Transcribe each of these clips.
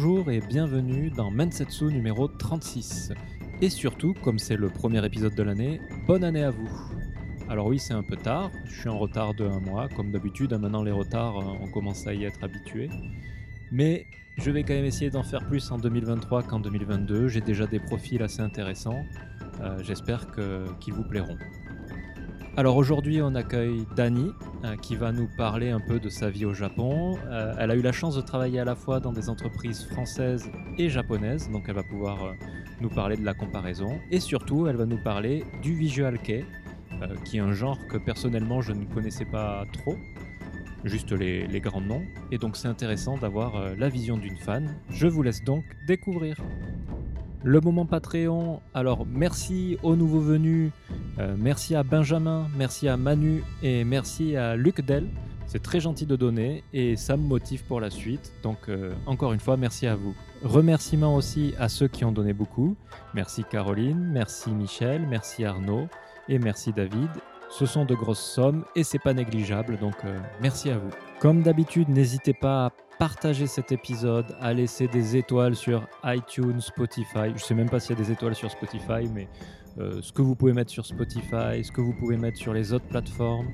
bonjour et bienvenue dans Mensetsu numéro 36. Et surtout, comme c'est le premier épisode de l'année, bonne année à vous. Alors oui, c'est un peu tard, je suis en retard de un mois, comme d'habitude, hein, maintenant les retards, euh, on commence à y être habitué. Mais je vais quand même essayer d'en faire plus en 2023 qu'en 2022, j'ai déjà des profils assez intéressants, euh, j'espère qu'ils vous plairont. Alors aujourd'hui, on accueille Dani, euh, qui va nous parler un peu de sa vie au Japon. Euh, elle a eu la chance de travailler à la fois dans des entreprises françaises et japonaises, donc elle va pouvoir euh, nous parler de la comparaison. Et surtout, elle va nous parler du visual kei, qui est un genre que personnellement je ne connaissais pas trop, juste les, les grands noms. Et donc c'est intéressant d'avoir la vision d'une fan. Je vous laisse donc découvrir. Le moment Patreon, alors merci aux nouveaux venus, euh, merci à Benjamin, merci à Manu et merci à Luc Del. C'est très gentil de donner et ça me motive pour la suite. Donc euh, encore une fois, merci à vous. Remerciements aussi à ceux qui ont donné beaucoup. Merci Caroline, merci Michel, merci Arnaud et merci David. Ce sont de grosses sommes et c'est pas négligeable, donc euh, merci à vous. Comme d'habitude, n'hésitez pas à partager cet épisode, à laisser des étoiles sur iTunes, Spotify. Je sais même pas s'il y a des étoiles sur Spotify, mais euh, ce que vous pouvez mettre sur Spotify, ce que vous pouvez mettre sur les autres plateformes.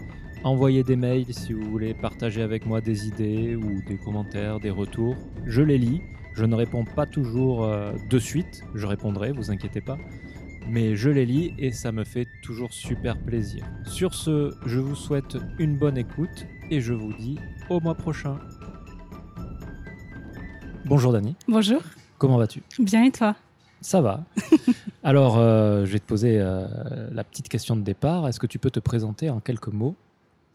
Envoyez des mails si vous voulez partager avec moi des idées ou des commentaires, des retours. Je les lis. Je ne réponds pas toujours euh, de suite. Je répondrai, vous inquiétez pas. Mais je les lis et ça me fait toujours super plaisir. Sur ce, je vous souhaite une bonne écoute et je vous dis au mois prochain. Bonjour Dani, Bonjour, comment vas-tu? Bien et toi? Ça va. Alors, euh, je vais te poser euh, la petite question de départ. Est-ce que tu peux te présenter en quelques mots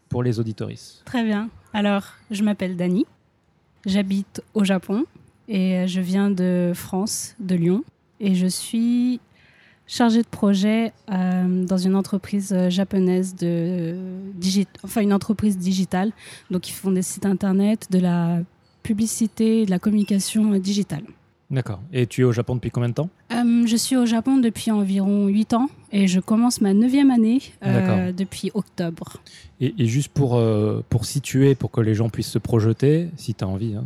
pour les auditoristes Très bien. Alors, je m'appelle Dani, j'habite au Japon et je viens de France, de Lyon, et je suis chargée de projet euh, dans une entreprise japonaise de digit, enfin une entreprise digitale. Donc, ils font des sites internet, de la publicité, de la communication euh, digitale. D'accord. Et tu es au Japon depuis combien de temps? Euh, je suis au Japon depuis environ 8 ans et je commence ma neuvième année euh, depuis octobre. et, et juste pour, euh, pour situer, pour que les gens puissent se projeter, si tu as envie, hein,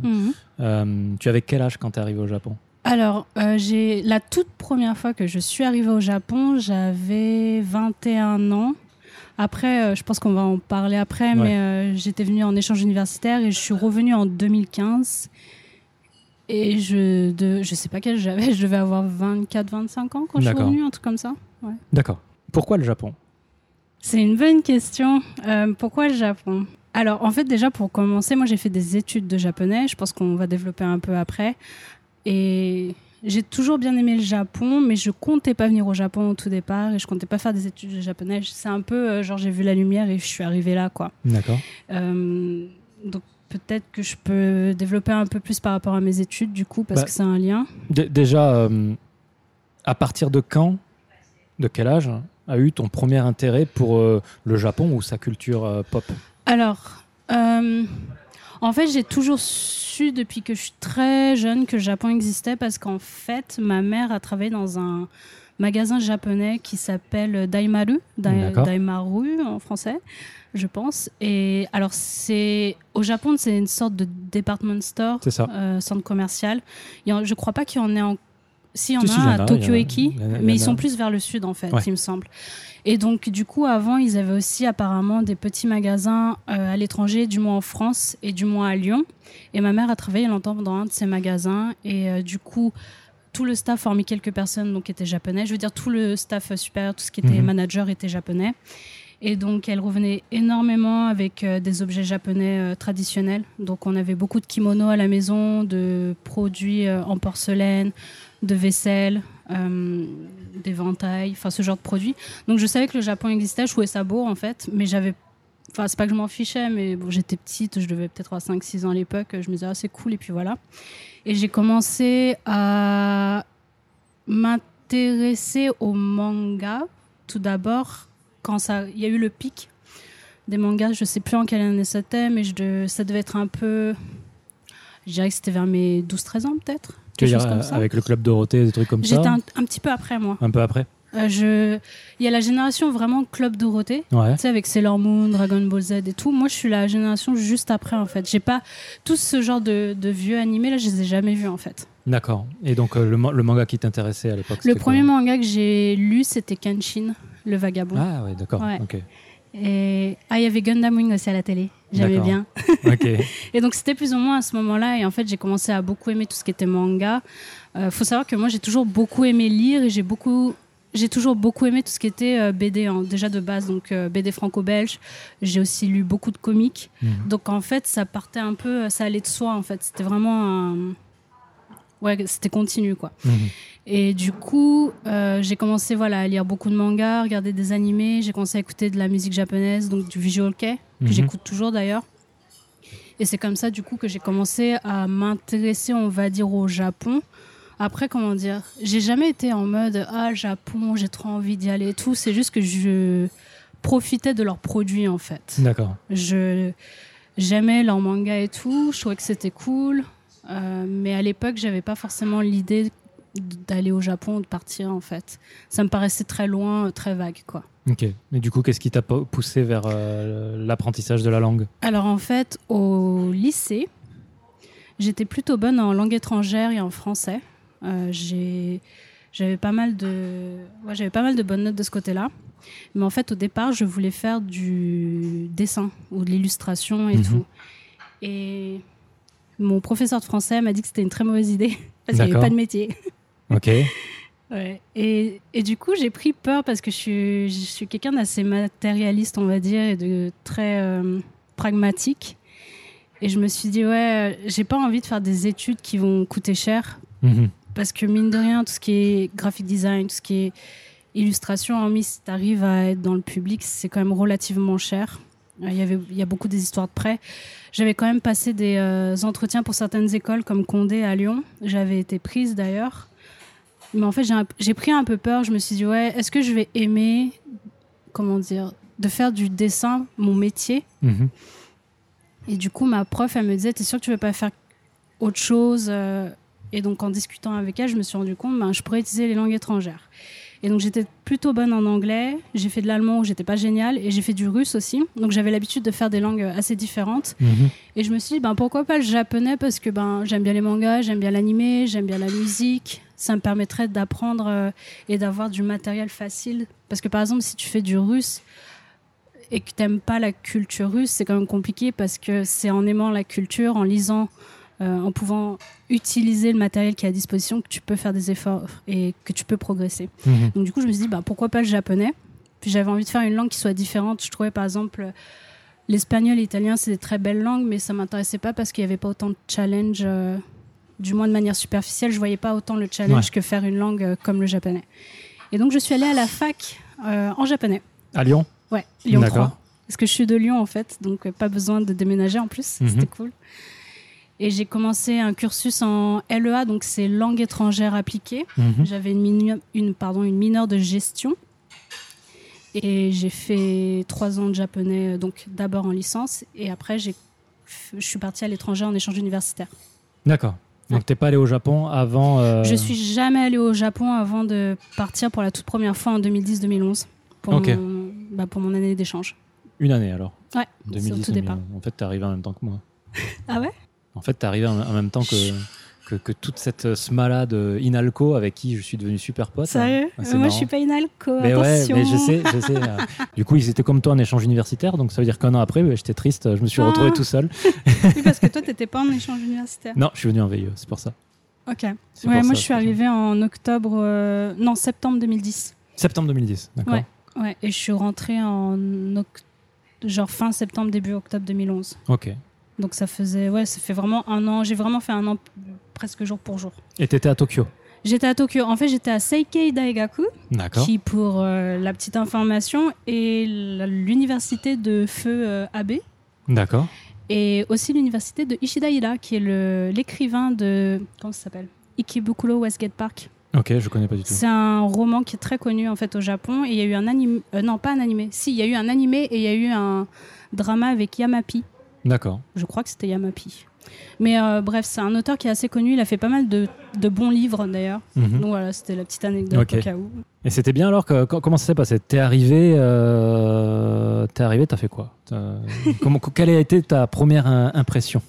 Mhm. tu avais quel âge quand tu es arrivé au Japon? Alors, j'ai la toute première fois que je suis arrivée au Japon, j'avais 21 ans. Après, euh, je pense qu'on va en parler après, Ouais. mais euh, j'étais venue en échange universitaire et je suis revenue en 2015. Et je de, je sais pas quel j'avais, je devais avoir 24, 25 ans quand je suis revenue, un truc comme ça. D'accord. Pourquoi le Japon? C'est une bonne question. Euh, pourquoi le Japon? Alors, en fait, déjà, pour commencer, moi, j'ai fait des études de japonais. Je pense qu'on va développer un peu après. Et j'ai toujours bien aimé le Japon, mais je comptais pas venir au Japon au tout départ et je comptais pas faire des études de japonais. C'est un peu euh, genre, j'ai vu la lumière et je suis arrivée là, quoi. D'accord. Euh, donc, peut-être que je peux développer un peu plus par rapport à mes études, du coup, parce Bah, que c'est un lien. Déjà, euh, à partir de quand, de quel âge, a eu ton premier intérêt pour le Japon ou sa culture pop? Alors, en fait, j'ai toujours su depuis que je suis très jeune que le Japon existait parce qu'en fait, ma mère a travaillé dans un magasin japonais qui s'appelle Daimaru, Dai-. Daimaru en français, je pense. Et alors, c'est au Japon, c'est une sorte de department store, ça. euh, centre commercial. Il en- je crois pas qu'il y en ait en si, il y en a à a, Tokyo il y en a- Eki, il y en a- il y en mais ils sont plus vers le sud en fait, Ouais. il me semble. Et donc, du coup, avant, ils avaient aussi apparemment des petits magasins euh, à l'étranger, du moins en France et du moins à Lyon. Et ma mère a travaillé longtemps dans un de ces magasins. Et euh, du coup, tout le staff, hormis quelques personnes, donc étaient japonais. Je veux dire, tout le staff euh, supérieur, tout ce qui était Mhm. manager était japonais. Et donc, elle revenait énormément avec euh, des objets japonais euh, traditionnels. Donc, on avait beaucoup de kimonos à la maison, de produits euh, en porcelaine, de vaisselle, euh, d'éventails, enfin ce genre de produits. Donc, je savais que le Japon existait, je trouvais ça beau en fait, mais j'avais. Enfin, c'est pas que je m'en fichais, mais bon, j'étais petite, je devais peut-être avoir 5-6 ans à l'époque. Je me disais, ah, c'est cool, et puis voilà. Et j'ai commencé à m'intéresser au manga, tout d'abord, quand ça, il y a eu le pic des mangas. Je sais plus en quelle année c'était, mais ça devait être un peu. Je dirais que c'était vers mes 12-13 ans, peut-être. Tu veux dire avec le club Dorothée, des trucs comme ça J'étais un, un petit peu après, moi. Un peu après Euh, je... Il y a la génération vraiment Club Dorothée, Ouais. tu sais, avec Sailor Moon, Dragon Ball Z et tout. Moi, je suis la génération juste après, en fait. J'ai pas tout ce genre de, de vieux animés là, je les ai jamais vus, en fait. D'accord. Et donc euh, le, ma- le manga qui t'intéressait à l'époque Le premier manga que j'ai lu, c'était Kenshin, le vagabond. Ah ouais, d'accord. Ouais. Et ah, il y avait Gundam Wing aussi à la télé. J'aimais bien. Et donc c'était plus ou moins à ce moment-là. Et en fait, j'ai commencé à beaucoup aimer tout ce qui était manga. Euh, faut savoir que moi, j'ai toujours beaucoup aimé lire et j'ai beaucoup, j'ai toujours beaucoup aimé tout ce qui était euh, BD hein, déjà de base. Donc euh, BD franco-belge. J'ai aussi lu beaucoup de comics. Mhm. Donc en fait, ça partait un peu, ça allait de soi. En fait, c'était vraiment un, ouais, c'était continu quoi. Mhm. Et du coup, euh, j'ai commencé voilà, à lire beaucoup de mangas, regarder des animés. J'ai commencé à écouter de la musique japonaise, donc du visual kei, que Mhm. j'écoute toujours d'ailleurs. Et c'est comme ça, du coup, que j'ai commencé à m'intéresser, on va dire, au Japon. Après, comment dire J'ai jamais été en mode Ah, Japon, j'ai trop envie d'y aller et tout. C'est juste que je profitais de leurs produits, en fait. D'accord. Je j'aimais leurs mangas et tout, je trouvais que c'était cool, Euh, mais à l'époque, j'avais pas forcément l'idée d'aller au Japon, de partir en fait. Ça me paraissait très loin, euh, très vague quoi. Ok. Et du coup, qu'est-ce qui t'a po- poussé vers euh, l'apprentissage de la langue? Alors en fait, au lycée, j'étais plutôt bonne en langue étrangère et en français. Euh, j'avais pas mal de ouais, j'avais pas mal de bonnes notes de ce côté-là. Mais en fait, au départ, je voulais faire du dessin ou de l'illustration et Mhm. tout. Et mon professeur de français m'a dit que c'était une très mauvaise idée parce qu'il n'y avait pas de métier. Ok. Ouais. Et, et du coup, j'ai pris peur parce que je suis, je suis quelqu'un d'assez matérialiste, on va dire, et de très euh, pragmatique. Et je me suis dit, ouais, j'ai pas envie de faire des études qui vont coûter cher. Mhm. Parce que mine de rien, tout ce qui est graphic design, tout ce qui est illustration, hormis si tu arrives à être dans le public, c'est quand même relativement cher. Il y, avait, il y a beaucoup des histoires de prêts. J'avais quand même passé des euh, entretiens pour certaines écoles comme Condé à Lyon. J'avais été prise d'ailleurs. Mais en fait, j'ai pris un peu peur. Je me suis dit, ouais, est-ce que je vais aimer, comment dire, de faire du dessin mon métier? Mhm. et du coup, ma prof, elle me disait, t'es sûr que tu veux pas faire autre chose euh, Et donc, en discutant avec elle, je me suis rendu compte, ben, je pourrais utiliser les langues étrangères. Et donc, j'étais plutôt bonne en anglais. J'ai fait de l'allemand où j'étais pas géniale. Et j'ai fait du russe aussi. Donc, j'avais l'habitude de faire des langues assez différentes. Mhm. Et je me suis dit, ben, pourquoi pas le japonais? Parce que ben, j'aime bien les mangas, j'aime bien l'animé, j'aime bien la musique. Ça me permettrait d'apprendre euh, et d'avoir du matériel facile. Parce que par exemple, si tu fais du russe et que t'aimes pas la culture russe, c'est quand même compliqué parce que c'est en aimant la culture, en lisant, euh, en pouvant utiliser le matériel qui est à disposition que tu peux faire des efforts et que tu peux progresser. Mhm. Donc du coup, je me suis dit, bah, pourquoi pas le japonais? Puis j'avais envie de faire une langue qui soit différente. Je trouvais par exemple l'espagnol et l'italien, c'est des très belles langues, mais ça m'intéressait pas parce qu'il n'y avait pas autant de challenge, euh, du moins de manière superficielle. Je voyais pas autant le challenge Ouais. que faire une langue euh, comme le japonais. Et donc je suis allée à la fac euh, en japonais. À Lyon Ouais, Lyon D'accord. 3. Parce que je suis de Lyon en fait, donc euh, pas besoin de déménager en plus, Mhm. c'était cool. Et j'ai commencé un cursus en LEA, donc c'est langue étrangère appliquée. Mhm. J'avais une, une, pardon, une mineure de gestion. Et j'ai fait trois ans de japonais, donc d'abord en licence. Et après, je suis partie à l'étranger en échange universitaire. D'accord. Donc t'es pas allé au Japon avant. euh, Je suis jamais allée au Japon avant de partir pour la toute première fois en 2010-2011. Pour, Ok. mon, bah, pour mon année d'échange. Une année alors. Ouais, c'est au 2010. tout départ. En fait, t'es arrivé en même temps que moi. Ah ouais? En fait, t'es arrivé en même temps que, que, que toute cette smalade de Inalco avec qui je suis devenu super pote. Sérieux Ah, c'est Mais Moi, je marrant. suis pas une alco, Mais ouais, attention. mais je sais, je sais. euh. du coup, ils étaient comme toi en échange universitaire, donc ça veut dire qu'un an après, bah, j'étais triste, je me suis Ah. retrouvé tout seul. Oui, parce que toi, t'étais pas en échange universitaire. Non, je suis venu en VIE, c'est pour ça. Ok. Ouais, moi, ça, je suis arrivée en octobre, euh, non, septembre 2010. Septembre 2010, d'accord. Ouais. Ouais, et je suis rentrée en oct- genre fin septembre, début octobre 2011. Ok. Donc ça faisait, ouais, ça fait vraiment un an. J'ai vraiment fait un an presque jour pour jour. Et t'étais à Tokyo. J'étais à Tokyo. En fait, j'étais à Seikei Daigaku, qui, pour euh, la petite information, est l'université de feu euh, Abe. D'accord. Et aussi l'université de Ishida Ida, qui est l'écrivain de. Comment ça s'appelle? Ikebukuro Westgate Park. Ok, je connais pas du tout. C'est un roman qui est très connu en fait au Japon. Et il y a eu un anime. euh, non, pas un animé. Si, il y a eu un animé et il y a eu un drama avec Yamapi. D'accord. Je crois que c'était Yamapi. Mais euh, bref, c'est un auteur qui est assez connu. Il a fait pas mal de, de bons livres d'ailleurs. Mhm. Donc voilà, c'était la petite anecdote au cas où. Et c'était bien alors que, co- Comment ça s'est passé? T'es arrivé, euh, t'es arrivé, t'as fait quoi? Comment, Quelle a été ta première euh, impression?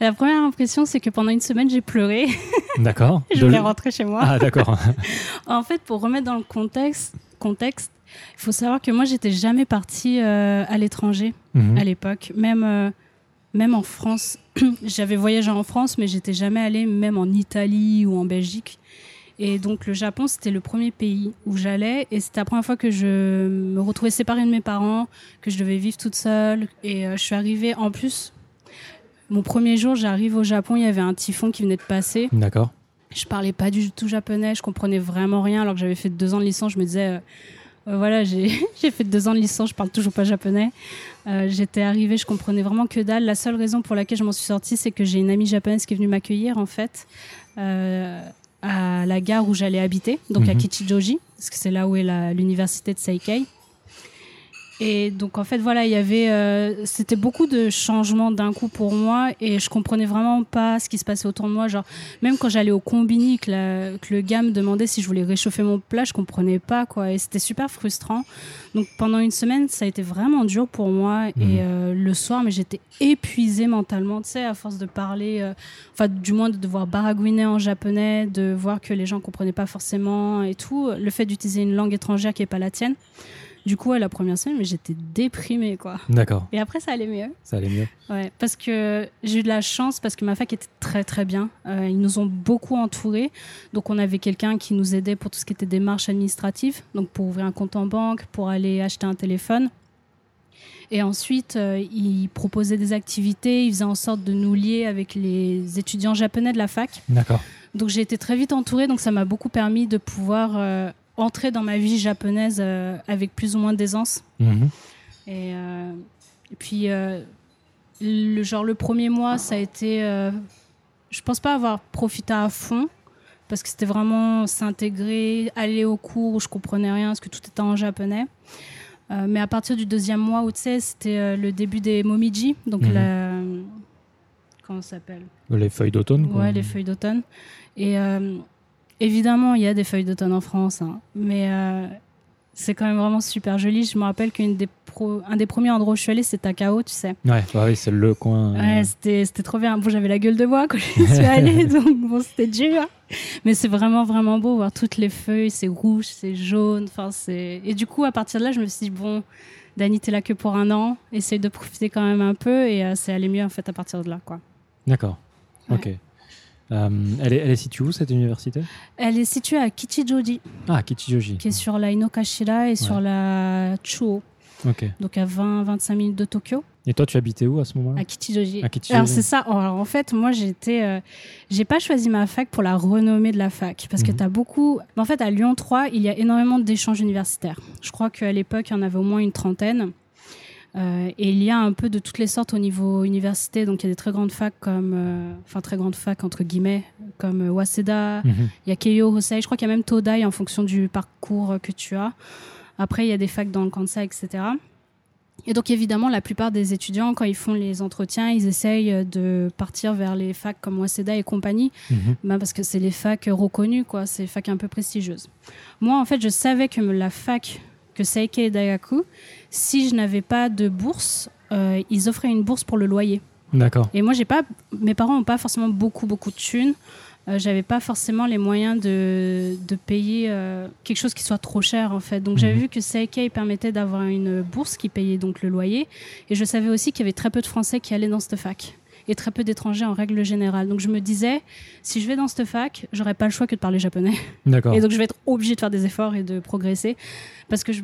La première impression, c'est que pendant une semaine, j'ai pleuré. D'accord. je voulais rentrer chez moi. Ah, d'accord. En fait, pour remettre dans le contexte, contexte il faut savoir que moi, j'étais jamais partie euh, à l'étranger Mhm. à l'époque. Même, euh, même en France. J'avais voyagé en France, mais j'étais jamais allée même en Italie ou en Belgique. Et donc, le Japon, c'était le premier pays où j'allais. Et c'était la première fois que je me retrouvais séparée de mes parents, que je devais vivre toute seule. Et euh, je suis arrivée, en plus, mon premier jour, j'arrive au Japon, il y avait un typhon qui venait de passer. D'accord. Je parlais pas du tout japonais, je comprenais vraiment rien, alors que j'avais fait deux ans de licence. Je me disais, euh, euh, voilà, j'ai fait deux ans de licence, je parle toujours pas japonais. Euh, J'étais arrivée, je comprenais vraiment que dalle. La seule raison pour laquelle je m'en suis sortie, c'est que j'ai une amie japonaise qui est venue m'accueillir, en fait, euh, à la gare où j'allais habiter, donc à Mhm. Kichijoji, parce que c'est là où est l'université de Seikei. Et donc en fait voilà, il y avait, euh, c'était beaucoup de changements d'un coup pour moi et je comprenais vraiment pas ce qui se passait autour de moi. Genre même quand j'allais au combini, que, la- que le gars me demandait si je voulais réchauffer mon plat, je comprenais pas quoi et c'était super frustrant. Donc pendant une semaine, ça a été vraiment dur pour moi Mhm. et euh, le soir, mais j'étais épuisée mentalement, tu sais, à force de parler, euh, enfin du moins de devoir baragouiner en japonais, de voir que les gens comprenaient pas forcément et tout. Le fait d'utiliser une langue étrangère qui est pas la tienne. Du coup, à la première semaine, j'étais déprimée, quoi. D'accord. Et après, ça allait mieux. Ça allait mieux. Ouais, parce que j'ai eu de la chance, parce que ma fac était très très bien. Euh, ils nous ont beaucoup entourés. Donc, on avait quelqu'un qui nous aidait pour tout ce qui était démarches administratives, donc pour ouvrir un compte en banque, pour aller acheter un téléphone. Et ensuite, euh, ils proposaient des activités, ils faisaient en sorte de nous lier avec les étudiants japonais de la fac. D'accord. Donc j'ai été très vite entourée, donc ça m'a beaucoup permis de pouvoir euh, entrer dans ma vie japonaise euh, avec plus ou moins d'aisance. Mhm. Et, euh, et puis, euh, le, genre, le premier mois, ça a été. je pense pas avoir profité à fond, parce que c'était vraiment s'intégrer, aller au cours où je comprenais rien, parce que tout était en japonais. Mais à partir du deuxième mois, où tu sais, c'était le début des momiji, donc Mhm. la. Comment ça s'appelle? Les feuilles d'automne. Ouais, les feuilles d'automne. Et euh, évidemment, il y a des feuilles d'automne en France, hein, mais euh, c'est quand même vraiment super joli. Je me rappelle qu'un des, pro- un des premiers endroits où je suis allée, c'est Takao, tu sais. Ouais, bah oui, c'est le coin. euh, Ouais, c'était trop bien. Bon, j'avais la gueule de bois quand je suis allée, donc bon, c'était dur. Mais c'est vraiment, vraiment beau, voir toutes les feuilles, c'est rouge, c'est jaune. Et du coup, à partir de là, je me suis dit, bon, Dani, t'es là que pour un an, essaye de profiter quand même un peu, et euh, c'est allé mieux, en fait, à partir de là, quoi. D'accord. Ouais. Ok. Euh, elle, est, elle est située où cette université? Elle est située à Kichijoji. Ah, Kichijoji. qui est sur la Inokashira et sur la Chuo, Ok. donc à 20-25 minutes de Tokyo, Et toi, tu habitais où à ce moment-là? À Kichijoji. À Kichijoji. Alors c'est ça. Alors, en fait, moi j'étais, euh, j'ai pas choisi ma fac pour la renommée de la fac parce que Mhm. tu as beaucoup. En fait, à Lyon 3, il y a énormément d'échanges universitaires. Je crois qu'à l'époque, il y en avait au moins une trentaine. Euh, et il y a un peu de toutes les sortes au niveau université. Donc il y a des très grandes facs comme, euh, enfin très grandes facs entre guillemets, comme euh, Waseda, Mhm. il y a Keio Hosei, je crois qu'il y a même Todai en fonction du parcours que tu as. Après, il y a des facs dans le Kansai, etc. Et donc, évidemment, la plupart des étudiants, quand ils font les entretiens, ils essayent de partir vers les facs comme Waseda et compagnie, Mhm. ben parce que c'est les facs reconnues, quoi. C'est les facs un peu prestigieuses. Moi, en fait, je savais que la fac, que Seikei Daigaku, si je n'avais pas de bourse, euh, ils offraient une bourse pour le loyer. D'accord. Et moi, j'ai pas, mes parents n'ont pas forcément beaucoup, beaucoup de thunes. Euh, J'avais pas forcément les moyens de, de payer euh, quelque chose qui soit trop cher, en fait. Donc, j'avais Mhm. vu que Seikei permettait d'avoir une bourse qui payait donc le loyer. Et je savais aussi qu'il y avait très peu de Français qui allaient dans cette fac. Et très peu d'étrangers en règle générale. Donc, je me disais, si je vais dans cette fac, j'aurais pas le choix que de parler japonais. D'accord. Et donc, je vais être obligée de faire des efforts et de progresser. Parce que je-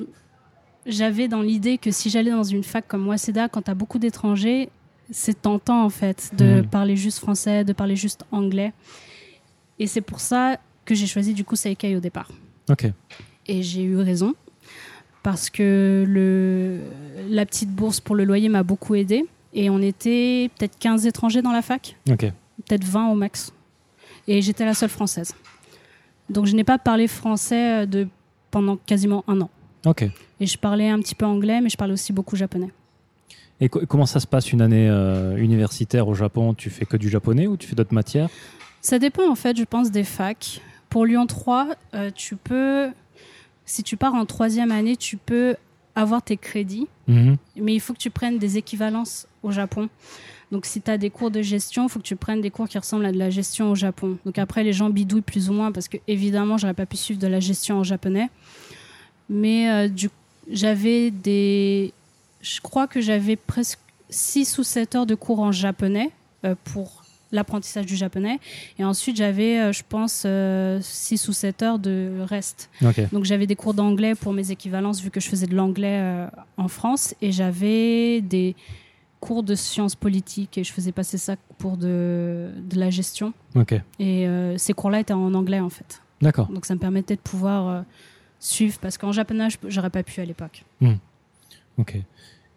j'avais dans l'idée que si j'allais dans une fac comme Waseda, quand tu as beaucoup d'étrangers, c'est tentant, en fait, de Mhm. parler juste français, de parler juste anglais. Et c'est pour ça que j'ai choisi, du coup, Seikei au départ. Ok. Et j'ai eu raison. Parce que le, la petite bourse pour le loyer m'a beaucoup aidé. Et on était peut-être 15 étrangers dans la fac peut-être 20 au max. Et j'étais la seule française. Donc je n'ai pas parlé français euh, de, pendant quasiment un an. Ok. Et je parlais un petit peu anglais, mais je parlais aussi beaucoup japonais. Et co- comment ça se passe une année euh, universitaire au Japon? Tu fais que du japonais ou tu fais d'autres matières? Ça dépend en fait, je pense, des facs. Pour Lyon 3, euh, tu peux, si tu pars en troisième année, tu peux avoir tes crédits, Mhm. mais il faut que tu prennes des équivalences au Japon. Donc, si tu as des cours de gestion, il faut que tu prennes des cours qui ressemblent à de la gestion au Japon. Donc, après, les gens bidouillent plus ou moins parce que, évidemment, j'aurais pas pu suivre de la gestion en japonais. Mais euh, du j'avais des. Je crois que j'avais presque 6 ou 7 heures de cours en japonais euh, pour l'apprentissage du japonais. Et ensuite, j'avais, euh, je pense, 6 ou 7 heures de reste. Donc j'avais des cours d'anglais pour mes équivalences vu que je faisais de l'anglais euh, en France et j'avais des cours de sciences politiques et je faisais passer ça pour de, de la gestion. Et euh, ces cours-là étaient en anglais en fait. D'accord. Donc ça me permettait de pouvoir suivre parce qu'en japonais, j'aurais pas pu à l'époque. Ok.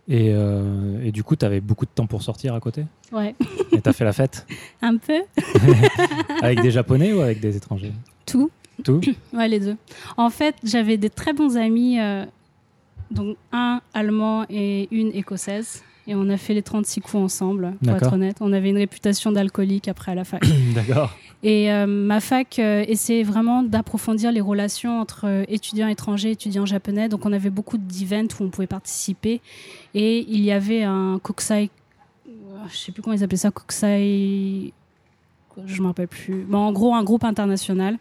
Et, euh, et du coup, tu avais beaucoup de temps pour sortir à côté? Ouais, Et t'as fait la fête? Un peu Avec des Japonais ou avec des étrangers? Tout. Tout? Ouais, les deux. En fait, j'avais des très bons amis, euh, donc un allemand et une écossaise. Et on a fait les 36 coups ensemble, pour être honnête. On avait une réputation d'alcoolique après à la fac. D'accord. Et euh, ma fac euh, essayait vraiment d'approfondir les relations entre euh, étudiants étrangers et étudiants japonais. Donc on avait beaucoup d'events où on pouvait participer. Et il y avait un kokusai, euh, je sais plus comment ils appelaient ça, kokusai, je me rappelle plus. Bon, en gros, un groupe international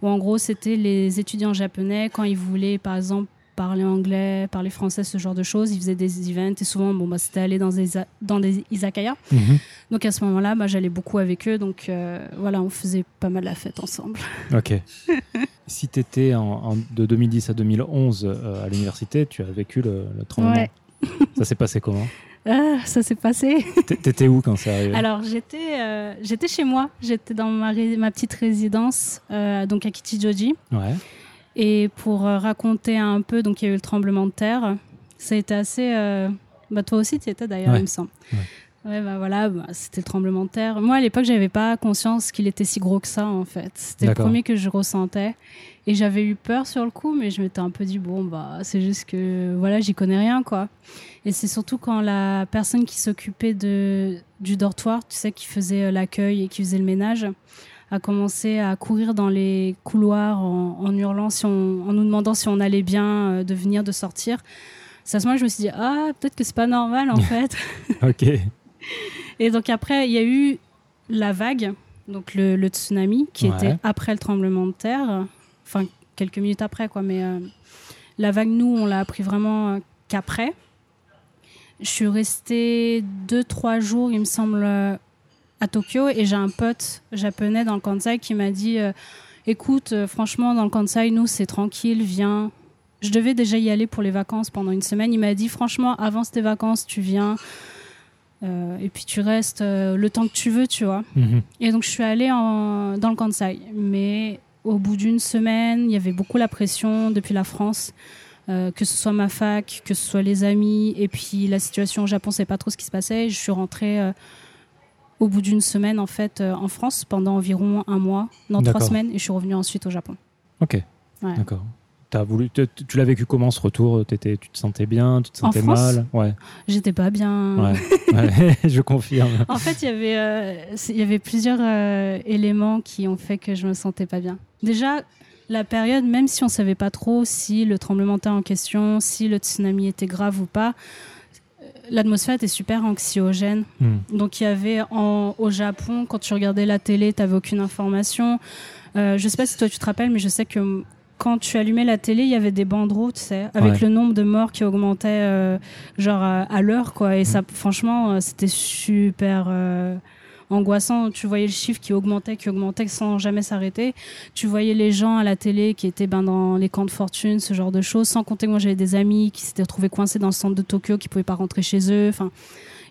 où en gros c'était les étudiants japonais quand ils voulaient, par exemple, parler anglais, parler français, ce genre de choses. Ils faisaient des events et souvent, bon, bah, c'était aller dans des, dans des izakaya. Mhm. Donc à ce moment-là, bah, j'allais beaucoup avec eux. Donc euh, voilà, on faisait pas mal la fête ensemble. Ok. si tu étais en, en- de 2010 à 2011 euh, à l'université, tu as vécu le, le tremblement. Ouais. Ça s'est passé comment? Ah, ça s'est passé. T'étais où quand c'est arrivé? Alors j'étais, euh, j'étais chez moi. J'étais dans ma, ma petite résidence, euh, donc à Kichijoji. Ouais. Et pour euh, raconter un peu, donc il y a eu le tremblement de terre. Ça a été assez. euh, Bah toi aussi, tu étais d'ailleurs, Ouais. il me semble. Ouais. Ouais, bah voilà, bah, c'était le tremblement de terre. Moi, à l'époque, j'avais pas conscience qu'il était si gros que ça, en fait. C'était le premier que je ressentais. Et j'avais eu peur sur le coup, mais je m'étais un peu dit, bon, bah, c'est juste que, voilà, j'y connais rien, quoi. Et c'est surtout quand la personne qui s'occupait de, du dortoir, tu sais, qui faisait euh, l'accueil et qui faisait le ménage, a commencé à courir dans les couloirs en, en hurlant, si on, en nous demandant si on allait bien, euh, de venir, de sortir. C'est à ce moment que je me suis dit, ah, peut-être que c'est pas normal, en fait. Ok. Et donc après, il y a eu la vague, donc le, le tsunami, qui Ouais. était après le tremblement de terre, enfin quelques minutes après, quoi. Mais euh, la vague, nous, on l'a appris vraiment euh, qu'après. Je suis restée deux, trois jours, il me semble, à Tokyo, et j'ai un pote japonais dans le Kansai qui m'a dit, euh, écoute, euh, franchement, dans le Kansai, nous, c'est tranquille, viens. Je devais déjà y aller pour les vacances pendant une semaine. Il m'a dit, franchement, avance tes vacances, tu viens. Euh, et puis tu restes le temps que tu veux, tu vois. Mhm. Et donc je suis allée en- dans le Kansai. Mais au bout d'une semaine, il y avait beaucoup la pression depuis la France, euh, que ce soit ma fac, que ce soit les amis. Et puis la situation au Japon, c'est pas trop ce qui se passait. Je suis rentrée euh, au bout d'une semaine en fait euh, en France pendant environ un mois, non trois semaines, et je suis revenue ensuite au Japon. Ok. Ouais. D'accord. T'as voulu, tu, tu l'as vécu comment ce retour? Tu te sentais bien? Tu te En sentais France? mal? Ouais. J'étais pas bien. Ouais. Ouais, je confirme. En fait, il y avait, euh, y avait plusieurs euh, éléments qui ont fait que je me sentais pas bien. Déjà, la période, même si on savait pas trop si le tremblement de terre en question, si le tsunami était grave ou pas, l'atmosphère était super anxiogène. Hmm. Donc il y avait en, au Japon, quand tu regardais la télé, tu n'avais aucune information. Euh, je sais pas si toi tu te rappelles, mais je sais que quand tu allumais la télé, il y avait des bandereaux, tu sais, avec Ouais. le nombre de morts qui augmentait euh, genre à, à l'heure, quoi. Et ça, franchement, euh, c'était super euh, angoissant. Tu voyais le chiffre qui augmentait, qui augmentait sans jamais s'arrêter. Tu voyais les gens à la télé qui étaient ben, dans les camps de fortune, ce genre de choses. Sans compter que moi j'avais des amis qui s'étaient retrouvés coincés dans le centre de Tokyo, qui pouvaient pas rentrer chez eux. Enfin,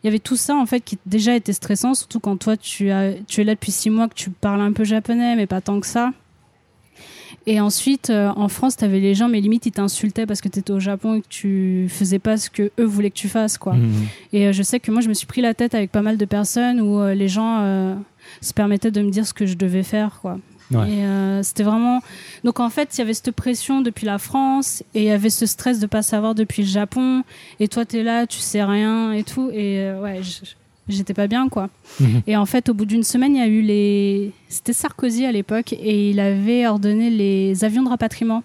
il y avait tout ça en fait qui déjà était stressant, surtout quand toi tu, as, tu es là depuis six mois, que tu parles un peu japonais, mais pas tant que ça. Et ensuite, euh, en France, tu avais les gens, mais limite, ils t'insultaient parce que tu étais au Japon et que tu faisais pas ce que eux voulaient que tu fasses. quoi. Mhm. Et euh, je sais que moi, je me suis pris la tête avec pas mal de personnes où euh, les gens se permettaient de me dire ce que je devais faire. quoi. Ouais. Et euh, c'était vraiment. Donc en fait, il y avait cette pression depuis la France et il y avait ce stress de pas savoir depuis le Japon. Et toi, tu es là, tu sais rien et tout. Et euh, ouais, je- j'étais pas bien quoi. Mhm. Et en fait, au bout d'une semaine, il y a eu les. C'était Sarkozy à l'époque et il avait ordonné les avions de rapatriement.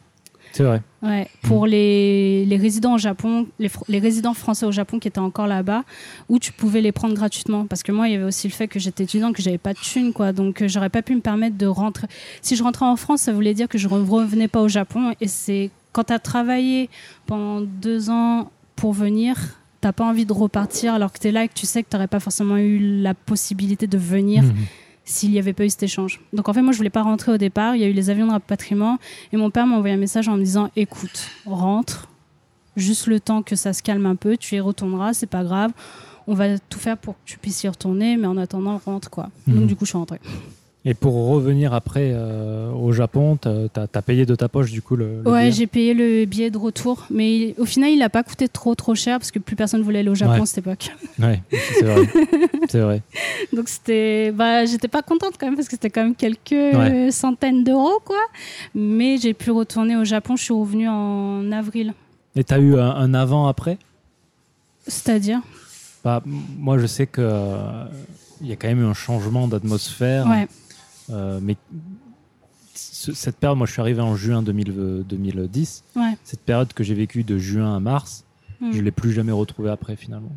C'est vrai. Ouais, pour les, les résidents au Japon, les, les résidents français au Japon qui étaient encore là-bas, où tu pouvais les prendre gratuitement. Parce que moi, il y avait aussi le fait que j'étais étudiante, que j'avais pas de thunes, quoi. Donc, euh, j'aurais pas pu me permettre de rentrer. Si je rentrais en France, ça voulait dire que je revenais pas au Japon. Et c'est quand tu as travaillé pendant deux ans pour venir, t'as pas envie de repartir alors que tu es là et que tu sais que tu n'aurais pas forcément eu la possibilité de venir Mhm. s'il n'y avait pas eu cet échange. Donc en fait, moi, je voulais pas rentrer au départ. Il y a eu les avions de rapatriement et mon père m'a envoyé un message en me disant "Écoute, rentre, juste le temps que ça se calme un peu, tu y retourneras, c'est pas grave. On va tout faire pour que tu puisses y retourner, mais en attendant, rentre quoi." Mhm. Donc du coup, je suis rentrée. Et pour revenir après euh, au Japon, t'as as, payé de ta poche du coup le, le Ouais, j'ai payé le billet de retour, mais il- au final, il n'a pas coûté trop trop cher parce que plus personne voulait aller au Japon Ouais. à cette époque. Ouais, c'est vrai. c'est vrai. Donc c'était, bah, j'étais pas contente quand même parce que c'était quand même quelques Ouais. centaines d'euros quoi. Mais j'ai pu retourner au Japon. Je suis revenue en avril. Et t'as eu un, un avant après C'est-à-dire? Bah, Moi, je sais que euh, il y a quand même eu un changement d'atmosphère. Ouais. Euh, mais ce- cette période, moi, je suis arrivé en juin 2000 2010. Ouais. Cette période que j'ai vécue de juin à mars, Hmm. je l'ai plus jamais retrouvée après finalement.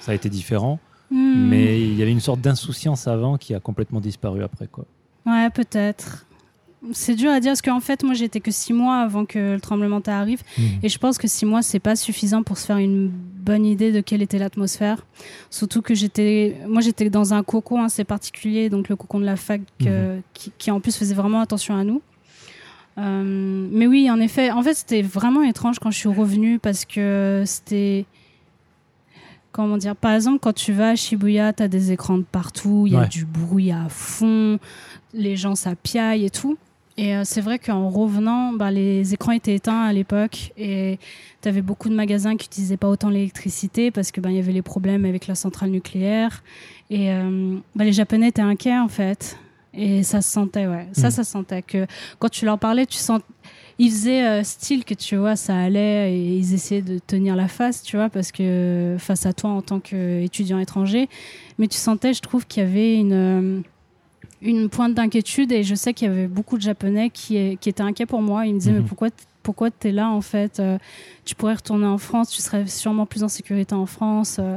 Ça a été différent, Hmm. mais il y avait une sorte d'insouciance avant qui a complètement disparu après quoi. Ouais, peut-être. C'est dur à dire parce qu'en fait, moi, j'étais que six mois avant que le tremblement de terre arrive. Et je pense que six mois, c'est pas suffisant pour se faire une bonne idée de quelle était l'atmosphère. Surtout que j'étais, moi, j'étais dans un cocon assez particulier, donc le cocon de la fac, euh, qui, qui, en plus faisait vraiment attention à nous. Euh, mais oui, en effet, en fait, c'était vraiment étrange quand je suis revenue parce que c'était. Comment dire Par exemple, quand tu vas à Shibuya, tu as des écrans de partout, il y a Ouais. du bruit à fond, les gens ça piaille et tout. Et euh, c'est vrai qu'en revenant, bah, les écrans étaient éteints à l'époque et tu avais beaucoup de magasins qui n'utilisaient pas autant l'électricité parce qu'il ben, y avait les problèmes avec la centrale nucléaire. Et euh, bah, les Japonais étaient inquiets en fait. Et ça se sentait, ouais. Ça, Mhm. ça se sentait que quand tu leur parlais, tu sens. Ils faisaient euh, style que tu vois, ça allait et ils essayaient de tenir la face, tu vois, parce que face à toi en tant qu'étudiant étranger. Mais tu sentais, je trouve, qu'il y avait une. Une pointe d'inquiétude et je sais qu'il y avait beaucoup de Japonais qui, qui étaient inquiets pour moi. Ils me disaient, Mhm. mais pourquoi, t- pourquoi tu es là en fait Euh, Tu pourrais retourner en France, tu serais sûrement plus en sécurité en France. euh,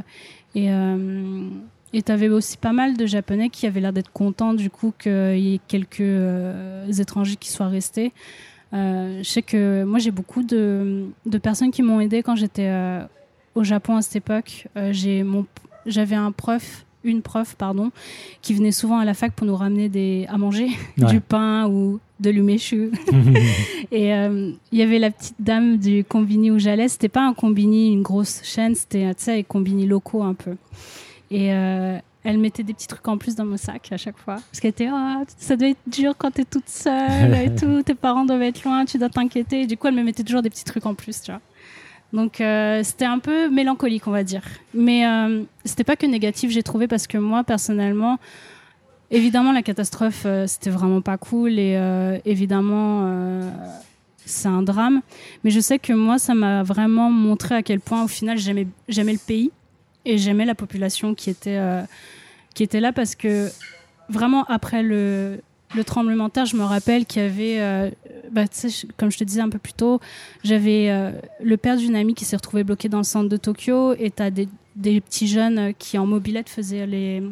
et euh, tu avais aussi pas mal de Japonais qui avaient l'air d'être contents du coup qu'il y ait quelques euh, étrangers qui soient restés. Je sais que moi j'ai beaucoup de, de personnes qui m'ont aidé quand j'étais au Japon à cette époque. J'ai mon j'avais un prof, une prof pardon, qui venait souvent à la fac pour nous ramener des à manger, Ouais. du pain ou de l'umeshu. Et euh, il y avait la petite dame du combini où j'allais. C'était pas un combini, une grosse chaîne, c'était tu sais, les combini locaux un peu. Et euh, elle mettait des petits trucs en plus dans mon sac à chaque fois. Parce qu'elle était, oh, ça doit être dur quand t'es toute seule et tout. Tes parents doivent être loin, tu dois t'inquiéter. Et du coup, elle me mettait toujours des petits trucs en plus, tu vois. Donc euh, c'était un peu mélancolique, on va dire. Mais euh, c'était pas que négatif, j'ai trouvé, parce que moi, personnellement, évidemment, la catastrophe, euh, c'était vraiment pas cool. Et euh, évidemment, c'est un drame. Mais je sais que moi, ça m'a vraiment montré à quel point, au final, j'aimais le pays et j'aimais la population qui était, qui était là parce que vraiment après le, le tremblement de terre, je me rappelle qu'il y avait, euh, bah, comme je te disais un peu plus tôt, j'avais euh, le père d'une amie qui s'est retrouvé bloqué dans le centre de Tokyo et tu as des, des petits jeunes euh, qui en mobilette faisaient les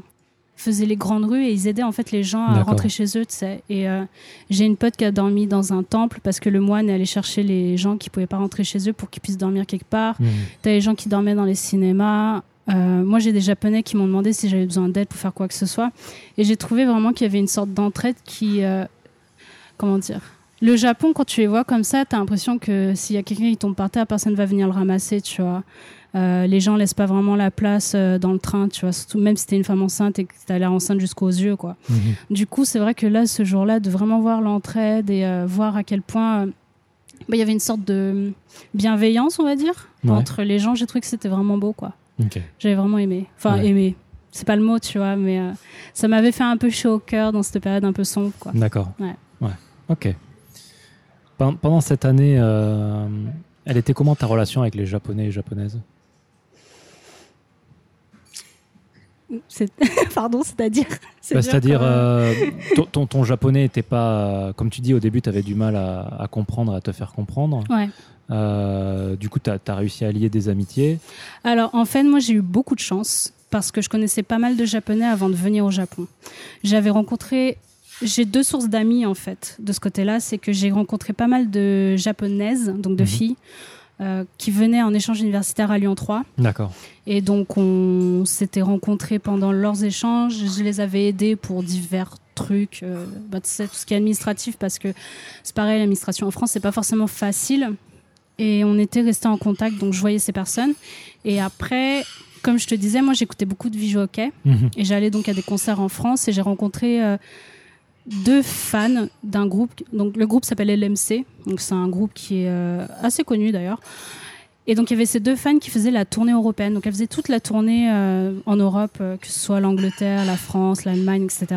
faisaient les grandes rues et ils aidaient en fait les gens à rentrer chez eux, tu sais. Et euh, j'ai une pote qui a dormi dans un temple parce que le moine est allé chercher les gens qui pouvaient pas rentrer chez eux pour qu'ils puissent dormir quelque part. Mhm. T'as les gens qui dormaient dans les cinémas. Euh, moi, j'ai des Japonais qui m'ont demandé si j'avais besoin d'aide pour faire quoi que ce soit. Et j'ai trouvé vraiment qu'il y avait une sorte d'entraide qui. euh, comment dire Le Japon, quand tu les vois comme ça, t'as l'impression que s'il y a quelqu'un qui tombe par terre, personne va venir le ramasser, tu vois. Euh, les gens laissent pas vraiment la place dans le train, tu vois. Surtout, même si t'es une femme enceinte et que t'as l'air enceinte jusqu'aux yeux, quoi. Mhm. Du coup, c'est vrai que là, ce jour-là, de vraiment voir l'entraide et voir à quel point bah, il y avait une sorte de bienveillance, on va dire, Ouais. entre les gens, j'ai trouvé que c'était vraiment beau, quoi. J'avais vraiment aimé. Enfin, Ouais. aimé. C'est pas le mot, tu vois, mais euh, ça m'avait fait un peu chaud au cœur dans cette période un peu sombre, quoi. D'accord. Ouais. Ok. Pen- Pendant cette année, euh, elle était comment ta relation avec les Japonais et Japonaises? C'est- Pardon, c'est-à-dire Bah, C'est-à-dire euh, ton, ton, ton japonais n'était pas, comme tu dis au début, tu avais du mal à, à comprendre, à te faire comprendre. Ouais. Euh, du coup, tu as, réussi à lier des amitiés. Alors en fait, moi j'ai eu beaucoup de chance parce que je connaissais pas mal de japonais avant de venir au Japon. J'avais rencontré, j'ai deux sources d'amis en fait de ce côté-là, c'est que j'ai rencontré pas mal de japonaises, donc de Mhm. filles, euh, qui venaient en échange universitaire à Lyon 3. D'accord. Et donc on s'était rencontrés pendant leurs échanges. Je les avais aidés pour divers trucs, euh, bah, tout ce qui est administratif parce que c'est pareil, l'administration en France c'est pas forcément facile. Et on était restés en contact, donc je voyais ces personnes. Et après, comme je te disais, moi j'écoutais beaucoup de Visual Hockey Mhm. et j'allais donc à des concerts en France et j'ai rencontré euh, deux fans d'un groupe. Donc le groupe s'appelle LMC, donc c'est un groupe qui est euh, assez connu d'ailleurs. Et donc il y avait ces deux fans qui faisaient la tournée européenne. Donc elles faisaient toute la tournée euh, en Europe, euh, que ce soit l'Angleterre, la France, l'Allemagne, etc.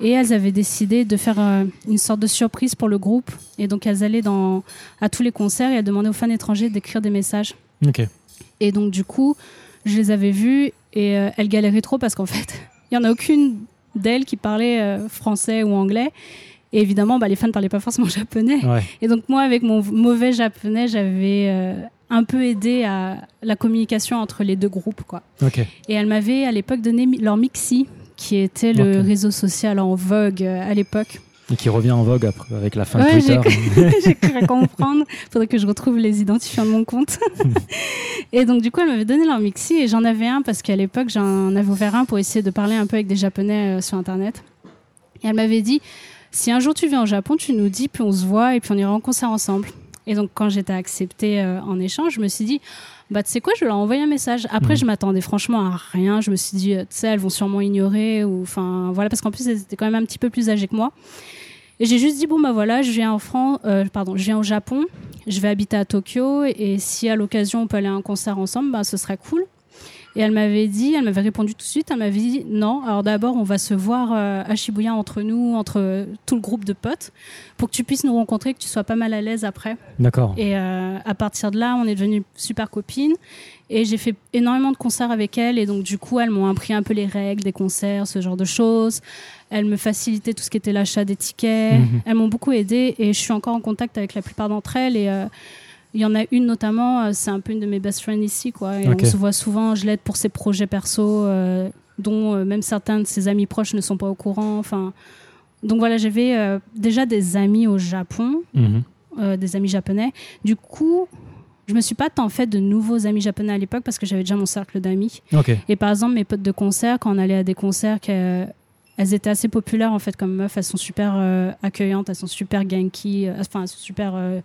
Et elles avaient décidé de faire euh, une sorte de surprise pour le groupe. Et donc elles allaient dans, à tous les concerts et elles demandaient aux fans étrangers d'écrire des messages. Ok. Et donc, du coup, je les avais vues et elles galéraient trop parce qu'en fait, il n'y en a aucune d'elles qui parlait français ou anglais. Et évidemment, bah, les fans ne parlaient pas forcément japonais. Ouais. Et donc, moi, avec mon mauvais japonais, j'avais un peu aidé à la communication entre les deux groupes. Quoi. Et elles m'avaient à l'époque donné leur Mixi, qui était le réseau social en vogue euh, à l'époque. Et qui revient en vogue après, avec la fin Ouais, de Twitter. J'ai cru comprendre. Faudrait que je retrouve les identifiants de mon compte. et donc, du coup, elle m'avait donné leur Mixi et j'en avais un parce qu'à l'époque, j'en avais ouvert un pour essayer de parler un peu avec des Japonais euh, sur Internet. Et elle m'avait dit si un jour tu viens au Japon, tu nous dis, puis on se voit et puis on ira en concert ensemble. Et donc, quand j'étais acceptée euh, en échange, je me suis dit bah, tu sais quoi, je vais leur envoyer un message. Après, Mhm. je m'attendais franchement à rien. Je me suis dit, euh, tu sais, elles vont sûrement ignorer. Ou, enfin, voilà, parce qu'en plus, elles étaient quand même un petit peu plus âgées que moi. Et j'ai juste dit bon bah voilà, je viens en France, euh, pardon, je viens au Japon, je vais habiter à Tokyo et si à l'occasion on peut aller à un concert ensemble, bah ce serait cool. Et elle m'avait dit, elle m'avait répondu tout de suite, elle m'avait dit non. Alors d'abord on va se voir euh, à Shibuya entre nous, entre tout le groupe de potes, pour que tu puisses nous rencontrer, que tu sois pas mal à l'aise après. D'accord. Et euh, à partir de là, on est devenues super copines. Et j'ai fait énormément de concerts avec elles. Et donc, du coup, elles m'ont appris un peu les règles des concerts, ce genre de choses. Elles me facilitaient tout ce qui était l'achat des tickets. Mhm. Elles m'ont beaucoup aidée. Et je suis encore en contact avec la plupart d'entre elles. Et euh, il y en a une notamment, euh, c'est un peu une de mes best friends ici. Quoi. Et Ok. on se voit souvent. Je l'aide pour ses projets perso, euh, dont euh, même certains de ses amis proches ne sont pas au courant. Enfin. Donc voilà, j'avais déjà des amis au Japon, Mhm. des amis japonais. Du coup, je me suis pas tant fait de nouveaux amis japonais à l'époque parce que j'avais déjà mon cercle d'amis. Et par exemple, mes potes de concert, quand on allait à des concerts, elles étaient assez populaires en fait comme meufs. Elles sont super euh, accueillantes, elles sont super ganky, euh, enfin elles sont super euh,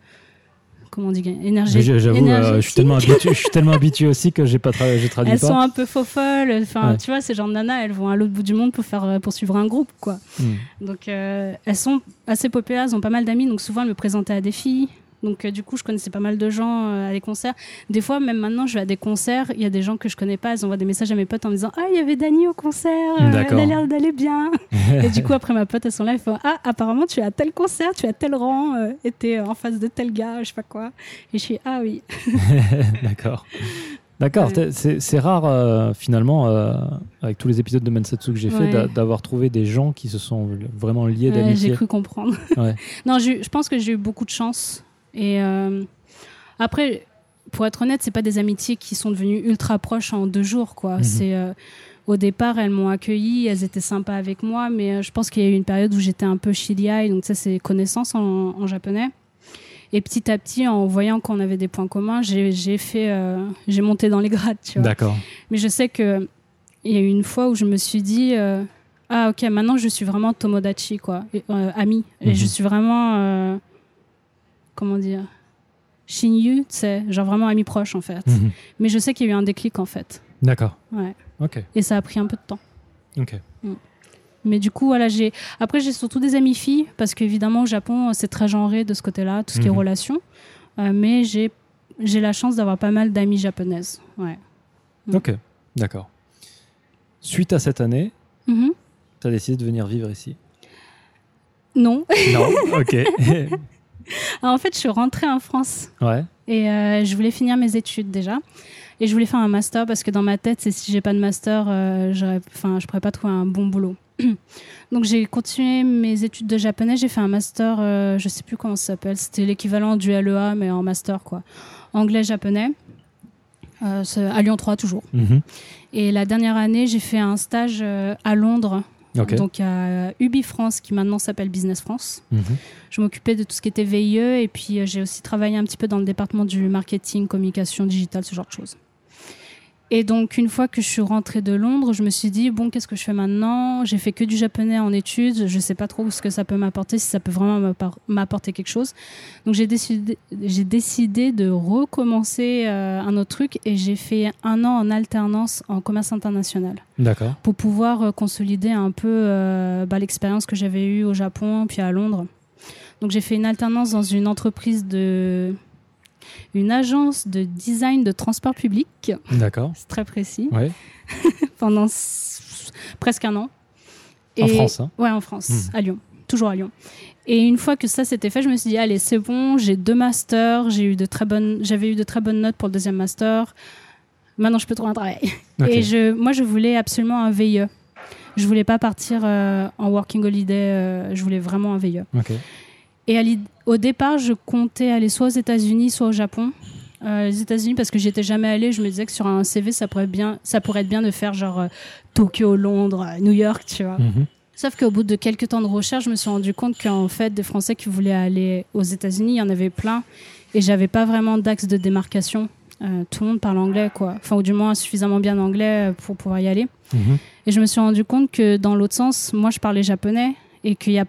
comment on dit énergétiques. j'- J'avoue, euh, je suis tellement habitué, je suis tellement habitué aussi que j'ai pas, tra- j'ai traduit Elles pas. sont un peu faux folles. Enfin, Ouais. tu vois, ces genres de nanas, elles vont à l'autre bout du monde pour faire euh, pour suivre un groupe, quoi. Mm. Donc, euh, elles sont assez populaires, elles ont pas mal d'amis, donc souvent elles me présentaient à des filles. Donc, euh, du coup, je connaissais pas mal de gens euh, à des concerts. Des fois, même maintenant, je vais à des concerts, il y a des gens que je connais pas, elles envoient des messages à mes potes en me disant Ah, il y avait Dani au concert, euh, elle a l'air d'aller bien. et du coup, après, ma pote, elles sont là, elles font Ah, apparemment, tu es à tel concert, tu es à tel rang, et t'es en face de tel gars, je sais pas quoi. Et je suis Ah oui. D'accord. D'accord, Ouais. c'est rare euh, finalement, euh, avec tous les épisodes de Mensatsu que j'ai fait, Ouais. d'avoir trouvé des gens qui se sont vraiment liés Ouais, J'ai d'amitié. cru comprendre. Non, j'ai je pense que j'ai eu beaucoup de chance. Et euh, après, pour être honnête, c'est pas des amitiés qui sont devenues ultra proches en deux jours, quoi. Mhm. C'est euh, au départ, elles m'ont accueilli, elles étaient sympas avec moi, mais euh, je pense qu'il y a eu une période où j'étais un peu shiliai, donc ça c'est connaissance en, en japonais. Et petit à petit, en voyant qu'on avait des points communs, j'ai j'ai fait, euh, j'ai monté dans les grades, tu vois. D'accord. Mais je sais que il y a eu une fois où je me suis dit ah ok maintenant je suis vraiment tomodachi quoi, ami et Mhm. je suis vraiment comment dire shinyu, sais, genre vraiment ami proche en fait. Mhm. Mais je sais qu'il y a eu un déclic en fait. D'accord. Ouais. Ok. Et ça a pris un peu de temps. Ok. Mais du coup, voilà, j'ai. Après, j'ai surtout des amies filles, parce qu'évidemment, au Japon, c'est très genré de ce côté-là, tout ce qui est Mhm. relations. Euh, mais j'ai j'ai la chance d'avoir pas mal d'amies japonaises. Ouais. Mm. Ok. D'accord. Suite à cette année, Mhm. tu as décidé de venir vivre ici? Non. Non. ok. Alors, en fait, je suis rentrée en France Ouais. et euh, je voulais finir mes études déjà. Et je voulais faire un master parce que dans ma tête, c'est si j'ai pas de master, euh, je pourrais pas trouver un bon boulot. Donc j'ai continué mes études de japonais. J'ai fait un master, euh, je sais plus comment ça s'appelle. C'était l'équivalent du LEA mais en master quoi. Anglais-japonais. Euh, à Lyon 3 toujours. Mhm. Et la dernière année, j'ai fait un stage à Londres, Donc à Ubi France, qui maintenant s'appelle Business France. Mhm. Je m'occupais de tout ce qui était VIE et puis euh, j'ai aussi travaillé un petit peu dans le département du marketing, communication digitale, ce genre de choses. Et donc, une fois que je suis rentrée de Londres, je me suis dit, bon, qu'est-ce que je fais maintenant? J'ai fait que du japonais en études, je sais pas trop ce que ça peut m'apporter, si ça peut vraiment m'appor- m'apporter quelque chose. Donc, j'ai décidé, j'ai décidé de recommencer euh, un autre truc et j'ai fait un an en alternance en commerce international D'accord. pour pouvoir euh, consolider un peu euh, bah, l'expérience que j'avais eue au Japon puis à Londres. Donc j'ai fait une alternance dans une entreprise de une agence de design de transport public, D'accord. c'est très précis, Ouais. pendant presque un an. En France, hein. Ouais, en France, Hmm. à Lyon, toujours à Lyon. Et une fois que ça s'était fait, je me suis dit allez, c'est bon, j'ai deux masters, j'ai eu de très bonnes j'avais eu de très bonnes notes pour le deuxième master. Maintenant, je peux trouver un travail. Et je, moi, je voulais absolument un VIE. Je voulais pas partir euh, en working holiday. euh, je voulais vraiment un VIE. Et à au départ, je comptais aller soit aux États-Unis, soit au Japon. Euh, les États-Unis parce que j'y étais jamais allée. Je me disais que sur un CV, ça pourrait bien, ça pourrait être bien de faire genre euh, Tokyo, Londres, euh, New York, tu vois. Mhm. Sauf qu'au bout de quelques temps de recherche, je me suis rendu compte qu'en fait, des Français qui voulaient aller aux États-Unis, il y en avait plein. Et j'avais pas vraiment d'axe de démarcation. Tout le monde parle anglais, quoi. Enfin, ou du moins suffisamment bien anglais pour pouvoir y aller. Mhm. Et je me suis rendu compte que dans l'autre sens, moi, je parlais japonais et qu'il y a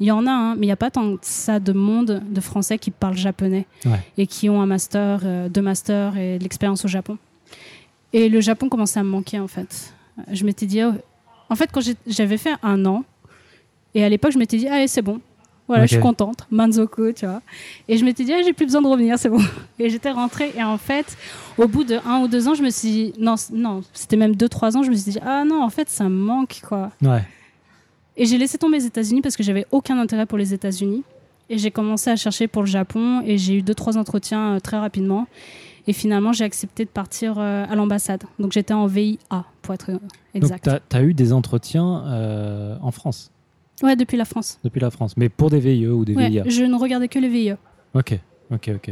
il y en a, hein, mais il n'y a pas tant que ça de monde de Français qui parlent japonais Ouais. et qui ont un master, euh, deux masters et de l'expérience au Japon. Et le Japon commençait à me manquer, en fait. Je m'étais dit, oh, en fait, quand j'avais fait un an, et à l'époque, je m'étais dit, allez, c'est bon. Voilà, je suis contente. Manzoku, tu vois. Et je m'étais dit, ah, j'ai plus besoin de revenir, c'est bon. Et j'étais rentrée. Et en fait, au bout de un ou deux ans, je me suis dit, non, non, c'était même deux, trois ans, je me suis dit, ah non, en fait, ça me manque, quoi. Ouais. Et j'ai laissé tomber les États-Unis parce que j'avais aucun intérêt pour les États-Unis. Et j'ai commencé à chercher pour le Japon et j'ai eu deux, trois entretiens euh, très rapidement. Et finalement, j'ai accepté de partir euh, à l'ambassade. Donc j'étais en VIA, pour être euh, exact. Donc, tu as, eu des entretiens euh, en France, Ouais, depuis la France. depuis la France, mais pour des VIE ou des Ouais, VIA. je ne regardais que les VIE. Ok, ok, ok.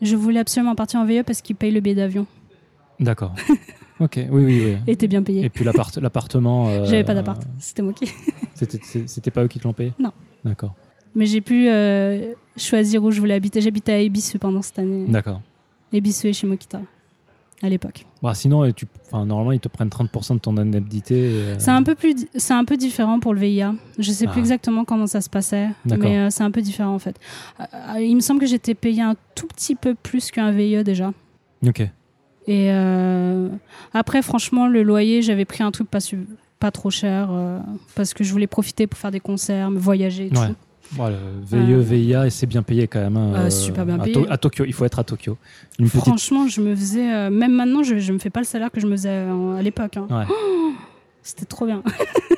Je voulais absolument partir en VIE parce qu'ils payent le billet d'avion. D'accord. ok, oui, oui, oui. Et était bien payé. Et puis l'appart- l'appartement. euh, J'avais pas d'appart. C'était moi qui. C'était pas eux qui te l'ont payé? Non. D'accord. Mais j'ai pu euh, choisir où je voulais habiter. J'habitais à Ebisu pendant cette année. D'accord. Ebisu et Shimokita, à l'époque. Bah, sinon, tu, enfin, normalement, ils te prennent 30% de ton indemnité. euh, C'est un peu plus, un peu différent pour le VIA. Je sais Ah. plus exactement comment ça se passait, mais euh, c'est un peu différent en fait. Il me semble que j'étais payé un tout petit peu plus qu'un VIE déjà. Ok. Et euh, après, franchement, le loyer, j'avais pris un truc pas, su- pas trop cher euh, parce que je voulais profiter pour faire des concerts, me voyager et Ouais. tout. Le VIE, VIA, et c'est bien payé quand même. hein, Euh, super bien à, payé. To- à Tokyo, il faut être à Tokyo. Une petite. Franchement, je me faisais, euh, même maintenant, je, je me fais pas le salaire que je me faisais à l'époque. hein. Ouais. C'était trop bien.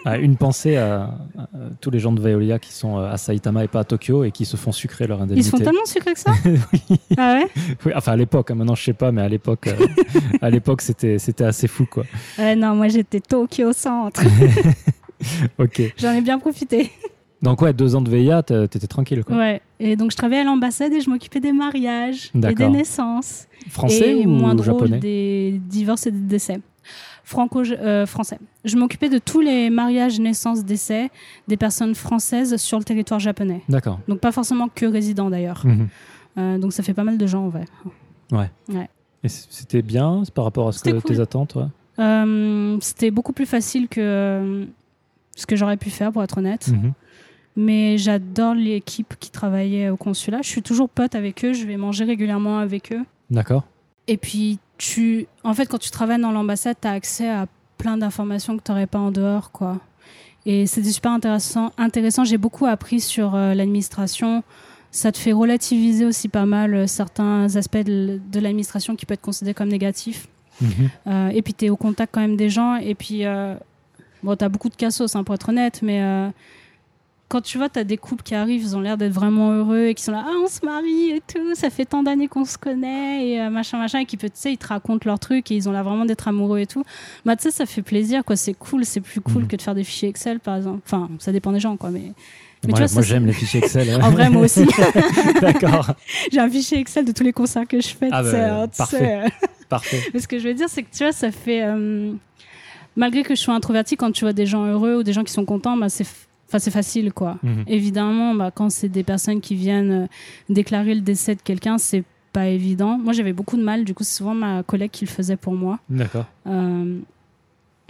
Ah, une pensée à, à tous les gens de Veolia qui sont euh, à Saitama et pas à Tokyo et qui se font sucrer leur Ils indemnité. se font tellement sucrés que ça Ah ouais? Oui, enfin, à l'époque, hein, maintenant je sais pas, mais à l'époque, euh, à l'époque c'était c'était assez fou quoi. Euh, Non, moi j'étais Tokyo Centre. Ok. J'en ai bien profité. Donc ouais, deux ans de VIA, t'étais tranquille quoi. Ouais. Et donc je travaillais à l'ambassade et je m'occupais des mariages et des naissances. Français et ou moins drôle japonais? des divorces et des décès. Franco-français. je m'occupais de tous les mariages, naissances, décès des personnes françaises sur le territoire japonais. D'accord. Donc pas forcément que résidents d'ailleurs. Mhm. Euh, donc ça fait pas mal de gens en vrai. Et c- c'était bien par rapport à ce que cool. tes attentes, ouais? Euh, C'était beaucoup plus facile que euh, ce que j'aurais pu faire pour être honnête. Mhm. Mais j'adore l'équipe qui travaillait au consulat. Je suis toujours pote avec eux. Je vais manger régulièrement avec eux. D'accord. Et puis, tu, en fait, quand tu travailles dans l'ambassade, tu as accès à plein d'informations que tu n'aurais pas en dehors. quoi. Et c'était super intéressant. intéressant. J'ai beaucoup appris sur euh, l'administration. Ça te fait relativiser aussi pas mal euh, certains aspects de, l'administration qui peuvent être considérés comme négatifs. Mhm. Euh, et puis, tu es au contact quand même des gens. Et puis, bon, tu as beaucoup de cassos, hein, pour être honnête, mais quand tu vois, tu as des couples qui arrivent, ils ont l'air d'être vraiment heureux et qui sont là, ah, on se marie et tout, ça fait tant d'années qu'on se connaît et euh, machin, machin, et qui, tu sais, ils te racontent leurs trucs et ils ont l'air vraiment d'être amoureux et tout. Bah, tu sais, ça fait plaisir, quoi. C'est cool, c'est plus cool Mhm. que de faire des fichiers Excel, par exemple. Enfin, ça dépend des gens, quoi, mais. Mais Ouais, tu vois, moi j'aime les fichiers Excel. hein. En vrai, moi aussi. D'accord, J'ai un fichier Excel de tous les concerts que je fais. Ah bah, tu parfait. parfait. Mais ce que je veux dire, c'est que tu vois, ça fait. euh, malgré que je sois introvertie, quand tu vois des gens heureux ou des gens qui sont contents, bah, c'est. Enfin, c'est facile, quoi. Mhm. Évidemment, bah, quand c'est des personnes qui viennent euh, déclarer le décès de quelqu'un, c'est pas évident. Moi, j'avais beaucoup de mal. Du coup, c'est souvent ma collègue qui le faisait pour moi. D'accord. Euh,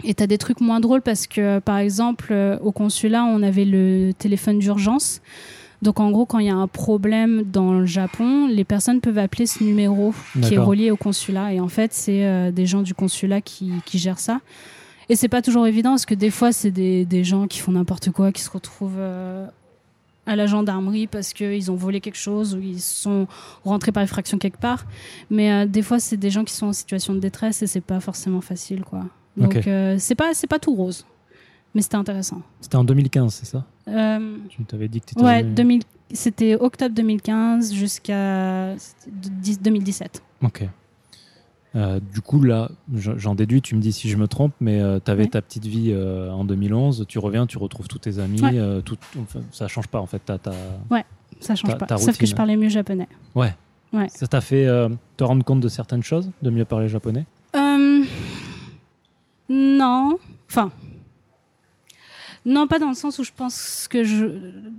et t'as des trucs moins drôles parce que, par exemple, euh, au consulat, on avait le téléphone d'urgence. Donc, en gros, quand il y a un problème dans le Japon, les personnes peuvent appeler ce numéro qui est relié au consulat. Et en fait, c'est euh, des gens du consulat qui, qui gèrent ça. Et c'est pas toujours évident parce que des fois, c'est des, des gens qui font n'importe quoi, qui se retrouvent euh, à la gendarmerie parce qu'ils ont volé quelque chose ou ils sont rentrés par effraction quelque part. Mais euh, des fois, c'est des gens qui sont en situation de détresse et c'est pas forcément facile, quoi. Donc, Ok. euh, c'est pas, tout rose. Mais c'était intéressant. C'était en 2015, c'est ça? Euh, Tu t'avais dit que tu ouais, 2000 c'était octobre 2015 jusqu'à c'était de- 10 2017. Ok. Euh, du coup, là, je- j'en déduis, tu me dis si je me trompe, mais tu avais Ouais. ta petite vie euh, en 2011, tu reviens, tu retrouves tous tes amis, Ouais. euh, tout, enfin, ça change pas en fait. t'as- t'as- Ça change Ta- pas. ta Sauf que je parlais mieux japonais. Ça t'a fait euh, te rendre compte de certaines choses, de mieux parler japonais? Euh, non. Enfin. Non, pas dans le sens où je pense que je.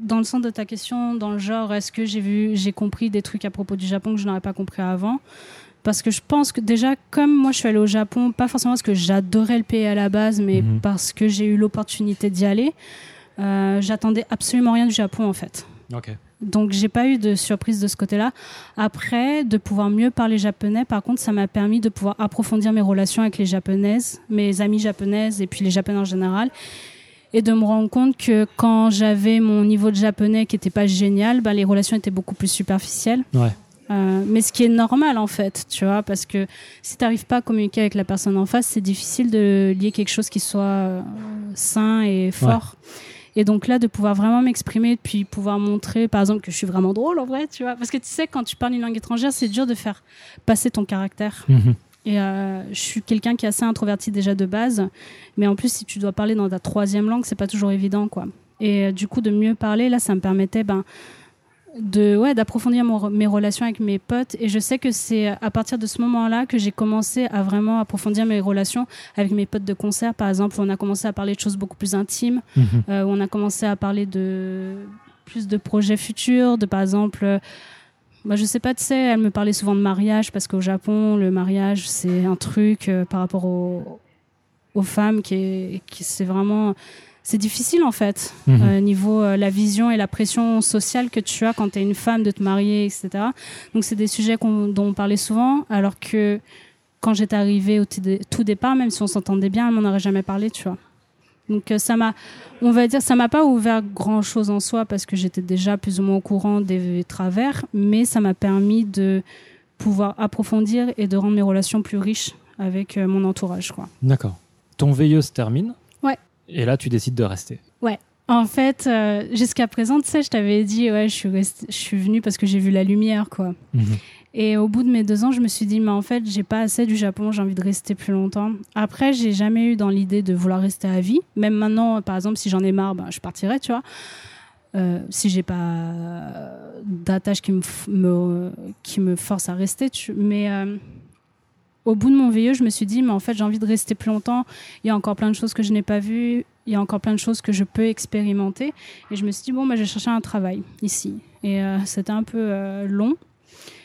Dans le sens de ta question, dans le genre, est-ce que j'ai vu, j'ai compris des trucs à propos du Japon que je n'aurais pas compris avant? Parce que je pense que déjà, comme moi je suis allée au Japon, pas forcément parce que j'adorais le pays à la base, mais Mhm. parce que j'ai eu l'opportunité d'y aller, euh, j'attendais absolument rien du Japon en fait. Ok. Donc j'ai pas eu de surprise de ce côté-là. Après, de pouvoir mieux parler japonais, par contre, ça m'a permis de pouvoir approfondir mes relations avec les japonaises, mes amies japonaises et puis les japonais en général. Et de me rendre compte que quand j'avais mon niveau de japonais qui était pas génial, bah, les relations étaient beaucoup plus superficielles. Ouais. Euh, mais ce qui est normal en fait, tu vois, parce que si tu n'arrives pas à communiquer avec la personne en face, c'est difficile de lier quelque chose qui soit euh, sain et fort. Et donc là, de pouvoir vraiment m'exprimer, puis pouvoir montrer, par exemple, que je suis vraiment drôle en vrai, tu vois. Parce que tu sais, quand tu parles une langue étrangère, c'est dur de faire passer ton caractère. Mhm. Et euh, je suis quelqu'un qui est assez introverti déjà de base, mais en plus, si tu dois parler dans ta troisième langue, c'est pas toujours évident, quoi. Et euh, du coup, de mieux parler, là, ça me permettait, ben, de ouais d'approfondir mes relations avec mes potes. Et je sais que c'est à partir de ce moment-là que j'ai commencé à vraiment approfondir mes relations avec mes potes de concert. Par exemple où on a commencé à parler de choses beaucoup plus intimes. Mhm. euh, où on a commencé à parler de plus de projets futurs, de par exemple, euh, bah, je sais pas, tu sais, elle me parlait souvent de mariage parce qu'au Japon, le mariage, c'est un truc euh, par rapport aux, aux femmes qui est, qui c'est vraiment, c'est difficile en fait, Mhm. euh, niveau euh, la vision et la pression sociale que tu as quand tu es une femme de te marier, etc. Donc c'est des sujets dont on parlait souvent, alors que quand j'étais arrivée au tout dé- tout départ, même si on s'entendait bien, elle m'en aurait jamais parlé, tu vois. Donc euh, ça m'a, on va dire, ça m'a pas ouvert grand chose en soi parce que j'étais déjà plus ou moins au courant des travers, mais ça m'a permis de pouvoir approfondir et de rendre mes relations plus riches avec mon entourage, quoi. D'accord. Ton VIE se termine. Ouais. Et là, tu décides de rester. En fait, euh, jusqu'à présent, tu sais, je t'avais dit, ouais, je suis, restée- je suis venue parce que j'ai vu la lumière, quoi. Mhm. Et au bout de mes deux ans, je me suis dit, mais en fait, j'ai pas assez du Japon, j'ai envie de rester plus longtemps. Après, j'ai jamais eu dans l'idée de vouloir rester à vie. Même maintenant, par exemple, si j'en ai marre, ben, je partirai, tu vois. Euh, si j'ai pas d'attache qui me- qui me force à rester. tu- Mais euh, au bout de mon VIE, je me suis dit, mais en fait, j'ai envie de rester plus longtemps. Il y a encore plein de choses que je n'ai pas vues. Il y a encore plein de choses que je peux expérimenter. Et je me suis dit, bon, bah, je vais chercher un travail ici. Et euh, c'était un peu euh, long.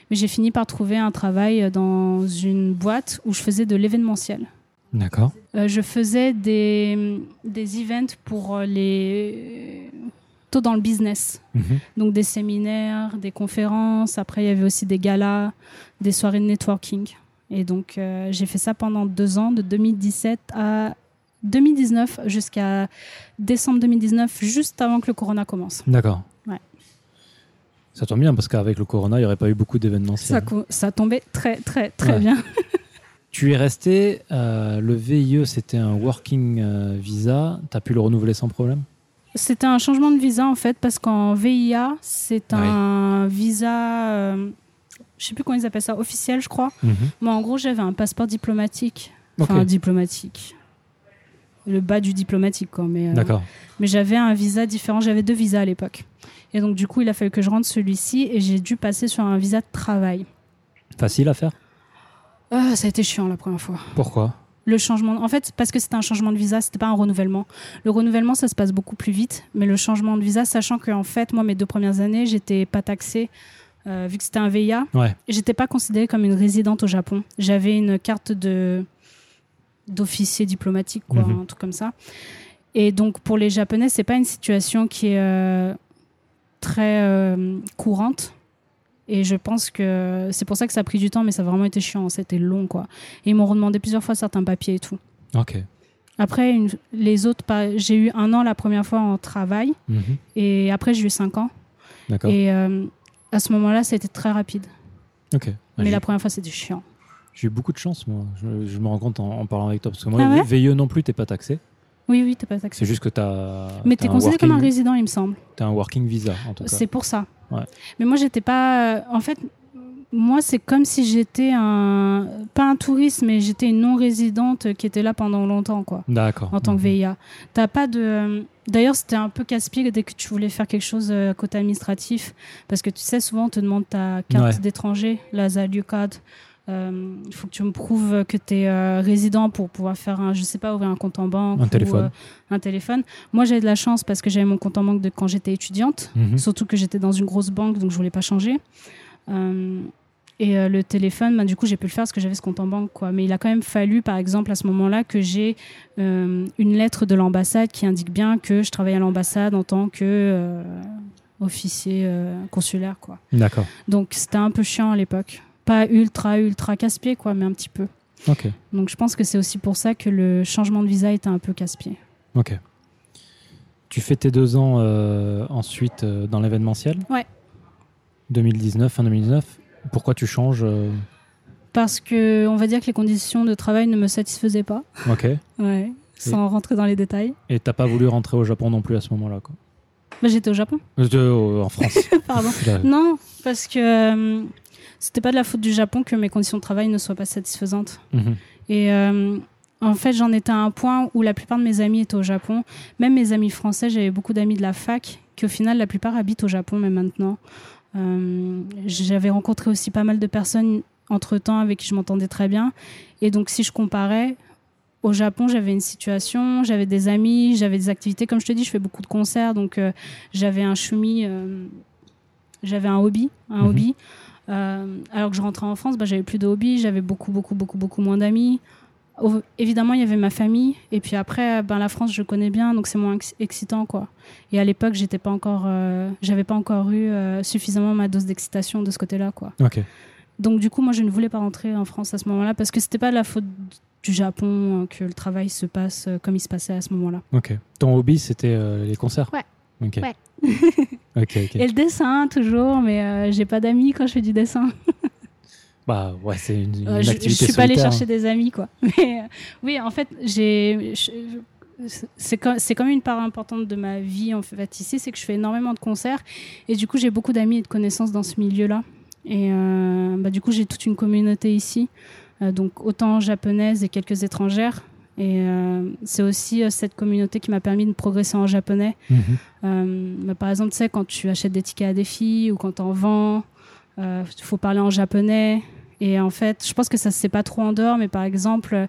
Mais j'ai fini par trouver un travail dans une boîte où je faisais de l'événementiel. D'accord. Euh, je faisais des, des events pour euh, les. tôt dans le business. Mhm. Donc des séminaires, des conférences. Après, il y avait aussi des galas, des soirées de networking. Et donc, euh, j'ai fait ça pendant deux ans, de 2017 à 2019 jusqu'à décembre 2019, juste avant que le corona commence. D'accord. Ouais. Ça tombe bien parce qu'avec le corona, il n'y aurait pas eu beaucoup d'événementiels. Ça, ça tombait très, très, très Ouais. bien. Tu es resté, euh, le VIE c'était un working euh, visa, tu as pu le renouveler sans problème? C'était un changement de visa en fait, parce qu'en VIA, c'est un visa, euh, je sais plus comment ils appellent ça, officiel, je crois. Mhm. Moi, en gros, j'avais un passeport diplomatique. Enfin, diplomatique. Le bas du diplomatique, quoi. Mais, euh, mais j'avais un visa différent. J'avais deux visas à l'époque. Et donc, du coup, il a fallu que je rentre celui-ci et j'ai dû passer sur un visa de travail. Facile à faire? Ah, ça a été chiant la première fois. Pourquoi? Le changement, en fait, parce que c'était un changement de visa, c'était pas un renouvellement. Le renouvellement, ça se passe beaucoup plus vite, mais le changement de visa, sachant que en fait, moi, mes deux premières années, j'étais pas taxée. Euh, vu que c'était un VIA, Ouais. j'étais pas considérée comme une résidente au Japon. J'avais une carte de d'officier diplomatique, quoi, Mhm. un truc comme ça. Et donc pour les Japonais, c'est pas une situation qui est euh, très euh, courante. Et je pense que c'est pour ça que ça a pris du temps, mais ça a vraiment été chiant. C'était long, quoi. Et ils m'ont redemandé plusieurs fois certains papiers et tout. Ok. Après, une- les autres, pas- j'ai eu un an la première fois en travail, Mhm. et après j'ai eu cinq ans. D'accord. Et à ce moment-là, ça a été très rapide. Ok. Mais la première fois, c'était chiant. J'ai eu beaucoup de chance, moi. Je, je me rends compte en, en parlant avec toi. Parce que moi, Ah ouais VIE non plus, t'es pas taxé. Oui, oui, t'es pas taxé. C'est juste que t'as. Mais t'es considéré comme un résident, il me semble. T'as un working visa, en tout cas. C'est pour ça. Ouais. Mais moi, j'étais pas. euh, En fait, moi, c'est comme si j'étais un. Pas un touriste, mais j'étais une non-résidente qui était là pendant longtemps, quoi. D'accord. En tant que Mhm. VIA. T'as pas de. D'ailleurs, c'était un peu casse-pied dès que tu voulais faire quelque chose euh, côté administratif. Parce que tu sais, souvent, on te demande ta carte Ouais. d'étranger, la Card. Euh, Il faut que tu me prouves que tu es résident pour pouvoir faire un, je sais pas, ouvrir un compte en banque. Un ou, téléphone. euh, un téléphone. Moi, j'avais de la chance parce que j'avais mon compte en banque de quand j'étais étudiante. Mhm. Surtout que j'étais dans une grosse banque, donc je voulais pas changer. Et euh, le téléphone, bah, du coup, j'ai pu le faire parce que j'avais ce compte en banque. Quoi. Mais il a quand même fallu, par exemple, à ce moment-là, que j'ai euh, une lettre de l'ambassade qui indique bien que je travaille à l'ambassade en tant que euh, officier consulaire. Quoi. D'accord. Donc c'était un peu chiant à l'époque. Pas ultra, ultra casse-pied, quoi, mais un petit peu. Ok. Donc je pense que c'est aussi pour ça que le changement de visa était un peu casse-pied. Ok. Tu fais tes deux ans ensuite dans l'événementiel? Ouais. 2019, fin 2019. Pourquoi tu changes euh, Parce que on va dire que les conditions de travail ne me satisfaisaient pas. Ok. Ouais. Sans rentrer dans les détails. Et t'as pas voulu rentrer au Japon non plus à ce moment-là, quoi? Bah, j'étais au Japon. Euh, en France. Pardon. Non, parce que euh, c'était pas de la faute du Japon que mes conditions de travail ne soient pas satisfaisantes. mhm. Et euh, en fait, j'en étais à un point où la plupart de mes amis étaient au Japon. Même mes amis français, j'avais beaucoup d'amis de la fac qui, au final, la plupart habitent au Japon, même maintenant. Euh, j'avais rencontré aussi pas mal de personnes entre-temps avec qui je m'entendais très bien. Et donc, si je comparais, au Japon, j'avais une situation, j'avais des amis, j'avais des activités. Comme je te dis, je fais beaucoup de concerts, donc euh, j'avais un chumi, euh, j'avais un hobby, un Mhm. hobby. Euh, alors que je rentrais en France, bah, j'avais plus de hobby, j'avais beaucoup, beaucoup, beaucoup, beaucoup moins d'amis. Évidemment, il y avait ma famille, et puis après, ben, la France, je connais bien, donc c'est moins ex- excitant, quoi. Et à l'époque, j'étais pas encore, euh, j'avais pas encore eu euh, suffisamment ma dose d'excitation de ce côté-là, quoi. Ok. Donc du coup, moi, je ne voulais pas rentrer en France à ce moment-là parce que c'était pas de la faute du Japon euh, que le travail se passe euh, comme il se passait à ce moment-là. Ok. Ton hobby, c'était euh, les concerts? Ouais. Ok. Ouais. Et le dessin, toujours, mais euh, j'ai pas d'amis quand je fais du dessin. Bah ouais, c'est une, une Euh, je, je activité suis pas allée chercher des amis, quoi. Mais euh, oui, en fait, j'ai. C'est comme, c'est comme une part importante de ma vie en fait ici, c'est que je fais énormément de concerts et du coup j'ai beaucoup d'amis et de connaissances dans ce milieu-là. Et euh, bah, du coup j'ai toute une communauté ici, euh, donc autant japonaise et quelques étrangères. Et euh, c'est aussi euh, cette communauté qui m'a permis de progresser en japonais. Mhm. Euh, bah, par exemple, tu sais, quand tu achètes des tickets à des filles ou quand tu en vends, il faut parler en japonais. Et en fait, je pense que ça se sait pas trop en dehors, mais par exemple, euh,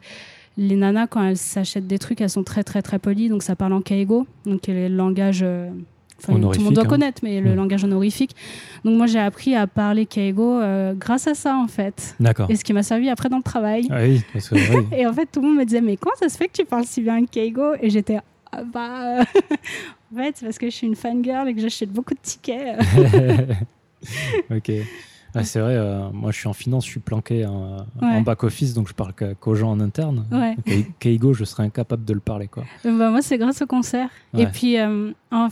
les nanas, quand elles s'achètent des trucs, elles sont très, très, très polies. Donc, ça parle en keigo, donc le langage. euh, enfin, tout le monde doit hein. connaître, mais le Mm. langage honorifique. Donc, moi, j'ai appris à parler keigo euh, grâce à ça, en fait. D'accord. Et ce qui m'a servi après dans le travail. Ah oui, parce que oui. Et en fait, tout le monde me disait, mais comment ça se fait que tu parles si bien Keigo Et j'étais, ah bah. euh, en fait, c'est parce que je suis une fangirl et que j'achète beaucoup de tickets. ok. Ah, c'est vrai, euh, moi je suis en finance, je suis planqué en, Ouais. en back-office, donc je parle qu'aux gens en interne. Ouais. Kei- Keigo, je serais incapable de le parler. Quoi. Euh, bah, moi, c'est grâce au concert. Ouais. Et puis, euh, f-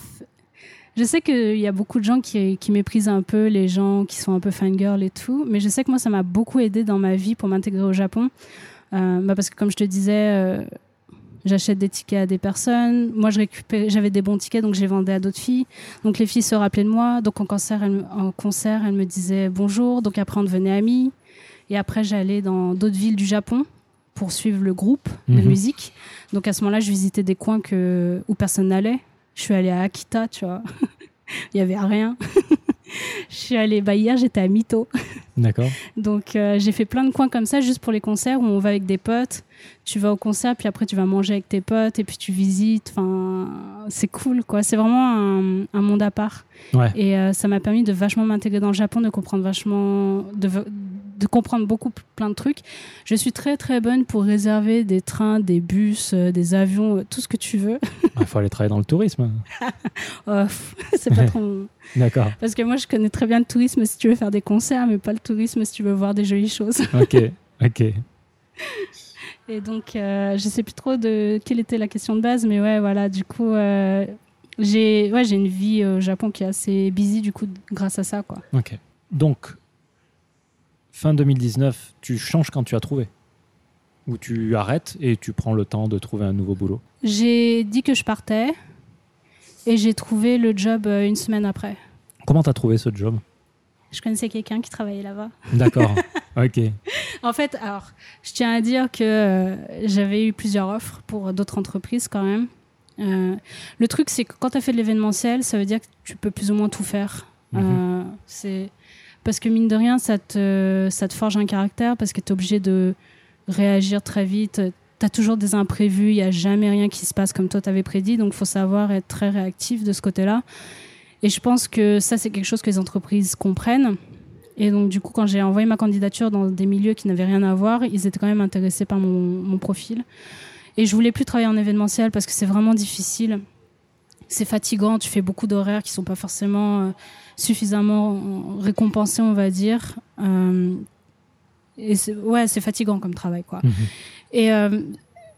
je sais qu'il y a beaucoup de gens qui, qui méprisent un peu les gens qui sont un peu fangirl et tout, mais je sais que moi, ça m'a beaucoup aidé dans ma vie pour m'intégrer au Japon. Euh, bah, parce que, comme je te disais, J'achète des tickets à des personnes. Moi, je récupère, j'avais des bons tickets, donc je les vendais à d'autres filles. Donc les filles se rappelaient de moi. Donc en concert, elles, en concert, elles me disaient bonjour. Donc après, on devenait amis. Et après, j'allais dans d'autres villes du Japon pour suivre le groupe de Mhm. musique. Donc à ce moment-là, je visitais des coins que, où personne n'allait. Je suis allée à Akita, tu vois. Il y avait rien. je suis allée, bah hier, j'étais à Mito. D'accord. Donc euh, j'ai fait plein de coins comme ça juste pour les concerts où on va avec des potes. Tu vas au concert, puis après tu vas manger avec tes potes et puis tu visites. Enfin, c'est cool quoi. C'est vraiment un, un monde à part. Ouais. Et euh, ça m'a permis de vachement m'intégrer dans le Japon, de comprendre vachement, de, de comprendre beaucoup plein de trucs. Je suis très très bonne pour réserver des trains, des bus, euh, des avions, euh, tout ce que tu veux. Il faut aller travailler dans le tourisme. Pff, c'est pas trop. D'accord. Parce que moi je connais très bien le tourisme si tu veux faire des concerts, mais pas le tourisme si tu veux voir des jolies choses. Ok. Ok. Et donc, euh, je sais plus trop de quelle était la question de base, mais ouais, voilà, du coup, euh, j'ai ouais, une vie au Japon qui est assez busy, du coup, grâce à ça, quoi. Ok. Donc, fin 2019, tu changes quand tu as trouvé Ou tu arrêtes et tu prends le temps de trouver un nouveau boulot J'ai dit que je partais et j'ai trouvé le job euh, une semaine après. Comment tu as trouvé ce job? Je connaissais quelqu'un qui travaillait là-bas. D'accord. ok. En fait, alors, je tiens à dire que euh, j'avais eu plusieurs offres pour d'autres entreprises quand même. Euh, le truc, c'est que quand tu as fait de l'événementiel, ça veut dire que tu peux plus ou moins tout faire. Mhm. Euh, c'est parce que mine de rien, ça te, forge un caractère parce que tu es obligé de réagir très vite. Tu as toujours des imprévus, il n'y a jamais rien qui se passe comme toi t'avais prédit, donc faut savoir être très réactif de ce côté-là. Et je pense que ça, c'est quelque chose que les entreprises comprennent. Et donc, du coup, quand j'ai envoyé ma candidature dans des milieux qui n'avaient rien à voir, ils étaient quand même intéressés par mon, mon profil. Et je voulais plus travailler en événementiel parce que c'est vraiment difficile. C'est fatigant, tu fais beaucoup d'horaires qui sont pas forcément euh, suffisamment récompensés, on va dire. Euh, et c'est- ouais, c'est fatigant comme travail, quoi. Mhm. Et euh,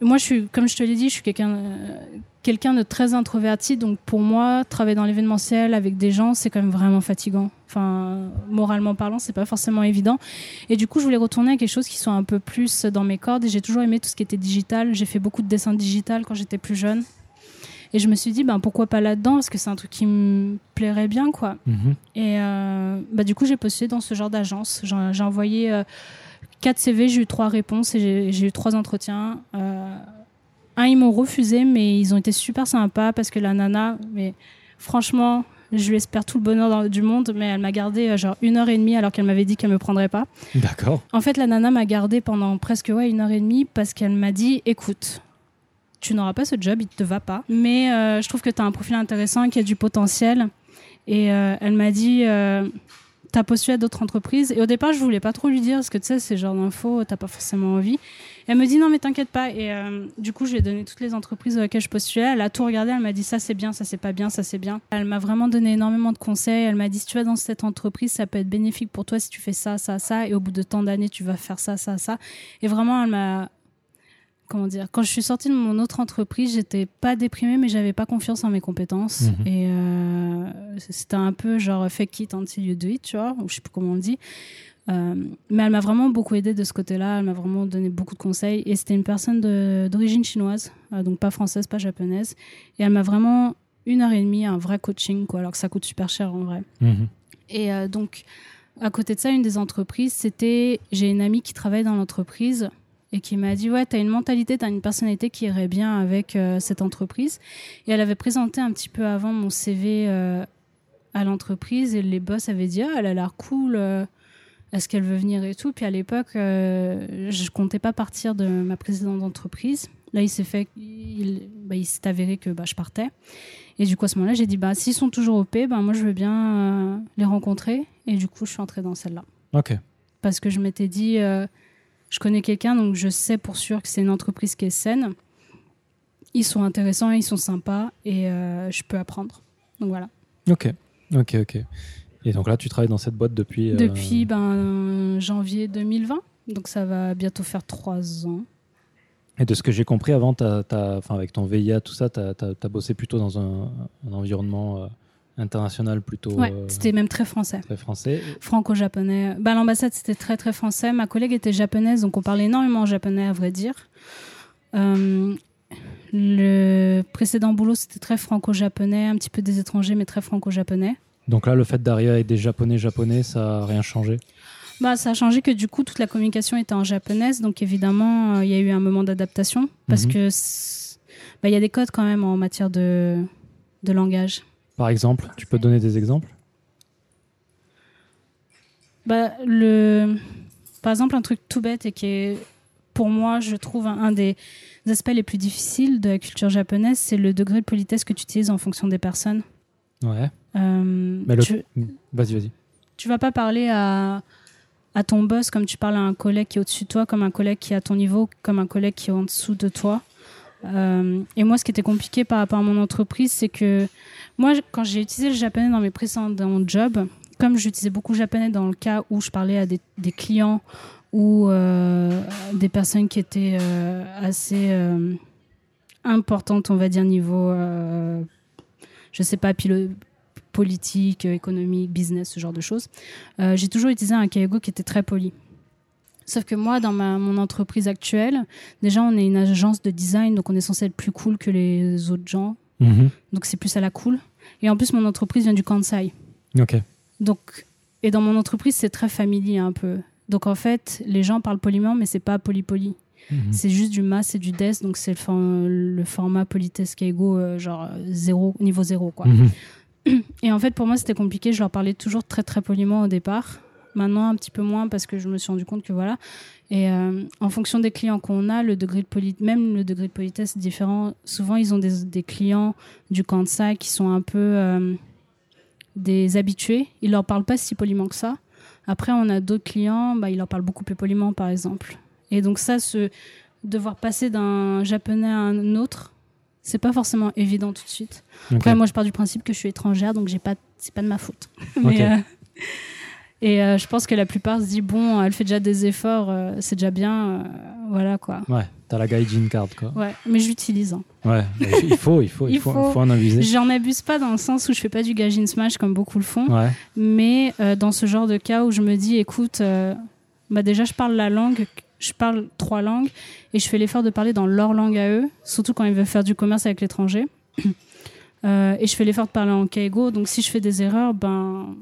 moi, je suis, comme je te l'ai dit, je suis quelqu'un euh, quelqu'un de très introverti. Donc, pour moi, travailler dans l'événementiel avec des gens, c'est quand même vraiment fatigant. Enfin, moralement parlant, c'est pas forcément évident. Et du coup, je voulais retourner à quelque chose qui soit un peu plus dans mes cordes. Et j'ai toujours aimé tout ce qui était digital. J'ai fait beaucoup de dessins digital quand j'étais plus jeune. Et je me suis dit, ben, pourquoi pas là-dedans? Parce que c'est un truc qui me plairait bien, quoi. Mhm. Et euh, bah, du coup, j'ai postulé dans ce genre d'agence. J'ai envoyé euh, 4 CV, j'ai eu 3 réponses et j'ai- eu 3 entretiens. Euh, un, ils m'ont refusé, mais ils ont été super sympas parce que la nana, mais franchement, je lui espère tout le bonheur du monde, mais elle m'a gardé euh, genre une heure et demie alors qu'elle m'avait dit qu'elle me prendrait pas. D'accord. En fait, la nana m'a gardé pendant presque ouais, une heure et demie parce qu'elle m'a dit écoute, tu n'auras pas ce job, il te va pas. Mais euh, je trouve que tu as un profil intéressant, qui a du potentiel. Et euh, elle m'a dit euh, t'as postulé à d'autres entreprises. Et au départ, je voulais pas trop lui dire parce que tu sais, c'est genre d'infos, t'as pas forcément envie. Elle me dit non, mais t'inquiète pas. Et euh, du coup, je lui ai donné toutes les entreprises dans lesquelles je postulais. Elle a tout regardé. Elle m'a dit ça c'est bien, ça c'est pas bien, ça c'est bien. Elle m'a vraiment donné énormément de conseils. Elle m'a dit si tu vas dans cette entreprise, ça peut être bénéfique pour toi si tu fais ça, ça, ça. Et au bout de tant d'années, tu vas faire ça, ça, ça. Et vraiment, elle m'a comment dire quand je suis sortie de mon autre entreprise j'étais pas déprimée mais j'avais pas confiance en mes compétences Mhm. et euh, c'était un peu genre fake it until you do it tu vois ou je sais plus comment on dit Euh, mais elle m'a vraiment beaucoup aidé de ce côté-là elle m'a vraiment donné beaucoup de conseils et c'était une personne d'origine chinoise euh, donc pas française pas japonaise et elle m'a vraiment une heure et demie un vrai coaching quoi alors que ça coûte super cher en vrai Mhm. et euh, donc, à côté de ça, une des entreprises, c'était. J'ai une amie qui travaille dans l'entreprise et qui m'a dit Ouais, t'as une mentalité, t'as une personnalité qui irait bien avec euh, cette entreprise. Et elle avait présenté un petit peu avant mon CV euh, à l'entreprise et les boss avaient dit Ah, elle a l'air cool. euh, est-ce qu'elle veut venir et tout Puis à l'époque, je comptais pas partir de ma précédente entreprise. Là, il s'est fait, il, bah, il s'est avéré que bah, je partais. Et du coup, à ce moment-là, j'ai dit, bah, s'ils sont toujours OP, bah, moi, je veux bien les rencontrer. Et du coup, je suis entrée dans celle-là. Ok. Parce que je m'étais dit, je connais quelqu'un, donc je sais pour sûr que c'est une entreprise qui est saine. Ils sont intéressants, ils sont sympas et euh, je peux apprendre. Donc voilà. Ok. Ok. Ok. Et donc là, tu travailles dans cette boîte depuis. euh, Depuis ben, janvier 2020. Donc ça va bientôt faire trois ans. Et de ce que j'ai compris avant, t'as- t'as- enfin, avec ton VIA, tout ça, tu as, bossé plutôt dans un, un environnement euh, international plutôt Ouais, euh, c'était même très français. très français. franco-japonais. Bah, l'ambassade, c'était très très français. Ma collègue était japonaise, donc on parlait énormément japonais, à vrai dire. Euh, Le précédent boulot, c'était très franco-japonais, un petit peu des étrangers, mais très franco-japonais. Donc là, le fait d'arriver avec des japonais japonais, ça n'a rien changé? Bah, ça a changé que du coup, toute la communication était en japonaise. Donc évidemment, euh, il y a eu un moment d'adaptation parce que c'est- bah, il y a des codes quand même en matière de, de langage. Par exemple, tu peux donner des exemples Bah, le... Par exemple, un truc tout bête et qui est, pour moi, je trouve un, un des aspects les plus difficiles de la culture japonaise, c'est le degré de politesse que tu utilises en fonction des personnes. Ouais. Euh, le- tu, Vas-y, vas-y. tu vas pas parler à, à ton boss comme tu parles à un collègue qui est au-dessus de toi, comme un collègue qui est à ton niveau, comme un collègue qui est en dessous de toi. Euh, et moi, ce qui était compliqué par rapport à mon entreprise, c'est que moi, quand j'ai utilisé le japonais dans mes précédents jobs, comme j'utilisais beaucoup le japonais dans le cas où je parlais à des, clients ou euh, des personnes qui étaient euh, assez importantes, on va dire, niveau, je sais pas, politique, économique, business, ce genre de choses. J'ai toujours utilisé un kaigo qui était très poli. Sauf que moi, dans ma, mon entreprise actuelle, déjà, on est une agence de design, donc on est censé être plus cool que les autres gens. Mhm. Donc c'est plus à la cool. Et en plus, mon entreprise vient du Kansai. Ok. Donc, et dans mon entreprise, c'est très familier un peu. Donc en fait, les gens parlent poliment, mais c'est pas poli-poli. Mhm. C'est juste du mas et du des, donc c'est le, for- le format politesse kaigo, euh, genre zéro, niveau zéro, quoi. Mhm. Et en fait, pour moi, c'était compliqué. Je leur parlais toujours très, très poliment au départ. Maintenant, un petit peu moins parce que je me suis rendu compte que voilà. Et euh, en fonction des clients qu'on a, le degré de poli- même le degré de politesse est différent. Souvent, ils ont des, des clients du Kansai qui sont un peu euh, des habitués. Ils leur parlent pas si poliment que ça. Après, on a d'autres clients, bah, ils leur parlent beaucoup plus poliment, par exemple. Et donc ça, ce devoir passer d'un japonais à un autre, c'est pas forcément évident tout de suite. Après, moi, je pars du principe que je suis étrangère, donc j'ai pas, c'est pas de ma faute. Mais, euh, et euh, je pense que la plupart se disent bon, elle fait déjà des efforts, euh, c'est déjà bien, euh, voilà quoi. Ouais, t'as la gaijin card, quoi. Ouais, mais je l'utilise. hein. Ouais, il faut, il faut, il faut, faut. faut en abuser. J'en abuse pas dans le sens où je fais pas du gajin smash comme beaucoup le font, Ouais. mais dans ce genre de cas où je me dis écoute, bah déjà je parle la langue, je parle trois langues et je fais l'effort de parler dans leur langue à eux, surtout quand ils veulent faire du commerce avec l'étranger. Euh, et je fais l'effort de parler en kaigo, donc si je fais des erreurs, ben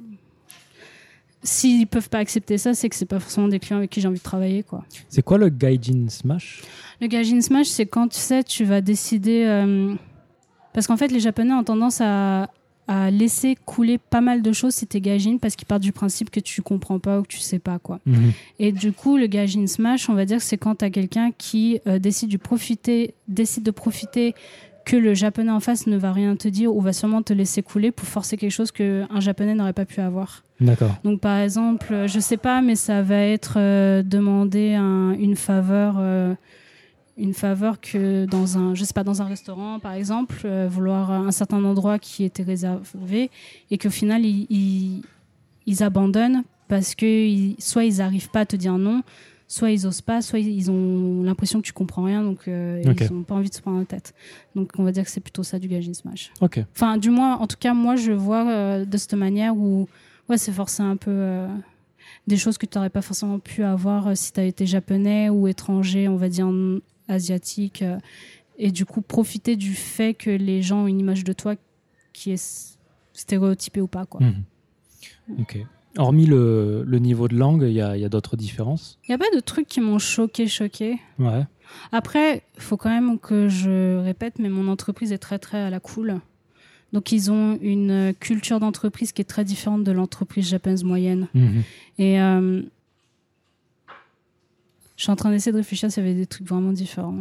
s'ils peuvent pas accepter ça, c'est que c'est pas forcément des clients avec qui j'ai envie de travailler quoi. C'est quoi le gaijin smash? Le gajin smash, c'est quand tu sais, tu vas décider. euh, Parce qu'en fait, les Japonais ont tendance à, à laisser couler pas mal de choses si t'es gajin parce qu'ils partent du principe que tu comprends pas ou que tu sais pas quoi. Mhm. Et du coup, le gajin smash, on va dire que c'est quand t'as quelqu'un qui euh, décide, de profiter, décide de profiter que le japonais en face ne va rien te dire ou va sûrement te laisser couler pour forcer quelque chose qu'un japonais n'aurait pas pu avoir. D'accord. Donc par exemple, euh, je sais pas, mais ça va être euh, demander un- une faveur, euh, une faveur que dans un, je sais pas, dans un restaurant par exemple, euh, vouloir un certain endroit qui était réservé et qu'au final ils, ils, ils abandonnent parce que ils- soit ils arrivent pas à te dire non, soit ils osent pas, soit ils ont l'impression que tu comprends rien, donc euh, ils ont pas envie de se prendre la tête. Donc on va dire que c'est plutôt ça du gajin smash. Ok. Enfin, du moins, en tout cas, moi, je vois euh, de cette manière où, ouais, c'est forcer un peu euh, des choses que tu n'aurais pas forcément pu avoir si tu as été japonais ou étranger, on va dire asiatique. et du coup, profiter du fait que les gens ont une image de toi qui est stéréotypée ou pas, quoi. Mhm. Ok. Hormis le, le niveau de langue, il y a, il y a d'autres différences Il n'y a pas de trucs qui m'ont choqué, choqué. Ouais. Après, il faut quand même que je répète, mais mon entreprise est très très à la cool. Donc ils ont une culture d'entreprise qui est très différente de l'entreprise japonaise moyenne. Mhm. Et euh, je suis en train d'essayer de réfléchir s'il y avait des trucs vraiment différents.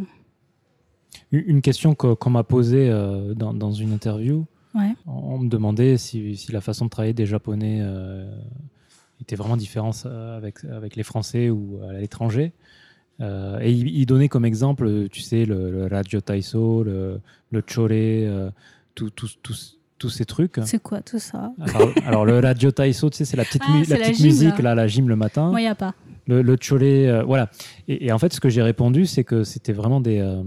Une question que- qu'on m'a posée euh, dans une interview, Ouais. on me demandait si, si la façon de travailler des Japonais euh, était vraiment différente euh, avec, avec les Français ou à l'étranger. Euh, et il, il donnait comme exemple, tu sais, le, le Radio Taiso, le, le Chore, euh, tout- tout- tous- ces trucs. C'est quoi tout ça? Alors, alors, le Radio Taiso, tu sais, c'est la petite, Ah, mu- la la petite gym, musique, là. là, la gym le matin. Moi, il n'y a pas. Le, le cholet, euh, voilà. Et, et en fait, ce que j'ai répondu, c'est que c'était vraiment des euh,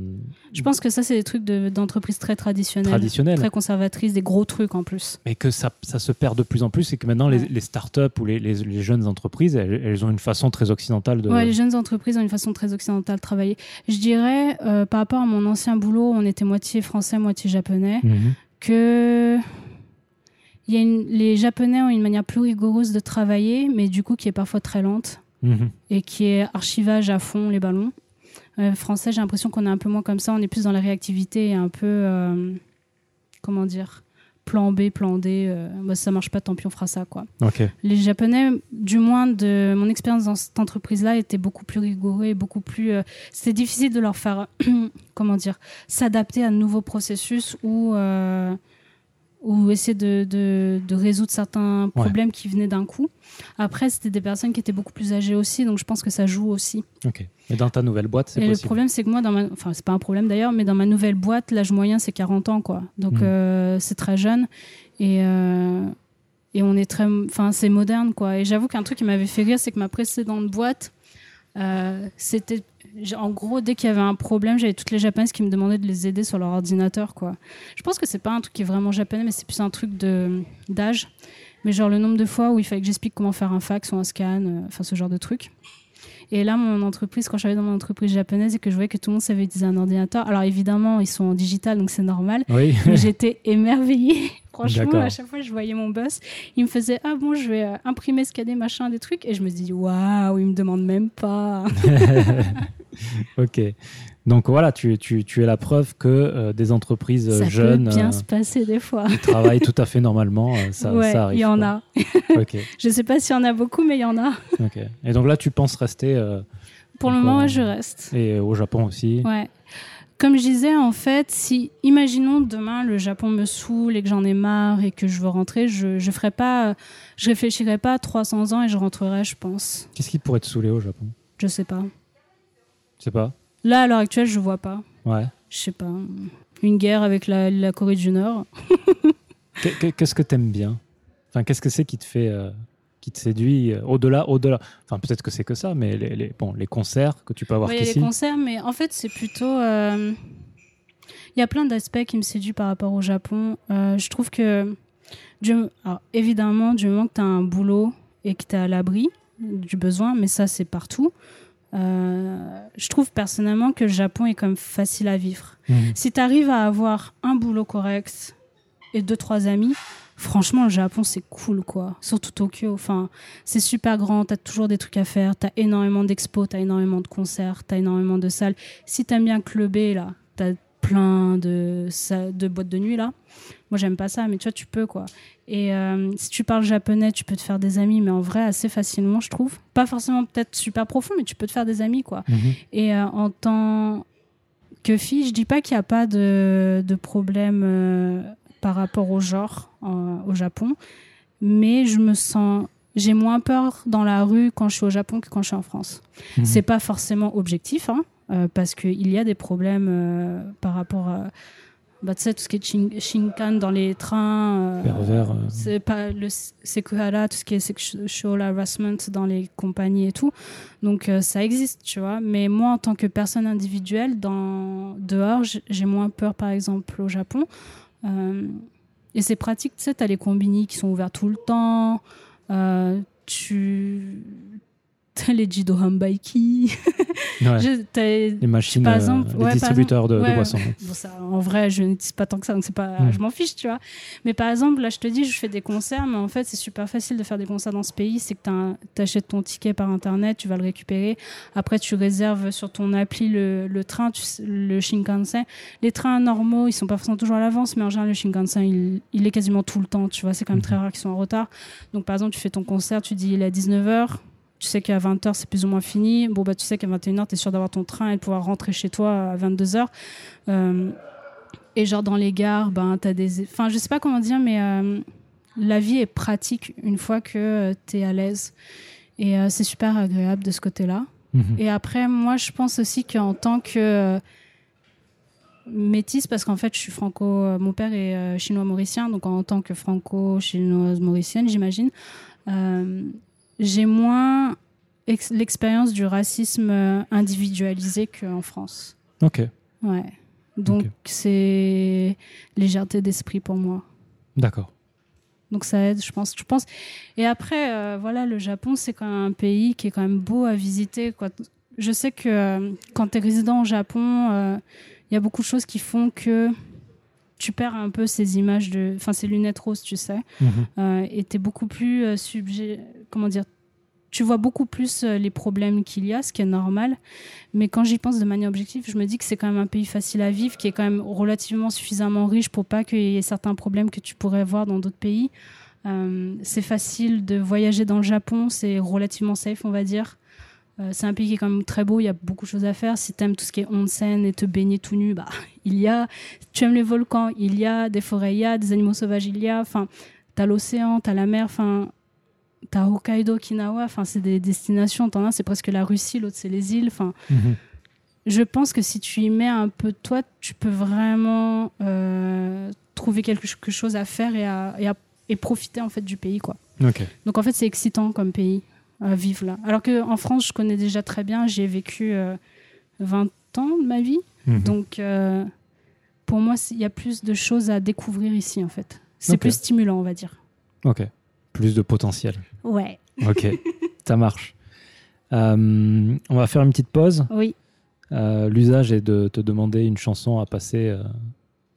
Je pense que ça, c'est des trucs de- d'entreprises très traditionnelles, très conservatrices, des gros trucs en plus. mais que ça, ça se perd de plus en plus et que maintenant les, Ouais. les startups ou les, les, les jeunes entreprises, elles, elles ont une façon très occidentale de. Ouais, les jeunes entreprises ont une façon très occidentale de travailler. Je dirais, euh, par rapport à mon ancien boulot, on était moitié français, moitié japonais, Mhm. que il y a une- les Japonais ont une manière plus rigoureuse de travailler, mais du coup qui est parfois très lente Mhm. et qui est archivage à fond les ballons. Euh, français, j'ai l'impression qu'on est un peu moins comme ça, on est plus dans la réactivité et un peu, euh, comment dire, plan B, plan D. euh, bah, si ça marche pas, tant pis, on fera ça, quoi. Les Japonais, du moins de mon expérience dans cette entreprise-là, étaient beaucoup plus rigoureux et beaucoup plus. euh, C'était difficile de leur faire, comment dire, s'adapter à de nouveaux processus ou euh, ou essayer de, de, de résoudre certains problèmes qui venaient d'un coup. Après, c'était des personnes qui étaient beaucoup plus âgées aussi, donc je pense que ça joue aussi. Ok. Et dans ta nouvelle boîte, c'est le problème, c'est que moi, dans ma... enfin, c'est pas un problème d'ailleurs, mais dans ma nouvelle boîte, l'âge moyen, c'est 40 ans, quoi. Donc, Mhm. euh, c'est très jeune. Et, euh, et on est très. Enfin, c'est moderne, quoi. Et j'avoue qu'un truc qui m'avait fait rire, c'est que ma précédente boîte, euh, c'était. En gros, dès qu'il y avait un problème, j'avais toutes les japonaises qui me demandaient de les aider sur leur ordinateur, quoi. Je pense que c'est pas un truc qui est vraiment japonais, mais c'est plus un truc d'âge. Mais genre le nombre de fois où il fallait que j'explique comment faire un fax ou un scan, euh, enfin ce genre de truc. Et là, mon entreprise, quand j'arrivais dans mon entreprise japonaise et que je voyais que tout le monde savait utiliser un ordinateur, alors évidemment, ils sont en digital, donc c'est normal, Oui. mais j'étais émerveillée. Franchement, à chaque fois, je voyais mon boss, il me faisait Ah bon, je vais euh, imprimer, scanner, machin, des trucs. Et je me dis Waouh, il me demande même pas. ok. Donc voilà, tu, tu, tu es la preuve que euh, des entreprises euh, Ça jeunes peut bien euh, se passer des fois. qui travaillent tout à fait normalement. euh, ça, ouais, ça arrive. il y en quoi. a. Ok. Je sais pas s'il y en a beaucoup, mais il y en a. ok. Et donc là, tu penses rester Pour le moment, je reste. et au Japon aussi. Ouais. Comme je disais, en fait, si, imaginons demain le Japon me saoule et que j'en ai marre et que je veux rentrer, je, je ferai pas, je réfléchirai pas à 300 ans et je rentrerai, je pense. Qu'est-ce qui pourrait te saouler au Japon? Je sais pas. Je sais pas. Là, à l'heure actuelle, je vois pas. Ouais. Je sais pas. Une guerre avec la, la Corée du Nord. Qu'est- qu'est- Qu'est-ce que t'aimes bien? Enfin, qu'est-ce que c'est qui te fait, euh, qui te séduit euh, au-delà, au-delà? Enfin, peut-être que c'est que ça, mais les, les- bon, les concerts que tu peux avoir Ouais, qu'ici. les concerts, mais en fait, c'est plutôt. euh, Il y a plein d'aspects qui me séduisent par rapport au Japon. Euh, je trouve que, du... alors, évidemment, du moment que tu as un boulot et que tu es à l'abri du besoin, mais ça, c'est partout. Euh, je trouve personnellement que le Japon est comme facile à vivre. Mhm. Si tu arrives à avoir un boulot correct et deux, trois amis, franchement, le Japon, c'est cool, quoi. Surtout Tokyo. Enfin, c'est super grand, tu as toujours des trucs à faire, tu as énormément d'expos, tu as énormément de concerts, tu as énormément de salles. Si tu aimes bien clubber, là, tu as plein de, de boîtes de nuit, là. Moi, j'aime pas ça, mais tu vois, tu peux, quoi. Et euh, si tu parles japonais, tu peux te faire des amis, mais en vrai, assez facilement, je trouve. Pas forcément peut-être super profond, mais tu peux te faire des amis, quoi. Mhm. Et euh, en tant que fille, je dis pas qu'il n'y a pas de, de problème euh, par rapport au genre au Japon, mais je me sens. J'ai moins peur dans la rue quand je suis au Japon que quand je suis en France. Mhm. C'est pas forcément objectif, hein, parce qu'il y a des problèmes par rapport à. Bah, tu sais, tout ce qui est shin- Shinkan dans les trains. euh, Pervers, euh. C'est pas le Sekuhara, tout ce qui est sexual harassment dans les compagnies et tout. Donc euh, ça existe, tu vois. Mais moi, en tant que personne individuelle, dans, dehors, j'ai moins peur, par exemple, au Japon. Euh, et c'est pratique, tu sais, t'as les combini qui sont ouverts tout le temps. Tu. T'as les Jido Hambaiki. Ouais. Je- Les machines, par euh, exemple, les ouais, par distributeurs de, de Ouais, boissons. Bon, ça, en vrai, je n'utilise pas tant que ça, donc c'est pas, Mm. je m'en fiche, tu vois. Mais par exemple, là, je te dis, je fais des concerts, mais en fait, c'est super facile de faire des concerts dans ce pays. C'est que tu achètes ton ticket par internet, tu vas le récupérer. Après, tu réserves sur ton appli le, le train, tu le Shinkansen. Les trains normaux, ils sont pas forcément toujours à l'avance, mais en général, le Shinkansen, il, il est quasiment tout le temps, tu vois. C'est quand même très rare qu'ils soient en retard. Donc, par exemple, tu fais ton concert, tu dis, il est à 19h. Tu sais qu'à 20h, c'est plus ou moins fini. Bon, bah, tu sais qu'à 21h, tu es sûr d'avoir ton train et de pouvoir rentrer chez toi à 22h. Euh, et genre, dans les gares, ben, tu as des. Enfin, je sais pas comment dire, mais euh, la vie est pratique une fois que tu es à l'aise. Et euh, c'est super agréable de ce côté-là. Mhm. Et après, moi, je pense aussi qu'en tant que euh, métisse, parce qu'en fait, je suis franco. euh, Mon père est euh, chinois-mauricien, donc en tant que franco-chinoise-mauricienne, j'imagine, euh, j'ai moins l'expérience du racisme euh, individualisé qu'en France. Ok. Ouais. Donc, c'est légèreté d'esprit pour moi. D'accord. Donc ça aide, je pense. Je pense. Et après, euh, voilà, le Japon, c'est quand même un pays qui est quand même beau à visiter. Quoi. Je sais que euh, quand tu es résident au Japon, il y a beaucoup de choses qui font que tu perds un peu ces images de, enfin ces lunettes roses, tu sais, mhm. et tu es beaucoup plus subjet, comment dire, tu vois beaucoup plus euh, les problèmes qu'il y a, ce qui est normal. Mais quand j'y pense de manière objective, je me dis que c'est quand même un pays facile à vivre, qui est quand même relativement suffisamment riche pour pas qu'il y ait certains problèmes que tu pourrais voir dans d'autres pays. Euh, c'est facile de voyager dans le Japon, c'est relativement safe, on va dire. Euh, c'est un pays qui est quand même très beau, il y a beaucoup de choses à faire. Si tu aimes tout ce qui est onsen et te baigner tout nu, bah, il y a. tu aimes les volcans, il y a. Des forêts, il y a. Des animaux sauvages, il y a. Enfin, t'as l'océan, t'as la mer. Enfin, t'as Hokkaido, Okinawa, enfin c'est des destinations. T'en as, c'est presque la Russie, l'autre c'est les îles. Enfin, mhm. je pense que si tu y mets un peu de toi, tu peux vraiment euh, trouver quelque chose à faire et, à, et, profiter en fait du pays, quoi. Donc en fait, c'est excitant comme pays vivre là. Alors que en France, je connais déjà très bien. J'ai vécu 20 euh, ans de ma vie, mhm. donc euh, pour moi, il y a plus de choses à découvrir ici en fait. C'est plus stimulant, on va dire. Ok plus de potentiel. Ouais. Ok, ça marche. Euh, on va faire une petite pause. Oui. Euh, l'usage est de te demander une chanson à passer euh,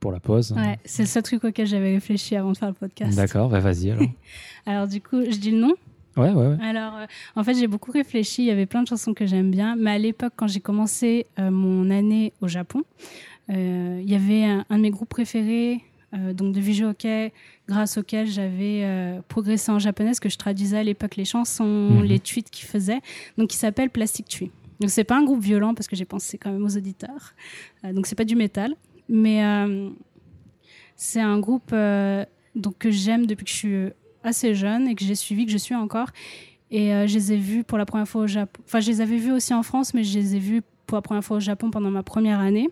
pour la pause. Ouais, c'est le seul truc auquel j'avais réfléchi avant de faire le podcast. D'accord, bah, vas-y alors. alors du coup, je dis le nom Ouais, ouais, ouais. Alors, en fait, j'ai beaucoup réfléchi. Il y avait plein de chansons que j'aime bien. Mais à l'époque, quand j'ai commencé mon année au Japon, il y avait un, un, de mes groupes préférés, donc de Visual Hockey, grâce auquel j'avais euh, progressé en japonais, que je traduisais à l'époque les chansons, mhm. les tweets qu'ils faisaient, donc qui s'appelle Plastic Tree. Donc c'est pas un groupe violent parce que j'ai pensé quand même aux auditeurs, euh, donc c'est pas du métal, mais euh, c'est un groupe donc que j'aime depuis que je suis assez jeune et que j'ai suivi, que je suis encore. Et je les ai vus pour la première fois au Japon. Enfin, je les avais vus aussi en France, mais je les ai vus pour la première fois au Japon pendant ma première année.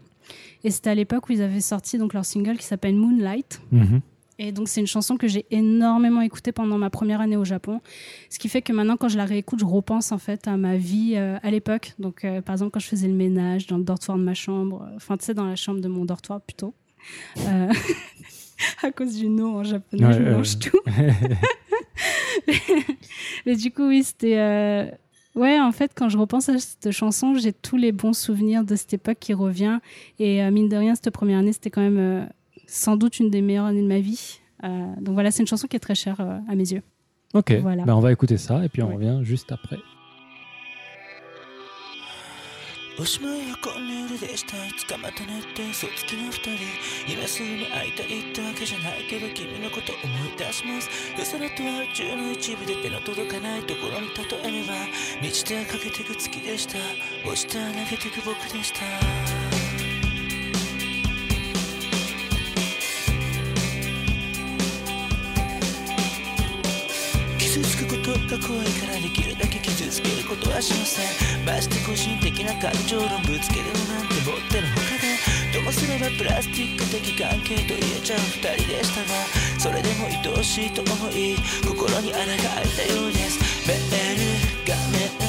Et c'était à l'époque où ils avaient sorti donc leur single qui s'appelle Moonlight. Mhm. Et donc c'est une chanson que j'ai énormément écoutée pendant ma première année au Japon, ce qui fait que maintenant quand je la réécoute, je repense en fait à ma vie euh, à l'époque. Donc euh, par exemple quand je faisais le ménage dans le dortoir de ma chambre, euh, enfin tu sais dans la chambre de mon dortoir plutôt, à cause du nom en japonais, je mange tout. Mais du coup oui c'était Ouais, en fait, quand je repense à cette chanson, j'ai tous les bons souvenirs de cette époque qui revient. Et mine de rien, cette première année, c'était quand même sans doute une des meilleures années de ma vie. Euh, donc voilà, c'est une chanson qui est très chère euh, à mes yeux. Ok, voilà. ben on va écouter ça et puis on revient juste après. おしまいはこんな夜でした。いつかまたねって嘘つきの二人。今すぐに会いたいってわけじゃないけど君のこと思い出します。嘘だとは宇宙の一部で手の届かないところに例えれば満ちてかけてく月でした。落ちて投げてく僕でした。傷つくことが怖いからできるだけ傷つけることはしません。まして個人的な感情論ぶつけるなんてもってのほかで。ともすればプラスチック的関係と言えちゃう2人でしたがそれでも愛おしいと思い心に穴が開いたようです。メール画面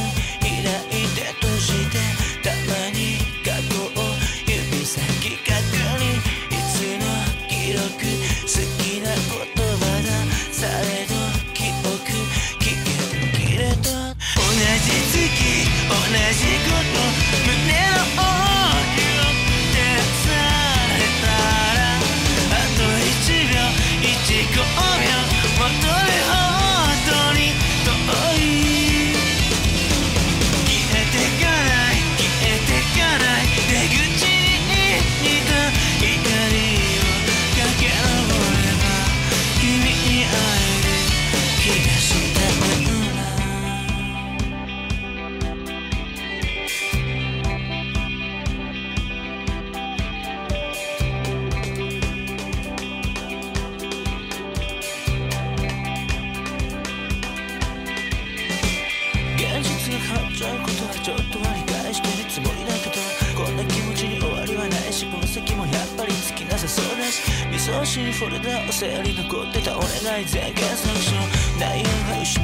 それだ生理残ってた俺が全権作詞内容が失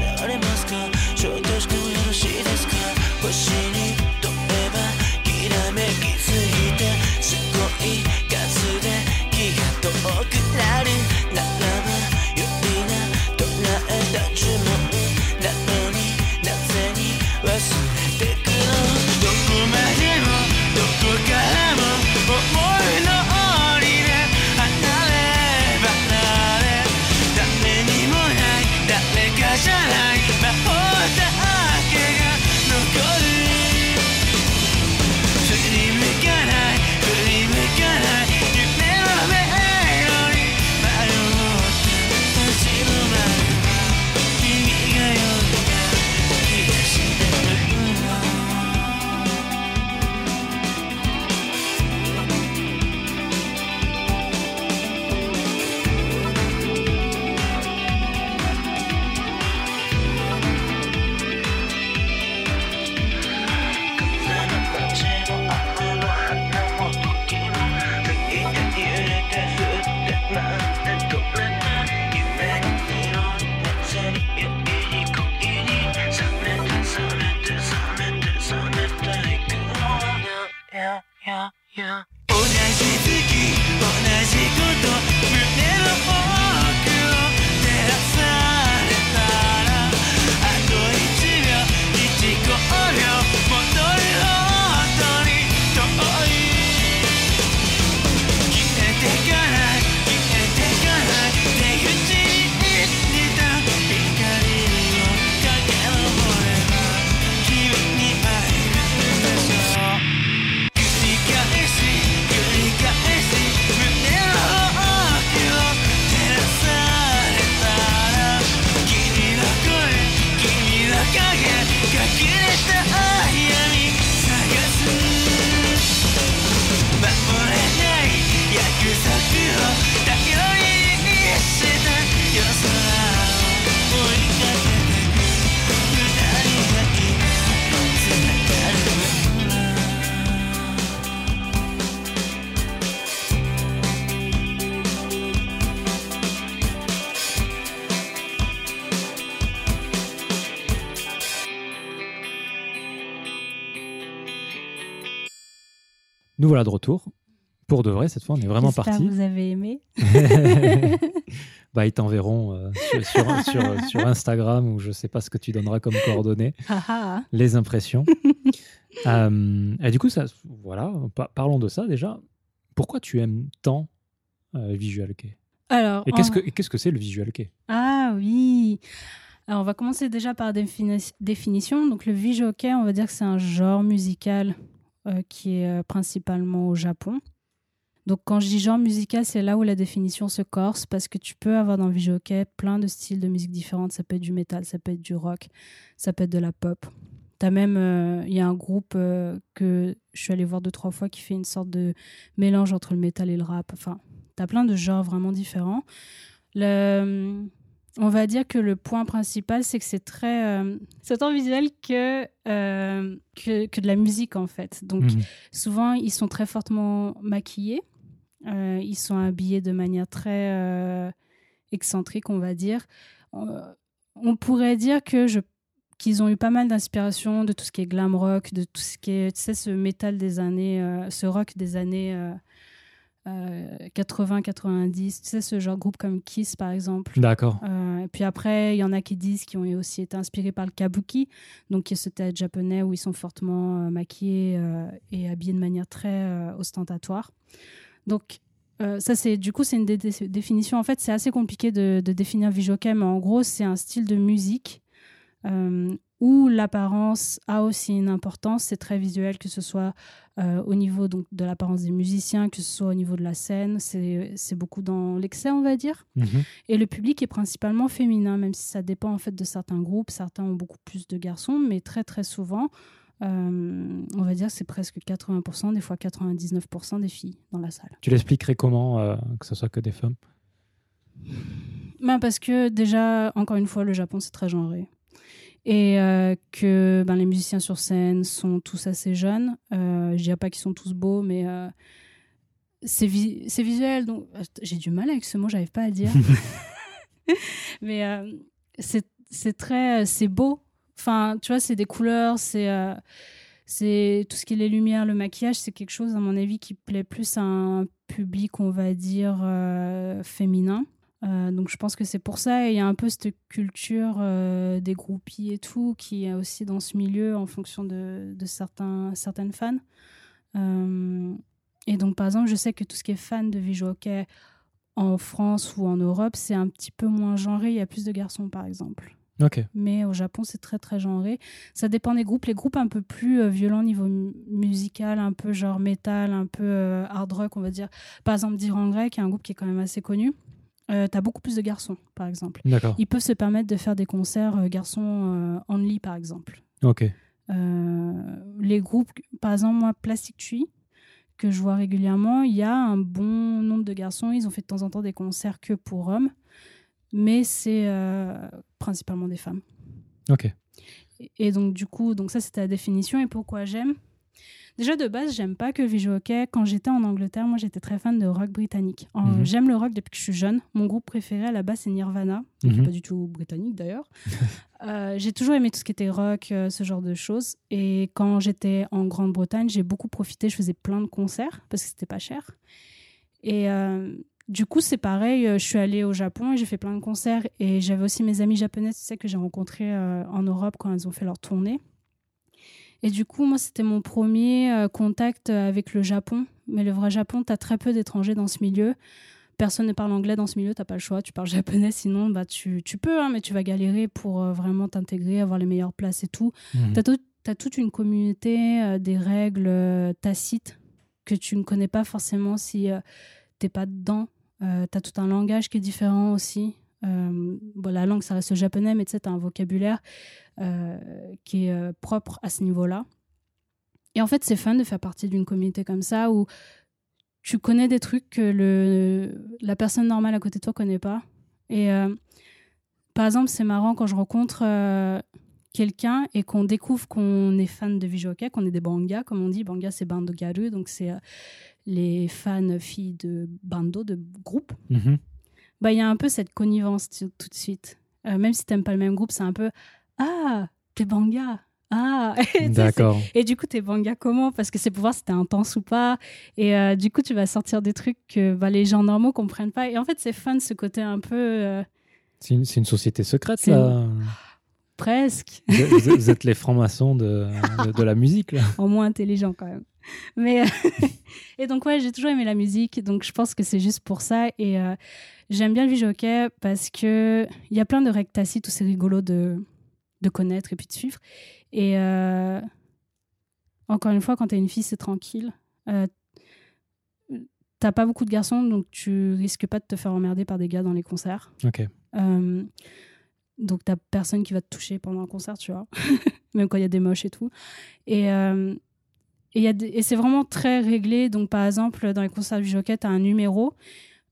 voilà de retour. Pour de vrai, cette fois, on est vraiment parti. vous avez aimé. bah, ils t'enverront euh, sur, sur- sur- sur Instagram ou je sais pas ce que tu donneras comme coordonnées, Ah ah. les impressions. Euh, et du coup, ça, voilà, pa- parlons de ça déjà. Pourquoi tu aimes tant euh, Visual Kei Alors, Et qu'est-ce que et qu'est-ce que c'est le Visual Kei Ah oui. Alors, on va commencer déjà par défini- définition. Donc, le Vijoke, on va dire que c'est un genre musical qui est euh, principalement au Japon. Donc, quand je dis genre musical, c'est là où la définition se corse parce que tu peux avoir dans le Vijoke plein de styles de musique différentes. Ça peut être du métal, ça peut être du rock, ça peut être de la pop. T'as même, euh, il y a un groupe euh, que je suis allée voir deux, trois fois qui fait une sorte de mélange entre le métal et le rap. Enfin, t'as plein de genres vraiment différents. Le, on va dire que le point principal, c'est que c'est très. euh, c'est autant visuel que, euh, que, que de la musique, en fait. Donc, Mhm. souvent, ils sont très fortement maquillés. Euh, ils sont habillés de manière très excentrique, on va dire. On pourrait dire que je qu'ils ont eu pas mal d'inspiration de tout ce qui est glam rock, de tout ce qui est, tu sais, ce métal des années, ce rock des années euh, 80-90, tu sais, ce genre de groupe comme Kiss, par exemple. D'accord. Euh, et puis après, il y en a qui disent qu'ils ont aussi été inspirés par le kabuki, donc qui est ce théâtre japonais où ils sont fortement euh, maquillés et habillés de manière très ostentatoire. Donc euh, ça, c'est du coup, c'est une dé- dé- définition. En fait, c'est assez compliqué de, de définir Vijoken, mais en gros, c'est un style de musique euh, où l'apparence a aussi une importance. C'est très visuel, que ce soit euh, au niveau donc, de l'apparence des musiciens, que ce soit au niveau de la scène. C'est beaucoup dans l'excès, on va dire. Mhm. Et le public est principalement féminin, même si ça dépend en fait de certains groupes. Certains ont beaucoup plus de garçons, mais très très souvent, euh, on va dire que c'est presque 80%, des fois 99% des filles dans la salle. Tu l'expliquerais comment euh, que ce soit que des femmes? Ben, parce que déjà, encore une fois, le Japon c'est très genré. Et euh, que ben, les musiciens sur scène sont tous assez jeunes. Euh, je dirais pas qu'ils sont tous beaux, mais euh, c'est vi- c'est visuel. Donc j'ai du mal avec ce mot, j'arrive pas à le dire. mais euh, c'est très c'est beau Enfin, tu vois, c'est des couleurs, c'est c'est tout ce qui est les lumières, le maquillage, c'est quelque chose, à mon avis, qui plaît plus à un public, on va dire, féminin. Euh, donc je pense que c'est pour ça. Et il y a un peu cette culture euh, des groupies et tout qui est aussi dans ce milieu en fonction de, de certains, certaines fans. Euh, et donc par exemple, je sais que tout ce qui est fan de visual hockey en France ou en Europe, c'est un petit peu moins genré. Il y a plus de garçons par exemple. Ok. Mais au Japon, c'est très très genré. Ça dépend des groupes. Les groupes un peu plus euh, violents au niveau mu- musical, un peu genre métal, un peu euh, hard rock, on va dire. Par exemple, Dirangray, qui est un groupe qui est quand même assez connu. Euh, T'as beaucoup plus de garçons, par exemple. Ils peuvent se permettre de faire des concerts euh, garçons euh, only, par exemple. Ok. Euh, les groupes, par exemple, moi, Plastic Tree, que je vois régulièrement, il y a un bon nombre de garçons. Ils ont fait de temps en temps des concerts que pour hommes, mais c'est principalement des femmes. Ok. Et- Et donc, du coup, donc ça, c'était la définition. Et pourquoi j'aime? Déjà, de base, j'aime pas que le visual hockey. Quand j'étais en Angleterre, moi, j'étais très fan de rock britannique. Mhm. J'aime le rock depuis que je suis jeune. Mon groupe préféré, à la base, c'est Nirvana, qui Mhm. n'est pas du tout britannique, d'ailleurs. Euh, j'ai toujours aimé tout ce qui était rock, euh, ce genre de choses. Et quand j'étais en Grande-Bretagne, j'ai beaucoup profité. Je faisais plein de concerts parce que c'était pas cher. Et euh, du coup, c'est pareil. Je suis allée au Japon et j'ai fait plein de concerts. Et j'avais aussi mes amis japonais, tu sais, que j'ai rencontrés euh, en Europe quand elles ont fait leur tournée. Et du coup, moi, c'était mon premier euh, contact avec le Japon. Mais le vrai Japon, tu as très peu d'étrangers dans ce milieu. Personne ne parle anglais dans ce milieu, t'as pas le choix. Tu parles japonais, sinon bah, tu, tu peux, hein, mais tu vas galérer pour euh, vraiment t'intégrer, avoir les meilleures places et tout. Mhm. T'as tout- t'as toute une communauté, euh, des règles euh, tacites que tu ne connais pas forcément si euh, t'es pas dedans. Euh, t'as tout un langage qui est différent aussi. Euh, la langue, ça reste le japonais, mais tu sais, t'as un vocabulaire euh, qui est euh, propre à ce niveau-là. Et en fait, c'est fun de faire partie d'une communauté comme ça où tu connais des trucs que la personne normale à côté de toi connaît pas. Et par exemple, c'est marrant quand je rencontre quelqu'un et qu'on découvre qu'on est fan de visual hockey, qu'on est des bangas, comme on dit. Banga, c'est bando garu, donc c'est les fans filles de bando, de groupe. Mhm. Bah, il y a un peu cette connivence tout de suite. Euh, même si t'aimes pas le même groupe, c'est un peu Ah, t'es banga Ah D'accord. et du coup, t'es banga comment? Parce que c'est pour voir si t'es intense ou pas. Et euh, du coup, tu vas sortir des trucs que bah, les gens normaux comprennent pas. Et en fait, c'est fun ce côté un peu euh, C'est une, société secrète, là. Presque, Vous, êtes les francs-maçons de, de, de la musique, là. en moins intelligent quand même. Mais euh, et donc ouais, j'ai toujours aimé la musique, donc je pense que c'est juste pour ça. Et euh, j'aime bien le hockey parce que il y a plein de règles tacites où c'est rigolo de de connaître et puis de suivre. Et euh, encore une fois, quand t'es une fille, c'est tranquille. Euh, T'as pas beaucoup de garçons, donc tu risques pas de te faire emmerder par des gars dans les concerts. Ok. Euh, donc t'as personne qui va te toucher pendant un concert, tu vois. Même quand il y a des moches et tout. Et, euh, et, c'est vraiment très réglé. Donc par exemple, dans les concerts du jockey, tu as un numéro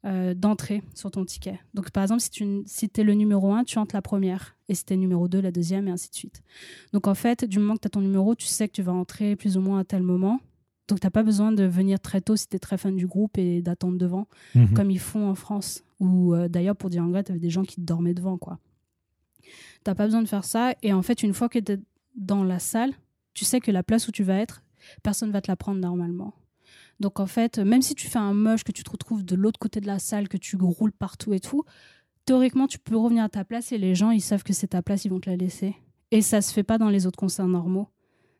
euh, d'entrée sur ton ticket. Donc par exemple, si tu si es le numéro 1, tu entres la première. Et si tu es numéro 2, la deuxième, et ainsi de suite. Donc en fait, du moment que tu as ton numéro, tu sais que tu vas entrer plus ou moins à tel moment. Donc t'as pas besoin de venir très tôt si tu es très fan du groupe et d'attendre devant Mhm. comme ils font en France. Ou euh, d'ailleurs, pour dire en vrai, tu avais des gens qui dormaient devant, quoi. T'as pas besoin de faire ça. Et en fait, une fois que tu es dans la salle, tu sais que la place où tu vas être, personne va te la prendre normalement. Donc en fait, même si tu fais un moche, que tu te retrouves de l'autre côté de la salle, que tu roules partout et tout, théoriquement, tu peux revenir à ta place et les gens, ils savent que c'est ta place, ils vont te la laisser. Et ça se fait pas dans les autres concerts normaux.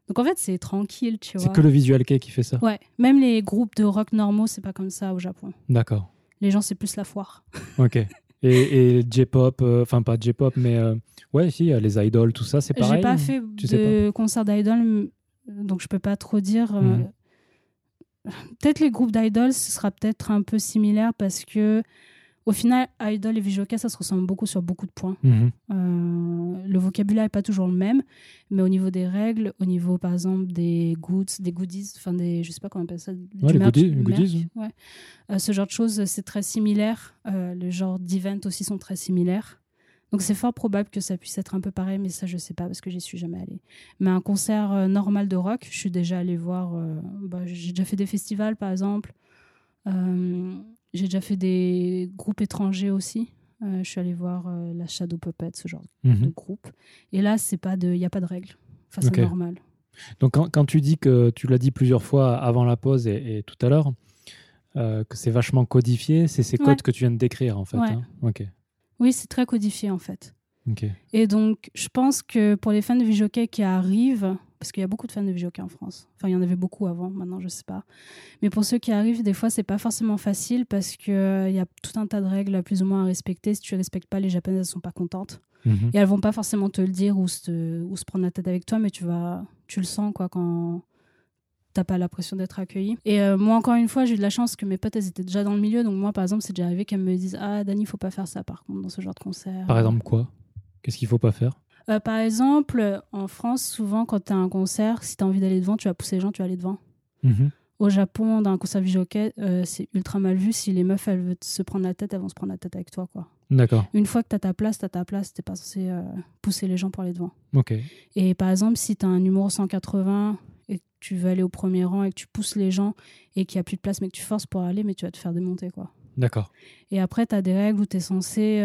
Donc en fait, c'est tranquille, tu vois. C'est que le visual kei qui fait ça. Ouais, même les groupes de rock normaux, c'est pas comme ça au Japon. D'accord. Les gens, c'est plus la foire. Ok. Et, et J-pop, euh, enfin pas J-pop, mais euh, ouais, si, les idoles, tout ça, c'est pareil. J'ai pas fait tu de concert d'idol, m- donc je peux pas trop dire. euh, Mhm. Peut-être les groupes d'idoles, ce sera peut-être un peu similaire parce que au final, idol et visual ça se ressemble beaucoup sur beaucoup de points. Mhm. Euh, le vocabulaire est pas toujours le même, mais au niveau des règles, au niveau par exemple des goods, des goodies, enfin des, je sais pas comment on appelle ça, du Ouais, les merch- goodies- du goodies, merch, ouais. Euh, ce genre de choses, c'est très similaire. Euh, le genre d'event aussi sont très similaires. Donc c'est fort probable que ça puisse être un peu pareil, mais ça je sais pas parce que j'y suis jamais allée. Mais un concert euh, normal de rock, je suis déjà allée voir. bah, j'ai déjà fait des festivals par exemple. Euh, j'ai déjà fait des groupes étrangers aussi. Euh, je suis allée voir euh, la Shadow Puppet, ce genre de Mhm. groupe. Et là, c'est pas de, il n'y a pas de règles. Enfin, c'est normal. Donc quand, quand tu dis que tu l'as dit plusieurs fois avant la pause et, et tout à l'heure, euh, que c'est vachement codifié, c'est ces Ouais. codes que tu viens de décrire en fait. Ouais. hein. Ok. Oui, c'est très codifié en fait. Ok. Et donc, je pense que pour les fans de Vijockey qui arrivent, parce qu'il y a beaucoup de fans de Vijockey en France, enfin, il y en avait beaucoup avant, maintenant, je sais pas. Mais pour ceux qui arrivent, des fois, c'est pas forcément facile parce qu'il y a tout un tas de règles plus ou moins à respecter. Si tu respectes pas, les Japonaises sont pas contentes. Mhm. Et elles vont pas forcément te le dire ou se, ou se prendre la tête avec toi, mais tu vas, tu le sens quoi quand t'as pas l'impression d'être accueilli. Et euh, moi encore une fois, j'ai eu de la chance que mes potes elles étaient déjà dans le milieu, donc moi par exemple c'est déjà arrivé qu'elles me disent ah Dani faut pas faire ça par contre dans ce genre de concert. Par exemple quoi? Qu'est-ce qu'il faut pas faire? Euh, par exemple en France souvent quand t'as un concert, si t'as envie d'aller devant, tu vas pousser les gens, tu vas aller devant. Mhm. Au Japon, dans un concert Vijockey, euh, c'est ultra mal vu. Si les meufs elles veulent se prendre la tête, elles vont se prendre la tête avec toi quoi. D'accord. Une fois que t'as ta place, t'as ta place, t'es pas censé euh, pousser les gens pour aller devant. Ok. Et par exemple, si tu as un numéro 180 et que tu veux aller au premier rang et que tu pousses les gens et qu'il n'y a plus de place, mais que tu forces pour aller, mais tu vas te faire démonter. quoi. D'accord. Et après, tu as des règles où tu es censé.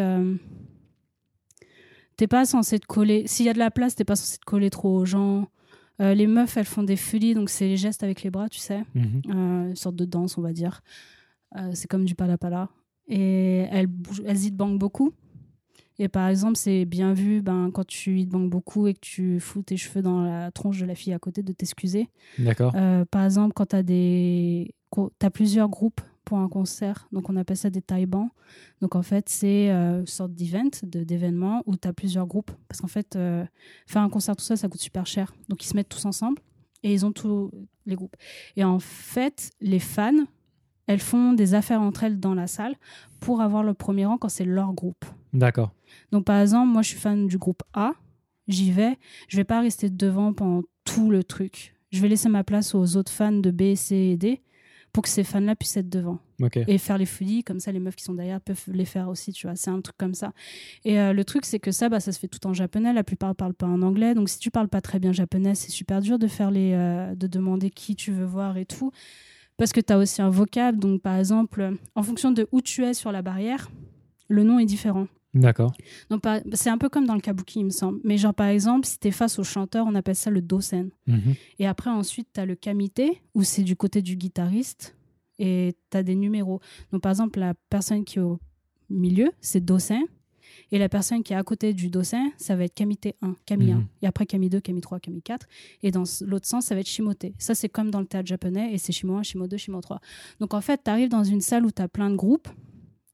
T'es pas censé te coller. S'il y a de la place, t'es pas censé te coller trop aux gens. Euh, les meufs, elles font des fulis, donc c'est les gestes avec les bras, tu sais. Mhm. Euh, une sorte de danse, on va dire. Euh, c'est comme du palapala. Et elles, bougent- elles hitbangent beaucoup. Et par exemple, c'est bien vu ben, quand tu hitbangs beaucoup et que tu fous tes cheveux dans la tronche de la fille à côté de t'excuser. D'accord. Par exemple, quand tu as, des... as plusieurs groupes pour un concert, donc on appelle ça des taille bancs. Donc en fait, c'est euh, une sorte d'event, de- d'événement où tu as plusieurs groupes. Parce qu'en fait, euh, faire un concert tout seul, ça coûte super cher. Donc ils se mettent tous ensemble et ils ont tous les groupes. Et en fait, les fans, elles font des affaires entre elles dans la salle pour avoir le premier rang quand c'est leur groupe. D'accord. Donc par exemple, moi je suis fan du groupe A, j'y vais, je vais pas rester devant pendant tout le truc. Je vais laisser ma place aux autres fans de B, C et D pour que ces fans-là puissent être devant. Et faire les folies comme ça les meufs qui sont derrière peuvent les faire aussi tu vois. C'est un truc comme ça. Et euh, le truc c'est que ça bah, ça se fait tout en japonais. La plupart parlent pas en anglais. Donc si tu parles pas très bien japonais c'est super dur de faire les euh, de demander qui tu veux voir et tout. Parce que tu as aussi un vocable. Donc par exemple en fonction de où tu es sur la barrière le nom est différent D'accord. donc, c'est un peu comme dans le kabuki, il me semble. Mais genre, par exemple, si tu es face au chanteur, on appelle ça le dosen. Mhm. Et après, ensuite, tu as le kamite, où c'est du côté du guitariste, et tu as des numéros. Donc, par exemple, la personne qui est au milieu, c'est dosen. Et la personne qui est à côté du dosen, ça va être kamite 1, kami 1. Mhm. Et après, kami 2, kami 3, kami 4. Et dans l'autre sens, ça va être shimote. Ça, c'est comme dans le théâtre japonais, et c'est shimo 1, shimo 2, shimo 3. Donc, en fait, tu arrives dans une salle où tu as plein de groupes.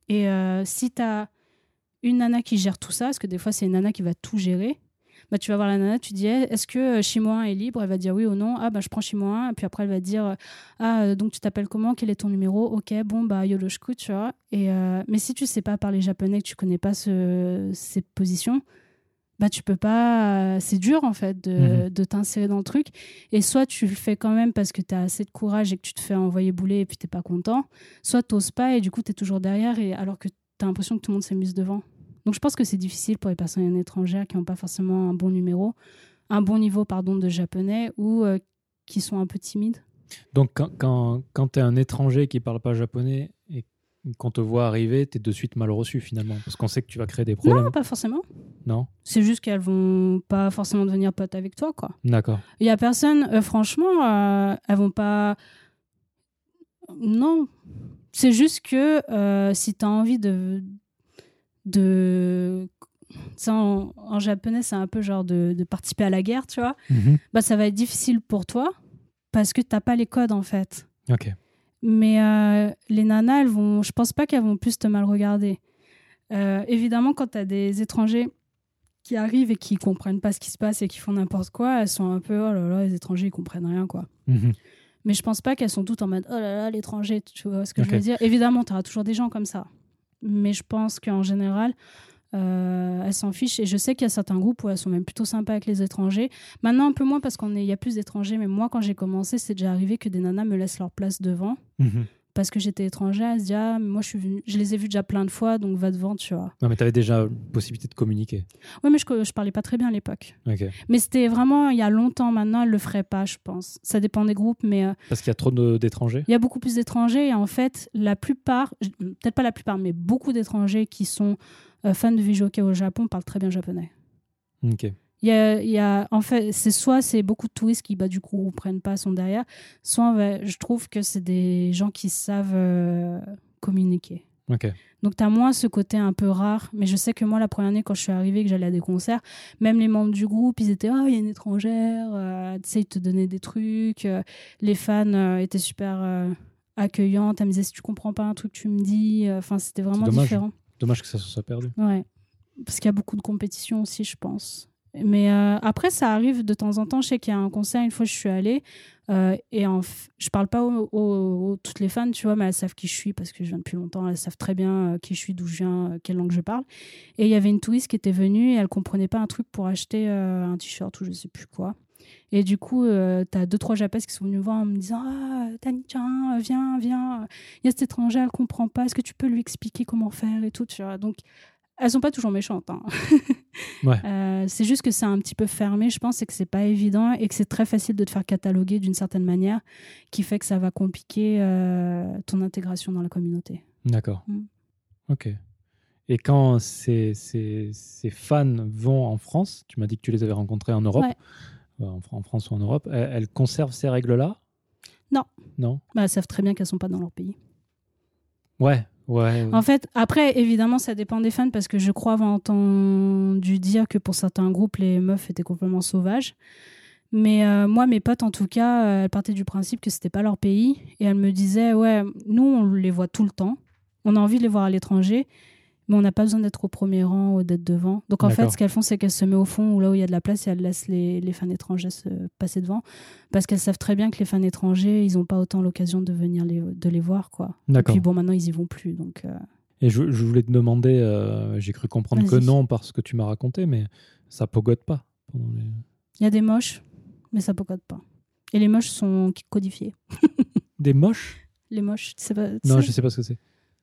Et euh, si tu as une nana qui gère tout ça, parce que des fois c'est une nana qui va tout gérer, bah, tu vas voir la nana, tu dis Eh, est-ce que euh, Chimo 1 est libre? Elle va dire oui ou non. Ah bah je prends Chimo 1, et puis après elle va dire euh, ah euh, donc tu t'appelles comment? Quel est ton numéro? Ok bon bah Yoloshku tu vois. Et euh, mais si tu sais pas parler japonais, que tu connais pas ce, ces positions, bah tu peux pas. C'est dur en fait de, Mhm. de t'insérer dans le truc. Et soit tu le fais quand même parce que tu as assez de courage et que tu te fais envoyer bouler et puis t'es pas content, soit t'oses pas et du coup tu es toujours derrière et alors que tu as l'impression que tout le monde s'amuse devant. Donc je pense que c'est difficile pour les personnes étrangères qui n'ont pas forcément un bon numéro, un bon niveau pardon de japonais ou euh, qui sont un peu timides. Donc quand, quand, quand tu es un étranger qui parle pas japonais et qu'on te voit arriver, tu es de suite mal reçu finalement. Parce qu'on sait que tu vas créer des problèmes. Non, pas forcément. Non, C'est juste qu'elles vont pas forcément devenir potes avec toi quoi. D'accord. Il y a personne, euh, franchement, euh, elles vont pas. Non. C'est juste que euh, si tu as envie de. de... Ça, en, en japonais, c'est un peu genre de, de participer à la guerre, tu vois. Mhm. Bah, ça va être difficile pour toi parce que t'as pas les codes, en fait. Ok. Mais euh, les nanas, elles vont, je pense pas qu'elles vont plus te mal regarder. Euh, évidemment, quand tu as des étrangers qui arrivent et qui comprennent pas ce qui se passe et qui font n'importe quoi, elles sont un peu oh là là, les étrangers ils comprennent rien quoi. Mhm. Mais je pense pas qu'elles sont toutes en mode oh là là, l'étranger, tu vois ce que je veux dire. Évidemment, tu auras toujours des gens comme ça. Mais je pense qu'en général, euh, elles s'en fichent. Et je sais qu'il y a certains groupes où elles sont même plutôt sympas avec les étrangers. Maintenant, un peu moins parce qu'il y a plus d'étrangers. Mais moi, quand j'ai commencé, c'est déjà arrivé que des nanas me laissent leur place devant. Mhm. Parce que j'étais étrangère, elles se disent Ah, moi, je, suis venue- je les ai vus déjà plein de fois, donc va devant, tu vois. Non, mais tu avais déjà possibilité de communiquer. Oui, mais je, je parlais pas très bien à l'époque. Ok. Mais c'était vraiment il y a longtemps maintenant, elles le feraient pas, je pense. Ça dépend des groupes, mais. euh, Parce qu'il y a trop d'étrangers? Il y a beaucoup plus d'étrangers et en fait, la plupart, peut-être pas la plupart, mais beaucoup d'étrangers qui sont euh, fans de Vijoke au Japon parlent très bien japonais. Ok. Il y a, il y a- en fait, c'est soit c'est beaucoup de touristes qui, bah, du coup, comprennent pas, sont derrière, soit ouais, je trouve que c'est des gens qui savent euh, communiquer. Donc, tu as moins ce côté un peu rare. Mais je sais que moi, la première année, quand je suis arrivée, que j'allais à des concerts, même les membres du groupe, ils étaient Ah, il y a une étrangère. euh, tu sais, ils te donnaient des trucs. euh, les fans euh, étaient super accueillants. Elles me disaient Si tu comprends pas un truc, tu me dis. Enfin, c'était vraiment dommage. différent. Dommage que ça se soit perdu. Ouais. Parce qu'il y a beaucoup de compétition aussi, je pense. Mais euh, après, ça arrive de temps en temps. Je sais qu'il y a un concert, une fois je suis allée, euh, et en f- je parle pas aux, toutes les fans, tu vois, mais elles savent qui je suis parce que je viens depuis longtemps. Elles savent très bien euh, qui je suis, d'où je viens, euh, quelle langue je parle. Et il y avait une touriste qui était venue et elle comprenait pas un truc pour acheter un t-shirt ou je sais plus quoi. Et du coup, euh, tu as deux, trois Japonaises qui sont venues me voir en me disant Ah, Tani-chan, viens, viens, il y a cette étrangère, elle comprend pas, est-ce que tu peux lui expliquer comment faire et tout, tu vois. Donc, elles sont pas toujours méchantes. hein. Ouais. Euh, c'est juste que c'est un petit peu fermé, je pense, et que c'est pas évident et que c'est très facile de te faire cataloguer d'une certaine manière, qui fait que ça va compliquer euh, ton intégration dans la communauté. D'accord. Mm. Ok. Et quand ces, ces, ces fans vont en France, tu m'as dit que tu les avais rencontrés en Europe, Ouais. euh, en, Fran- en France ou en Europe, elles, elles conservent ces règles-là? Non. Non? Bah, elles savent très bien qu'elles sont pas dans leur pays. Ouais, En fait, après, évidemment, ça dépend des fans parce que je crois avoir entendu dire que pour certains groupes, les meufs étaient complètement sauvages. Mais euh, moi, mes potes, en tout cas, euh, elles partaient du principe que c'était pas leur pays et elles me disaient Ouais, nous, on les voit tout le temps. On a envie de les voir à l'étranger, mais on n'a pas besoin d'être au premier rang ou d'être devant. Donc, en fait, ce qu'elles font, c'est qu'elles se mettent au fond ou là où il y a de la place et elles laissent les, les fans étrangers se passer devant parce qu'elles savent très bien que les fans étrangers, ils n'ont pas autant l'occasion de venir les, de les voir, quoi. Et puis bon, maintenant, ils y vont plus. Donc, euh, Et je, je voulais te demander, euh, j'ai cru comprendre que non par ce que tu m'as raconté, mais ça pogote pas. les- il y a des moches, mais ça pocote pas. Et les moches sont codifiés. Des moches? Les moches, tu sais pas, tu Non, sais, je sais pas ce que c'est.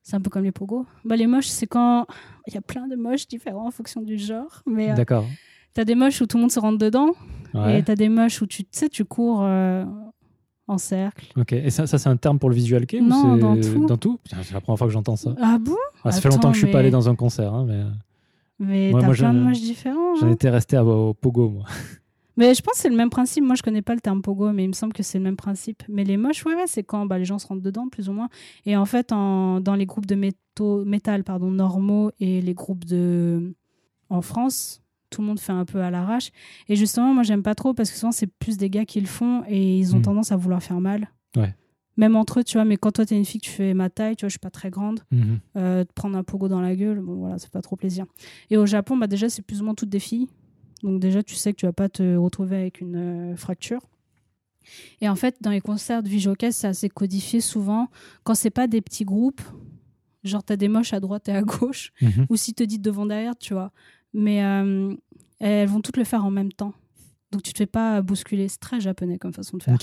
C'est un peu comme les pogos. Bah, les moches, c'est quand il y a plein de moches différents en fonction du genre. Mais euh, D'accord. t'as des moches où tout le monde se rentre dedans, Ouais. et t'as des moches où tu sais, tu cours euh, en cercle. Ok. Et ça, ça c'est un terme pour le visual kei ou Non, c'est- dans tout. Dans tout? C'est la première fois que j'entends ça. Ah bon? Ah, ça fait longtemps que je suis pas allé dans un concert, hein, mais Mais Ouais, t'as plein de moches différents. j'en hein. étais resté à- au pogo, moi. Mais je pense que c'est le même principe. Moi, je connais pas le terme pogo, mais il me semble que c'est le même principe. Mais les moches, ouais, ouais, c'est quand bah, les gens se rentrent dedans, plus ou moins. Et en fait, en- dans les groupes de métaux, métal pardon, normaux et les groupes de. En France, tout le monde fait un peu à l'arrache. Et justement, moi, j'aime pas trop parce que souvent, c'est plus des gars qui le font et ils ont Mm. tendance à vouloir faire mal. Ouais. Même entre eux, tu vois, mais quand toi, t'es une fille, que tu fais ma taille, tu vois, je suis pas très grande, Mhm. euh, te prendre un pogo dans la gueule, bon, voilà, c'est pas trop plaisir. Et au Japon, bah, déjà, c'est plus ou moins toutes des filles. Donc déjà, tu sais que tu vas pas te retrouver avec une euh, fracture. Et en fait, dans les concerts de Vijoka, c'est assez codifié souvent. Quand c'est pas des petits groupes, genre t'as des moches à droite et à gauche, Mhm. ou si te dit devant derrière, tu vois. Mais euh, elles vont toutes le faire en même temps. Donc tu te fais pas bousculer. C'est très japonais comme façon de faire.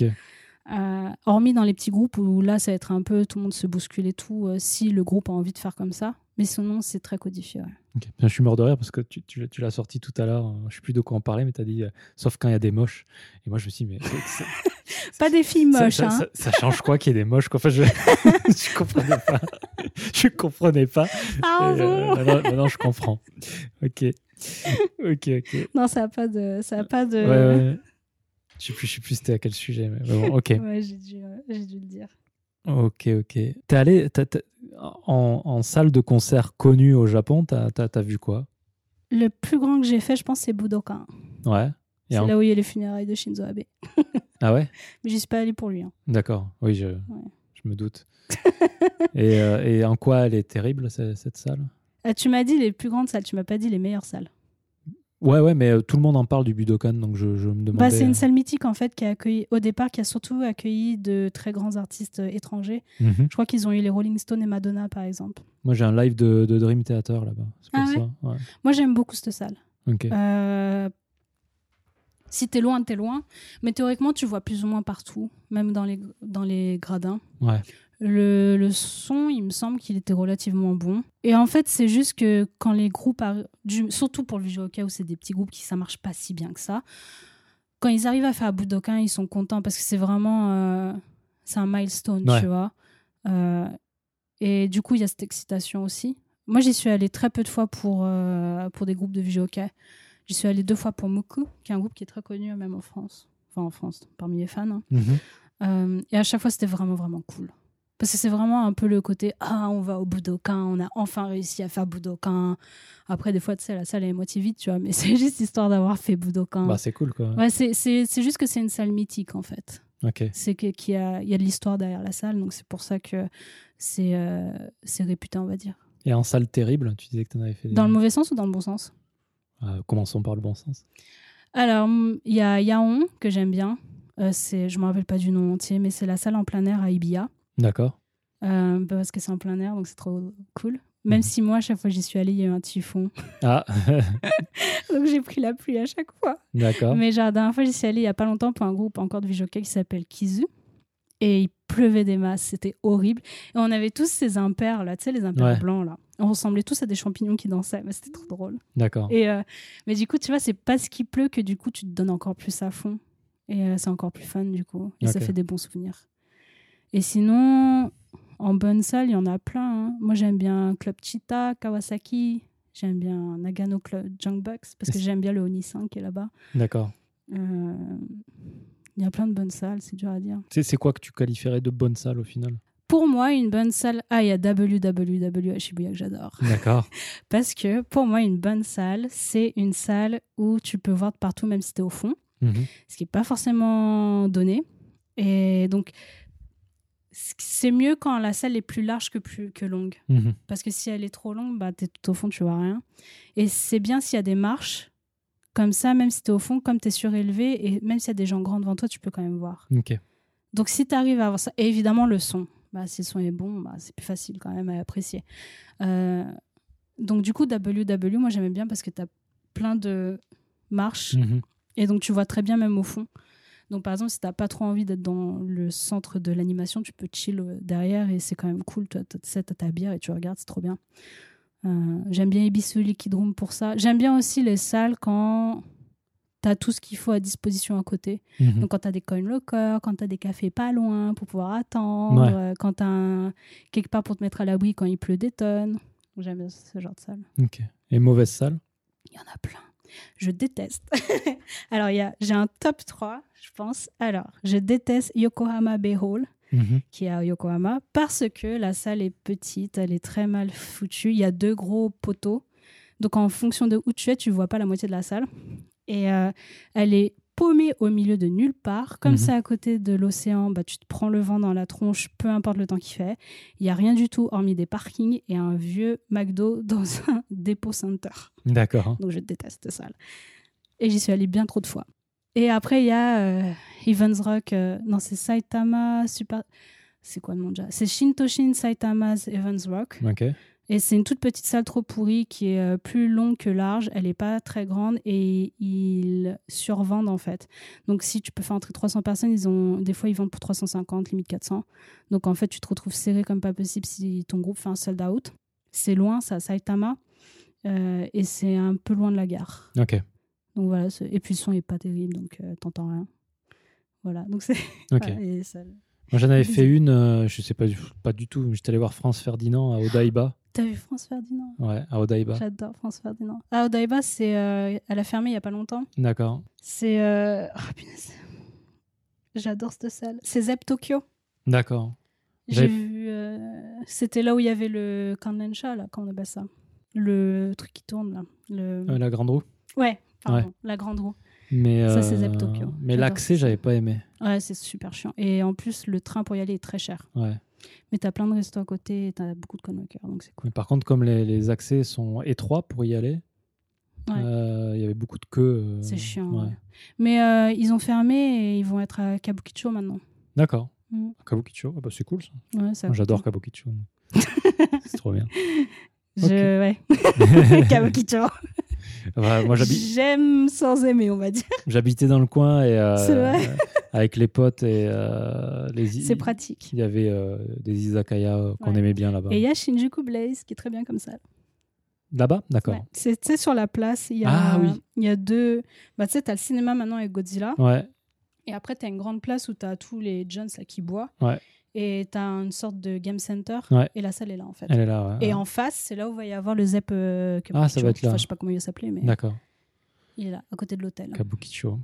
Euh, hormis dans les petits groupes où là, ça va être un peu tout le monde se bouscule et tout, euh, si le groupe a envie de faire comme ça. Mais sinon, c'est très codifié. ouais. Ok. Bien, je suis mort de rire parce que tu, tu- tu l'as sorti tout à l'heure. Je sais plus de quoi en parler, mais tu as dit euh, sauf quand il y a des moches. Et moi, je me suis dit, mais Pas des filles moches, ça- hein. ça- ça change quoi qu'il y ait des moches quoi enfin, je, je comprenais pas. Je comprenais pas. Ah Et, bon maintenant, maintenant, je comprends. Ok. Ok, ok. Non, ça n'a pas de. Ça a pas de... Ouais, ouais. Je sais plus, je sais plus c'était à quel sujet. Mais bon, ok. Ouais, j'ai dû, euh, j'ai dû le dire. Ok, ok. T'es allé t'as- en, en salle de concert connue au Japon, t'as as, vu quoi? Le plus grand que j'ai fait, je pense, c'est Budokan. Ouais. C'est en- là où il y a les funérailles de Shinzo Abe. Ah ouais? Mais j'y suis pas allée pour lui. hein. D'accord. Oui, je, je me doute. et, euh, et en quoi elle est terrible, ce- cette salle? Ah, tu m'as dit les plus grandes salles, tu m'as pas dit les meilleures salles. Ouais, ouais, mais euh, tout le monde en parle du Budokan, donc je, je me demandais. Bah, c'est euh, une salle mythique en fait qui a accueilli, au départ, qui a surtout accueilli de très grands artistes euh, étrangers. mhm. Je crois qu'ils ont eu les Rolling Stones et Madonna par exemple. Moi, j'ai un live de, de Dream Theater là-bas. Ah ouais ça. Ouais. Moi j'aime beaucoup cette salle. Ok. Euh, si t'es loin, t'es loin. Mais théoriquement, tu vois plus ou moins partout, même dans les, dans les gradins. Ouais. Le, le son, il me semble qu'il était relativement bon. Et en fait, c'est juste que quand les groupes, du- surtout pour le Budokan où c'est des petits groupes qui ça marche pas si bien que ça, quand ils arrivent à faire Budokan, ils sont contents parce que c'est vraiment euh, c'est un milestone, Ouais. tu vois. Euh, et du coup, il y a cette excitation aussi. Moi, j'y suis allée très peu de fois pour, euh, pour des groupes de vidéo-hockey. J'y suis allée deux fois pour Moku, qui est un groupe qui est très connu même en France. Enfin, en France, parmi les fans. hein. Mhm. Euh, et à chaque fois, c'était vraiment, vraiment cool. Parce que c'est vraiment un peu le côté Ah, on va au Budokan, on a enfin réussi à faire Budokan. Après, des fois, tu sais, la salle est moitié vide, tu vois, mais c'est juste histoire d'avoir fait Budokan. Bah, c'est cool, quoi. ouais, c'est- juste que c'est une salle mythique, en fait. Ok. C'est qu'il y y a de l'histoire derrière la salle, donc c'est pour ça que c'est euh, réputé, on va dire. Et en salle terrible, tu disais que tu en avais fait des... Dans le mauvais sens ou dans le bon sens? Euh, commençons par le bon sens. Alors, hum, il y a Yaon, que j'aime bien. Euh, c'est- je ne me rappelle pas du nom entier, mais c'est la salle en plein air à Ibiya. D'accord. Euh, parce que c'est en plein air, donc c'est trop cool. Même Mhm. si moi, à chaque fois que j'y suis allée, il y a eu un typhon. Ah, donc j'ai pris la pluie à chaque fois. d'accord. Mais genre, la dernière fois, j'y suis allée il y a pas longtemps pour un groupe encore de vidéo qui s'appelle Kizu. Et il pleuvait des masses, c'était horrible. Et on avait tous ces impairs, là, tu sais, les impairs Ouais. blancs, là. On ressemblait tous à des champignons qui dansaient, mais c'était trop drôle. D'accord. Et, euh, mais du coup, tu vois, c'est parce qu'il pleut que du coup, tu te donnes encore plus à fond. Et euh, c'est encore plus fun, du coup. Et ça fait des bons souvenirs. Et sinon, en bonne salle, il y en a plein. hein. Moi, j'aime bien Club Cheetah, Kawasaki. J'aime bien Nagano Club Junkbox parce que j'aime bien le Onisan qui est là-bas. D'accord. Euh, Il y a plein de bonnes salles, c'est dur à dire. C'est quoi que tu qualifierais de bonne salle au final? Pour moi, une bonne salle. Ah, il y a WWW à Shibuya que j'adore. D'accord. Parce que pour moi, une bonne salle, c'est une salle où tu peux voir de partout, même si tu es au fond. Mhm. ce qui n'est pas forcément donné. Et donc, c'est mieux quand la salle est plus large que, plus, que longue. Mhm. Parce que si elle est trop longue, bah, tu es tout au fond, tu vois rien. Et c'est bien s'il y a des marches. Comme ça, même si tu es au fond, comme tu es surélevé, et même s'il y a des gens grands devant toi, tu peux quand même voir. Ok. Donc, si tu arrives à avoir ça, et évidemment, le son. Bah, si le son est bon, bah, c'est plus facile quand même à apprécier. Euh, donc, du coup, WW, moi, j'aimais bien parce que tu as plein de marches. Mhm. Et donc, tu vois très bien même au fond. Donc, par exemple, si tu n'as pas trop envie d'être dans le centre de l'animation, tu peux chill euh, derrière et c'est quand même cool. Tu sais, t'as ta bière et tu regardes, c'est trop bien. Euh, J'aime bien Ibisu Liquid Room pour ça. J'aime bien aussi les salles quand tu as tout ce qu'il faut à disposition à côté. Mhm. Donc, quand tu as des coin lockers, quand tu as des cafés pas loin pour pouvoir attendre, Ouais. euh, quand tu as quelque part pour te mettre à l'abri quand il pleut des tonnes. J'aime bien ce genre de salle. Ok. Et mauvaise salle Il y en a plein. Je déteste. Alors, il y a, j'ai un top 3, je pense. Alors, je déteste Yokohama Bay Hall, Mhm. qui est à Yokohama, parce que la salle est petite, elle est très mal foutue. Il y a deux gros poteaux. Donc, en fonction de où tu es, tu vois pas la moitié de la salle. Et euh, elle est paumée au milieu de nulle part. Comme Mhm. c'est à côté de l'océan, bah, tu te prends le vent dans la tronche, peu importe le temps qu'il fait. Il y a rien du tout, hormis des parkings et un vieux McDo dans un dépôt center. D'accord. Donc je déteste cette salle. Et j'y suis allée bien trop de fois. Et après, il y a euh, Evans Rock. euh, non, c'est Saitama Super. C'est quoi le nom déjà? C'est Shintoshin Saitama's Evans Rock. Ok. Et c'est une toute petite salle trop pourrie qui est euh, plus longue que large. Elle n'est pas très grande et ils survendent en fait. Donc si tu peux faire entrer 300 personnes, ils ont des fois ils vendent pour 350, limite 400. Donc en fait, tu te retrouves serré comme pas possible si ton groupe fait un sold out. C'est loin, ça, Saitama. Euh, et c'est un peu loin de la gare. Ok. Donc voilà, et puis le son est pas terrible, donc euh, t'entends rien. Voilà, donc c'est. Ok. voilà, et ça- Moi, j'en avais fait une, euh, je sais pas, du- pas du tout. J'étais allé voir France Ferdinand à Odaiba. T'as vu France Ferdinand? Ouais, à Odaiba. J'adore France Ferdinand. Ah, Odaiba, c'est. euh, elle a fermé il y a pas longtemps. D'accord. C'est. euh, ah, punaise. J'adore cette salle. C'est Zep Tokyo. D'accord. J'ai vu. euh, C'était là où il y avait le Kanlensha, là, comment on appelle ça Le truc qui tourne, là. Le... La grande roue. Ouais, pardon, la grande roue. Mais, Ça, c'est Zep Tokyo. Mais l'accès, j'avais pas aimé. Ouais, c'est super chiant. Et en plus, le train pour y aller est très cher. Ouais. Mais t'as plein de restos à côté et t'as beaucoup de convoqueurs, donc c'est cool. Mais par contre, comme les, les accès sont étroits pour y aller, Ouais. euh, il y avait beaucoup de queues. euh, C'est chiant. ouais. Mais euh, ils ont fermé et ils vont être à Kabukicho maintenant. D'accord. Mm. Kabukicho, ah bah, c'est cool ça. Ça J'adore Kabukicho. c'est trop bien. Je... Ouais. Kabukicho. Ouais, moi, j'habi- J'aime sans aimer, on va dire. j'habitais dans le coin et euh, vrai. avec les potes et euh, les C'est pratique. Il y avait euh, des izakaya euh, qu'on Ouais. aimait bien là-bas. Et il y a Shinjuku Blaze qui est très bien comme ça. Là-bas? D'accord. Ouais. C'est tu sur la place, il y a, Ah oui. il y a deux. Bah, tu sais, t'as le cinéma maintenant avec Godzilla. Ouais. Et après, t'as une grande place où t'as tous les Jones là, qui boivent. Ouais. Et tu as une sorte de game center. Ouais. Et la salle est là, en fait. Elle est là. ouais, Et ouais. en face, c'est là où va y avoir le ZEP. euh, Ah, ça va être là. Enfin, je sais pas comment il va s'appeler, mais D'accord. il est là, à côté de l'hôtel. Kabukicho.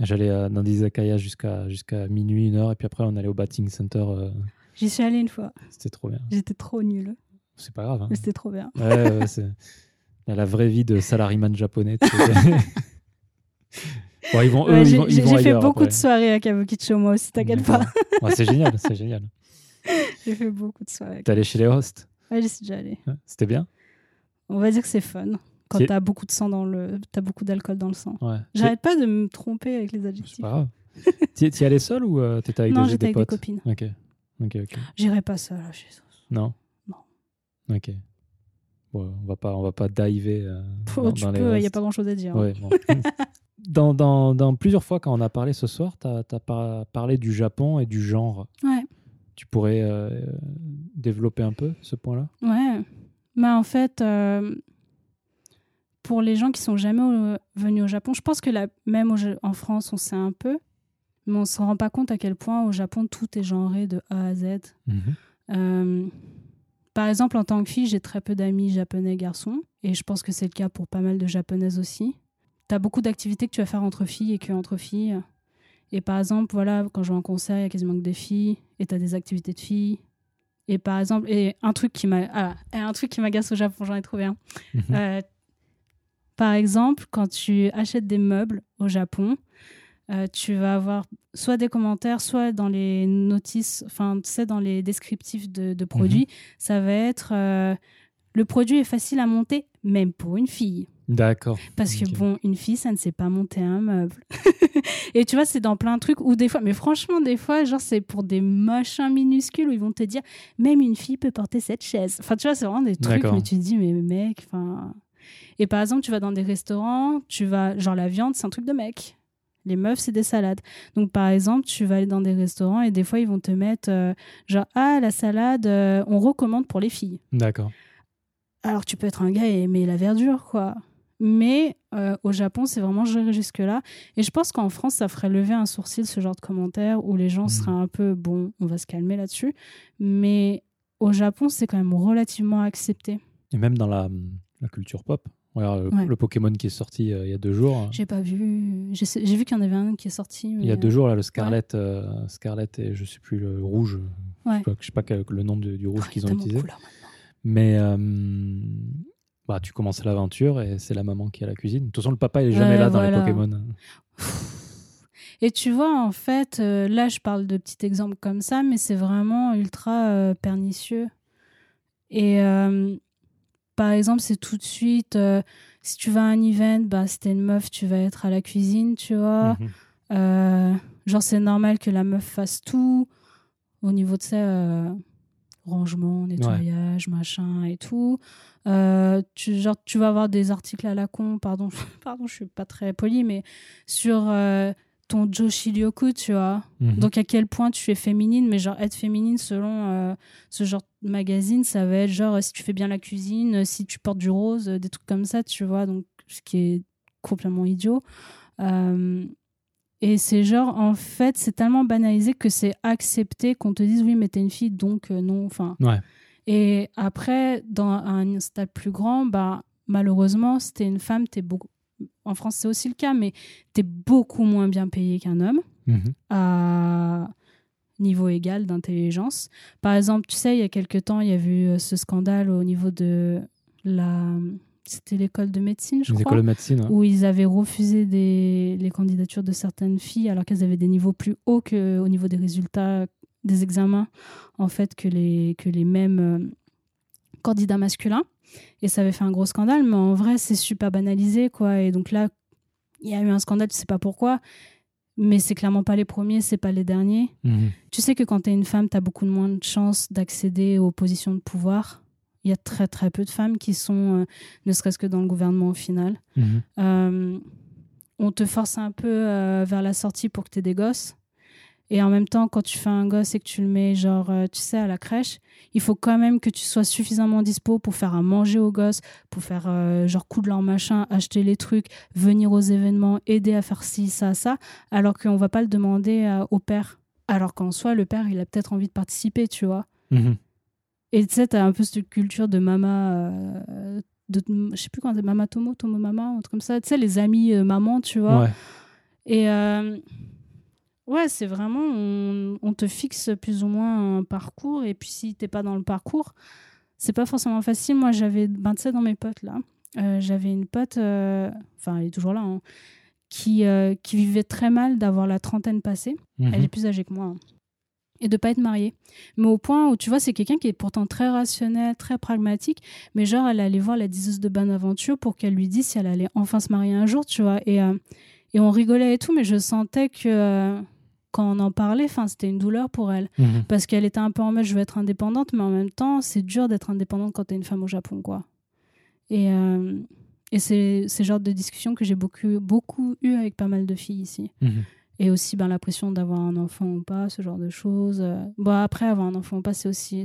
J'allais euh, dans des izakaya jusqu'à jusqu'à minuit, une heure, et puis après on allait au batting center. euh, J'y suis allée une fois. C'était trop bien. J'étais trop nulle. C'est pas grave. hein. C'était trop bien. Ouais, c'est la, vraie vie de salariman japonais. tu sais. bon, ils vont, eux, Ouais, ils j'ai vont, ils j'ai- vont j'ai fait beaucoup après. de soirées à Kabukicho, moi aussi, t'inquiète pas. Ouais, c'est génial, c'est génial. J'ai fait beaucoup de soirées. T'es allé chez les hosts? Ouais, j'y suis déjà. Ouais, C'était bien? On va dire que c'est fun. Quand t'as beaucoup de sang dans le, t'as beaucoup d'alcool dans le sang. J'arrête pas de me tromper avec les C'est adjectifs. pas grave. T'y t'y allais seul ou euh, t'étais avec non, des, j'étais des avec des copines. Ok. Ok, ok. J'irai pas chez Non? Non. Ok. Bon, on va pas, on va pas diver euh, dans, tu dans peux, il y a pas grand chose à dire. Ouais, bon. dans, dans, dans plusieurs fois quand on a parlé ce soir, tu as, parlé du Japon et du genre. Ouais. Tu pourrais euh, développer un peu ce point-là? Ouais. Mais en fait, euh, pour les gens qui sont jamais au- venus au Japon, je pense que même au en France, on sait un peu, mais on se rend pas compte à quel point au Japon tout est genré de A à Z. Euh, par exemple, en tant que fille, j'ai très peu d'amis japonais garçons, et je pense que c'est le cas pour pas mal de japonaises aussi. Tu as beaucoup d'activités que tu vas faire entre filles et que entre filles. Et par exemple, voilà, quand je vais en concert, il y a quasiment que des filles, et tu as des activités de filles. Et par exemple, et un truc qui m'a, ah, un truc qui m'agace au Japon, j'en ai trouvé un. Mhm. Euh, par exemple, quand tu achètes des meubles au Japon, euh, tu vas avoir soit des commentaires, soit dans les notices, enfin, tu sais, dans les descriptifs de, de produits, ça va être euh, le produit est facile à monter, même pour une fille. D'accord. Parce que bon, une fille, ça ne sait pas monter un meuble. et tu vois, c'est dans plein de trucs où des fois, mais franchement, des fois, genre, c'est pour des machins minuscules où ils vont te dire, même une fille peut porter cette chaise. Enfin, tu vois, c'est vraiment des trucs, mais tu te dis, mais mec, enfin. Et par exemple, tu vas dans des restaurants, tu vas, genre, la viande, c'est un truc de mec. Les meufs, c'est des salades. Donc, par exemple, tu vas aller dans des restaurants et des fois, ils vont te mettre, euh, genre, ah, la salade, euh, on recommande pour les filles. D'accord. Alors tu peux être un gars et aimer la verdure, quoi. Mais euh, au Japon, c'est vraiment géré jusque-là. Et je pense qu'en France, ça ferait lever un sourcil, ce genre de commentaires, où les gens Mhm. seraient un peu, bon, on va se calmer là-dessus. Mais au Japon, c'est quand même relativement accepté. Et même dans la, la culture pop. Regarde, le, Ouais. le Pokémon qui est sorti euh, il y a deux jours. J'ai pas vu. J'ai vu qu'il y en avait un qui est sorti. Il y a deux jours, là, le Scarlet, euh, Scarlet et je sais plus, le rouge. Ouais. Je sais pas, je sais pas le nom de- du rouge qu'ils ont utilisé. Mais euh, bah, tu commences l'aventure et c'est la maman qui est à la cuisine. De toute façon, le papa, il est jamais Ouais, là dans voilà. les Pokémon. Et tu vois, en fait, euh, là, je parle de petits exemples comme ça, mais c'est vraiment ultra euh, pernicieux. Et euh, par exemple, c'est tout de suite, si tu vas à un event, bah, si t'es une meuf, tu vas être à la cuisine, tu vois. Mhm. Genre, c'est normal que la meuf fasse tout au niveau de ça, rangement, nettoyage, machin et tout. Euh, tu, genre, tu vas avoir des articles à la con, pardon, pardon, je suis pas très polie, mais sur euh, ton Joshi Ryoku, tu vois. Mhm. Donc, à quel point tu es féminine, mais genre, être féminine selon euh, ce genre de magazine, ça va être genre, si tu fais bien la cuisine, euh, si tu portes du rose, des trucs comme ça, tu vois. Donc, ce qui est complètement idiot. Euh, et c'est genre, en fait, c'est tellement banalisé que c'est accepté qu'on te dise, oui, mais t'es une fille, donc euh, non. Enfin. Ouais. Et après, dans un stade plus grand, bah, malheureusement, si t'es une femme, t'es beaucoup. En France, c'est aussi le cas, mais t'es beaucoup moins bien payé qu'un homme Mhm. à niveau égal d'intelligence. Par exemple, tu sais, il y a quelque temps, il y a eu euh, ce scandale au niveau de la. C'était l'école de médecine, je crois de médecine. où ils avaient refusé des, les candidatures de certaines filles alors qu'elles avaient des niveaux plus hauts que, au niveau des résultats des examens en fait que les, que les mêmes euh, candidats masculins et ça avait fait un gros scandale mais en vrai c'est super banalisé quoi et donc là il y a eu un scandale je sais pas pourquoi mais c'est clairement pas les premiers c'est pas les derniers Mhm. tu sais que quand tu es une femme tu as beaucoup moins de chances d'accéder aux positions de pouvoir il y a très très peu de femmes qui sont euh, ne serait-ce que dans le gouvernement au final Mhm. euh, on te force un peu euh, vers la sortie pour que tu aies des gosses. Et en même temps, quand tu fais un gosse et que tu le mets, genre, tu sais, à la crèche, il faut quand même que tu sois suffisamment dispo pour faire à manger aux gosses, pour faire, euh, genre, coudre leur machin, acheter les trucs, venir aux événements, aider à faire ci, ça, ça, alors qu'on va pas le demander euh, au père. Alors qu'en soi, le père, il a peut-être envie de participer, tu vois. Mhm. Et tu sais, t'as un peu cette culture de mama. euh, de, je sais plus comment c'est, mama Tomo, Tomo Mama, un truc comme ça. Tu sais, les amis euh, maman, tu vois. Ouais. Et euh, ouais, c'est vraiment, on, on te fixe plus ou moins un parcours. Et puis si t'es pas dans le parcours, c'est pas forcément facile. Moi, j'avais, ben, tu sais, dans mes potes là, euh, j'avais une pote, euh, enfin, elle est toujours là, hein, qui, qui vivait très mal d'avoir la trentaine passée. Mhm. Elle est plus âgée que moi. hein. Et de pas être mariée. Mais au point où, tu vois, c'est quelqu'un qui est pourtant très rationnel, très pragmatique. Mais genre, elle allait voir la diseuse de Bonaventure pour qu'elle lui dise si elle allait enfin se marier un jour, tu vois. Et, euh, et on rigolait et tout, mais je sentais que euh, quand on en parlait, c'était une douleur pour elle. Mhm. Parce qu'elle était un peu en mode, je veux être indépendante, mais en même temps, c'est dur d'être indépendante quand t'es une femme au Japon, quoi. Et, euh, et c'est le genre de discussion que j'ai beaucoup, beaucoup eu avec pas mal de filles ici. Mhm. Et aussi ben, la pression d'avoir un enfant ou pas, ce genre de choses. Euh, Bon, après, avoir un enfant ou pas, c'est aussi.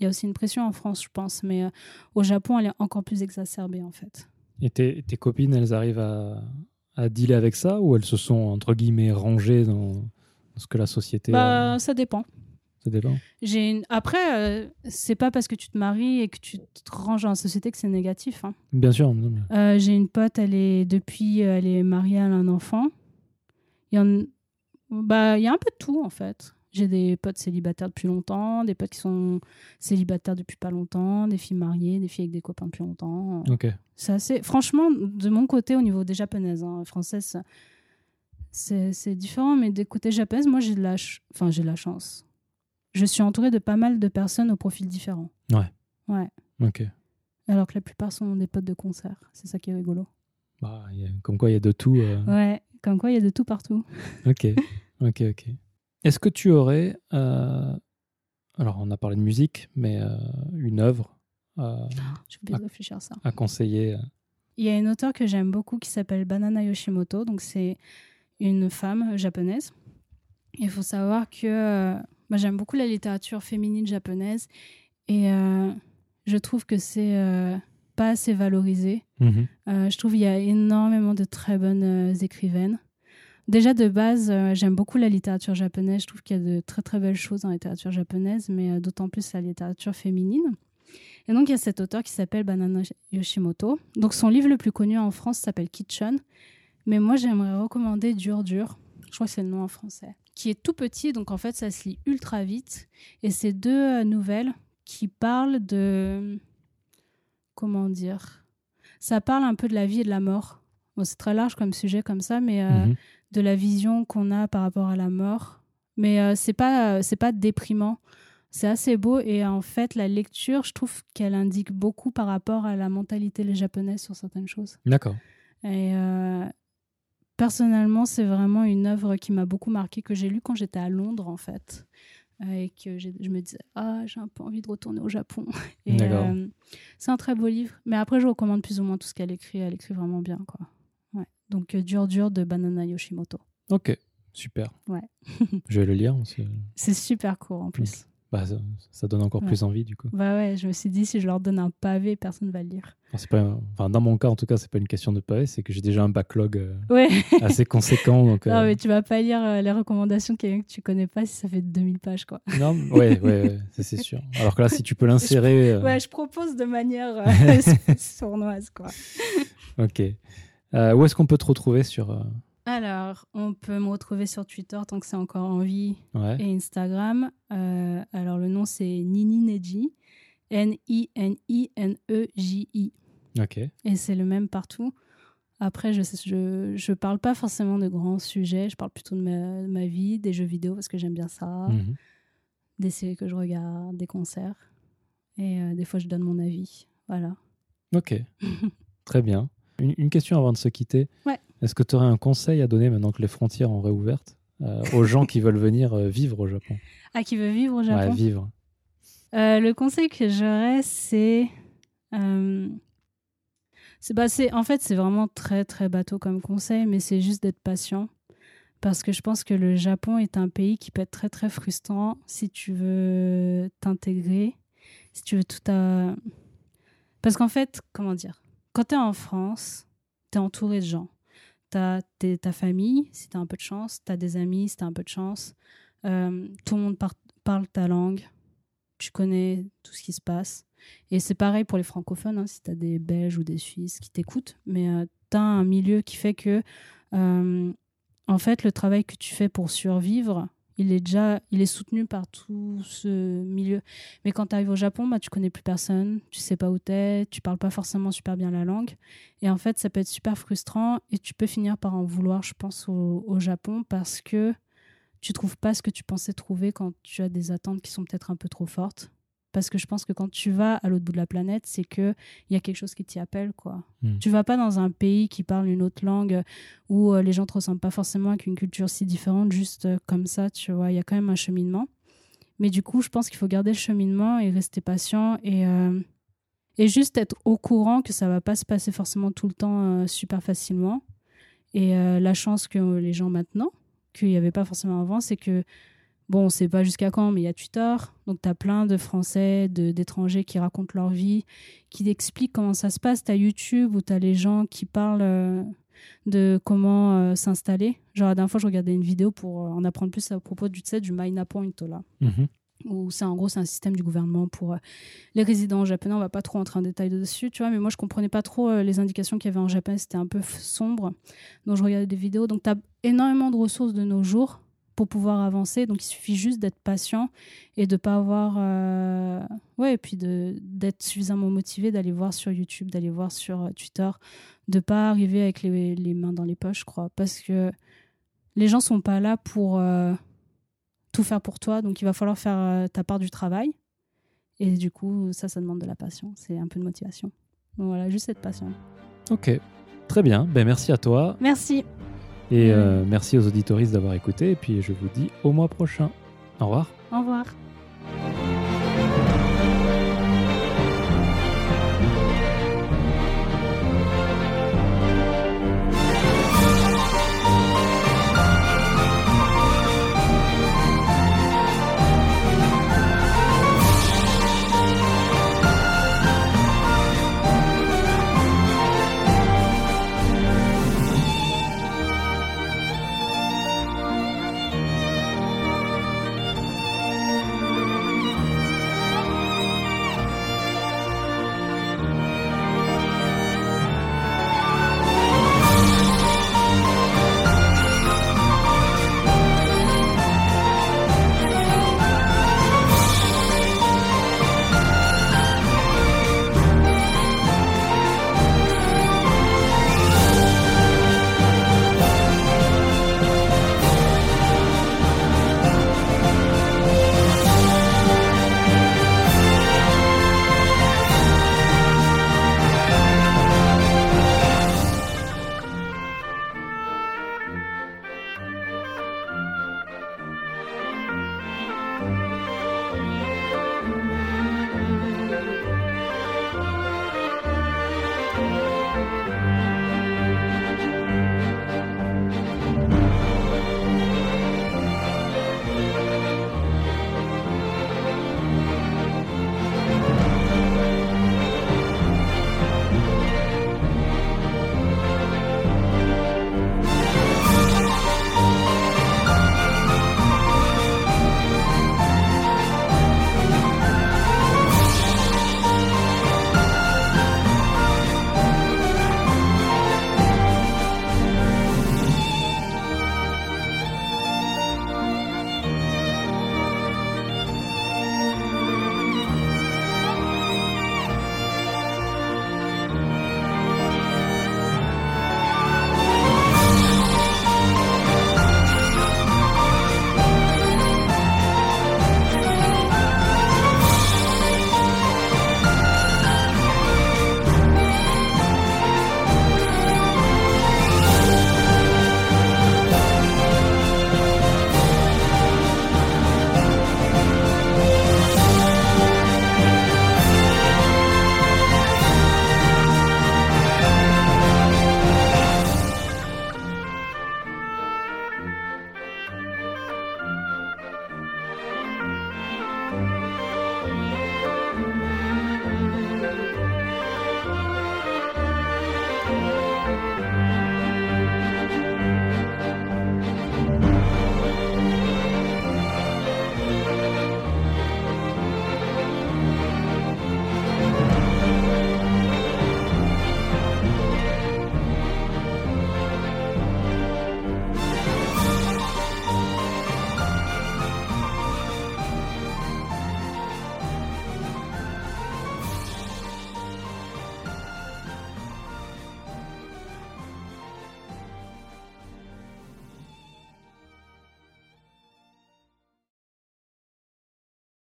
Il y a aussi une pression en France, je pense. Mais euh, au Japon, elle est encore plus exacerbée, en fait. Et tes, tes copines, elles arrivent à, à dealer avec ça ou elles se sont, entre guillemets, rangées dans, dans ce que la société. Bah, ça dépend. ça dépend. J'ai une... Après, euh, c'est pas parce que tu te maries et que tu te ranges dans la société que c'est négatif. hein. Bien sûr. Euh, J'ai une pote, elle est depuis, elle est mariée, a un enfant. Il y, en... bah, il y a un peu de tout en fait. J'ai des potes célibataires depuis longtemps, des potes qui sont célibataires depuis pas longtemps, des filles mariées, des filles avec des copains depuis longtemps. Ok. C'est assez. Franchement, de mon côté, au niveau des japonaises, hein, françaises, c'est c'est différent, mais des côtés japonaises, moi j'ai de la, ch- enfin j'ai la chance. Je suis entourée de pas mal de personnes au profil différent. Ouais. Ouais. Ok. Alors que la plupart sont des potes de concert. C'est ça qui est rigolo. Bah, a- comme quoi, il y a de tout. euh. Ouais, comme quoi il y a de tout partout. Ok, ok, ok. Est-ce que tu aurais, euh, alors on a parlé de musique, mais euh, une œuvre euh, bien Ah. réfléchir à ça. à conseiller euh, Il y a une auteure que j'aime beaucoup qui s'appelle Banana Yoshimoto. Donc c'est une femme japonaise. Il faut savoir que moi j'aime beaucoup la littérature féminine japonaise et je trouve que c'est pas assez valorisé. mhm. Euh, je trouve qu'il y a énormément de très bonnes euh, écrivaines. Déjà de base, euh, j'aime beaucoup la littérature japonaise. Je trouve qu'il y a de très très belles choses dans la littérature japonaise, mais d'autant plus la littérature féminine. Et donc il y a cet auteur qui s'appelle Banana Yoshimoto. Donc son livre le plus connu en France s'appelle Kitchen, mais moi j'aimerais recommander Dur Dur. Je crois que c'est le nom en français. Qui est tout petit, donc en fait ça se lit ultra vite. Et c'est deux nouvelles qui parlent de comment dire ça parle un peu de la vie et de la mort. Bon, c'est très large comme sujet comme ça, mais euh, Mhm. de la vision qu'on a par rapport à la mort. Mais euh, c'est pas euh, c'est pas déprimant. C'est assez beau et en fait la lecture, je trouve qu'elle indique beaucoup par rapport à la mentalité les japonaises sur certaines choses. D'accord. Et euh, personnellement, c'est vraiment une œuvre qui m'a beaucoup marqué que j'ai lue quand j'étais à Londres en fait. Et que je me disais ah j'ai un peu envie de retourner au Japon euh, c'est un très beau livre mais après je recommande plus ou moins tout ce qu'elle écrit elle écrit vraiment bien quoi ouais. donc euh, dur dur de Banana Yoshimoto Ok, super. Ouais. Je vais le lire. c'est super court en plus bah, ça, ça donne encore Ouais. plus envie du coup. bah ouais je me suis dit si je leur donne un pavé personne va le lire Enfin, pas, enfin, dans mon cas, en tout cas, c'est pas une question de pavé, c'est que j'ai déjà un backlog euh, ouais assez conséquent. Donc, non euh, mais tu vas pas lire euh, les recommandations de quelqu'un que tu connais pas si ça fait 2000 pages quoi non, ouais, ouais, c'est sûr. Alors que là, si tu peux l'insérer. euh, ouais je propose de manière sournoise quoi Ok. Où est-ce qu'on peut te retrouver sur. Alors, on peut me retrouver sur Twitter tant que c'est encore en vie Ouais. et Instagram. Euh, alors, le nom c'est Nini Neji, N-I-N-I-N-E-J-I. Ok. Et c'est le même partout. Après, je, je, je parle pas forcément de grands sujets. Je parle plutôt de ma, de ma vie, des jeux vidéo parce que j'aime bien ça, Mhm. des séries que je regarde, des concerts. Et euh, des fois, je donne mon avis. Voilà. Ok. Très bien. Une, une question avant de se quitter. Ouais. Est-ce que tu aurais un conseil à donner maintenant que les frontières ont réouvertes euh, aux gens qui veulent venir euh, vivre au Japon? Ah, qui veut vivre au Japon? Ouais, vivre. Euh, le conseil que j'aurais, c'est. euh, c'est bah, c'est- en fait, c'est vraiment très, très bateau comme conseil, mais c'est juste d'être patient. Parce que je pense que le Japon est un pays qui peut être très, très frustrant si tu veux t'intégrer, si tu veux tout à. Parce qu'en fait, comment dire? Quand tu es en France, tu es entouré de gens. Tu as ta famille, si tu as un peu de chance, tu as des amis, si tu as un peu de chance. Euh, tout le monde par- parle ta langue. Tu connais tout ce qui se passe. Et c'est pareil pour les francophones, hein, si tu as des Belges ou des Suisses qui t'écoutent. Mais tu as un milieu qui fait que, euh, en fait, le travail que tu fais pour survivre, il est déjà il est soutenu par tout ce milieu. Mais quand tu arrives au Japon, bah, tu connais plus personne, tu sais pas où tu es, tu parles pas forcément super bien la langue. Et en fait, ça peut être super frustrant et tu peux finir par en vouloir, je pense, au, au Japon parce que tu trouves pas ce que tu pensais trouver quand tu as des attentes qui sont peut-être un peu trop fortes. Parce que je pense que quand tu vas à l'autre bout de la planète, c'est qu'il y a quelque chose qui t'y appelle. quoi. Mm. Tu vas pas dans un pays qui parle une autre langue où euh, les gens te ressemblent pas forcément avec une culture si différente, juste euh, comme ça, tu vois. Il y a quand même un cheminement. Mais du coup, je pense qu'il faut garder le cheminement et rester patient et, euh, et juste être au courant que ça va pas se passer forcément tout le temps super facilement. Et la chance que les gens maintenant, qu'il n'y avait pas forcément avant, c'est que, bon, on sait pas jusqu'à quand, mais il y a Twitter. Donc, tu as plein de Français, de- d'étrangers qui racontent leur vie, qui expliquent comment ça se passe. Tu as YouTube où tu as les gens qui parlent euh, de comment euh, s'installer. Genre, la dernière fois, je regardais une vidéo pour euh, en apprendre plus à propos du, tu sais, du Maina Point, là Mhm. où c'est en gros c'est un système du gouvernement pour les résidents japonais. On va pas trop entrer en détail dessus, tu vois, mais moi je comprenais pas trop les indications qu'il y avait en japonais, c'était un peu sombre. Donc je regardais des vidéos. Donc tu as énormément de ressources de nos jours pour pouvoir avancer. Donc il suffit juste d'être patient et de pas avoir euh, ouais et puis de d'être suffisamment motivé d'aller voir sur YouTube, d'aller voir sur euh, Twitter, de pas arriver avec les, les mains dans les poches, je crois, parce que les gens sont pas là pour euh, tout faire pour toi, donc il va falloir faire euh, ta part du travail. Et du coup, ça, ça demande de la patience, c'est un peu de motivation. Donc voilà, juste être patient. Ok, très bien. Ben, merci à toi Merci. Et euh, merci aux auditoristes d'avoir écouté. Et puis je vous dis au mois prochain. Au revoir. Au revoir.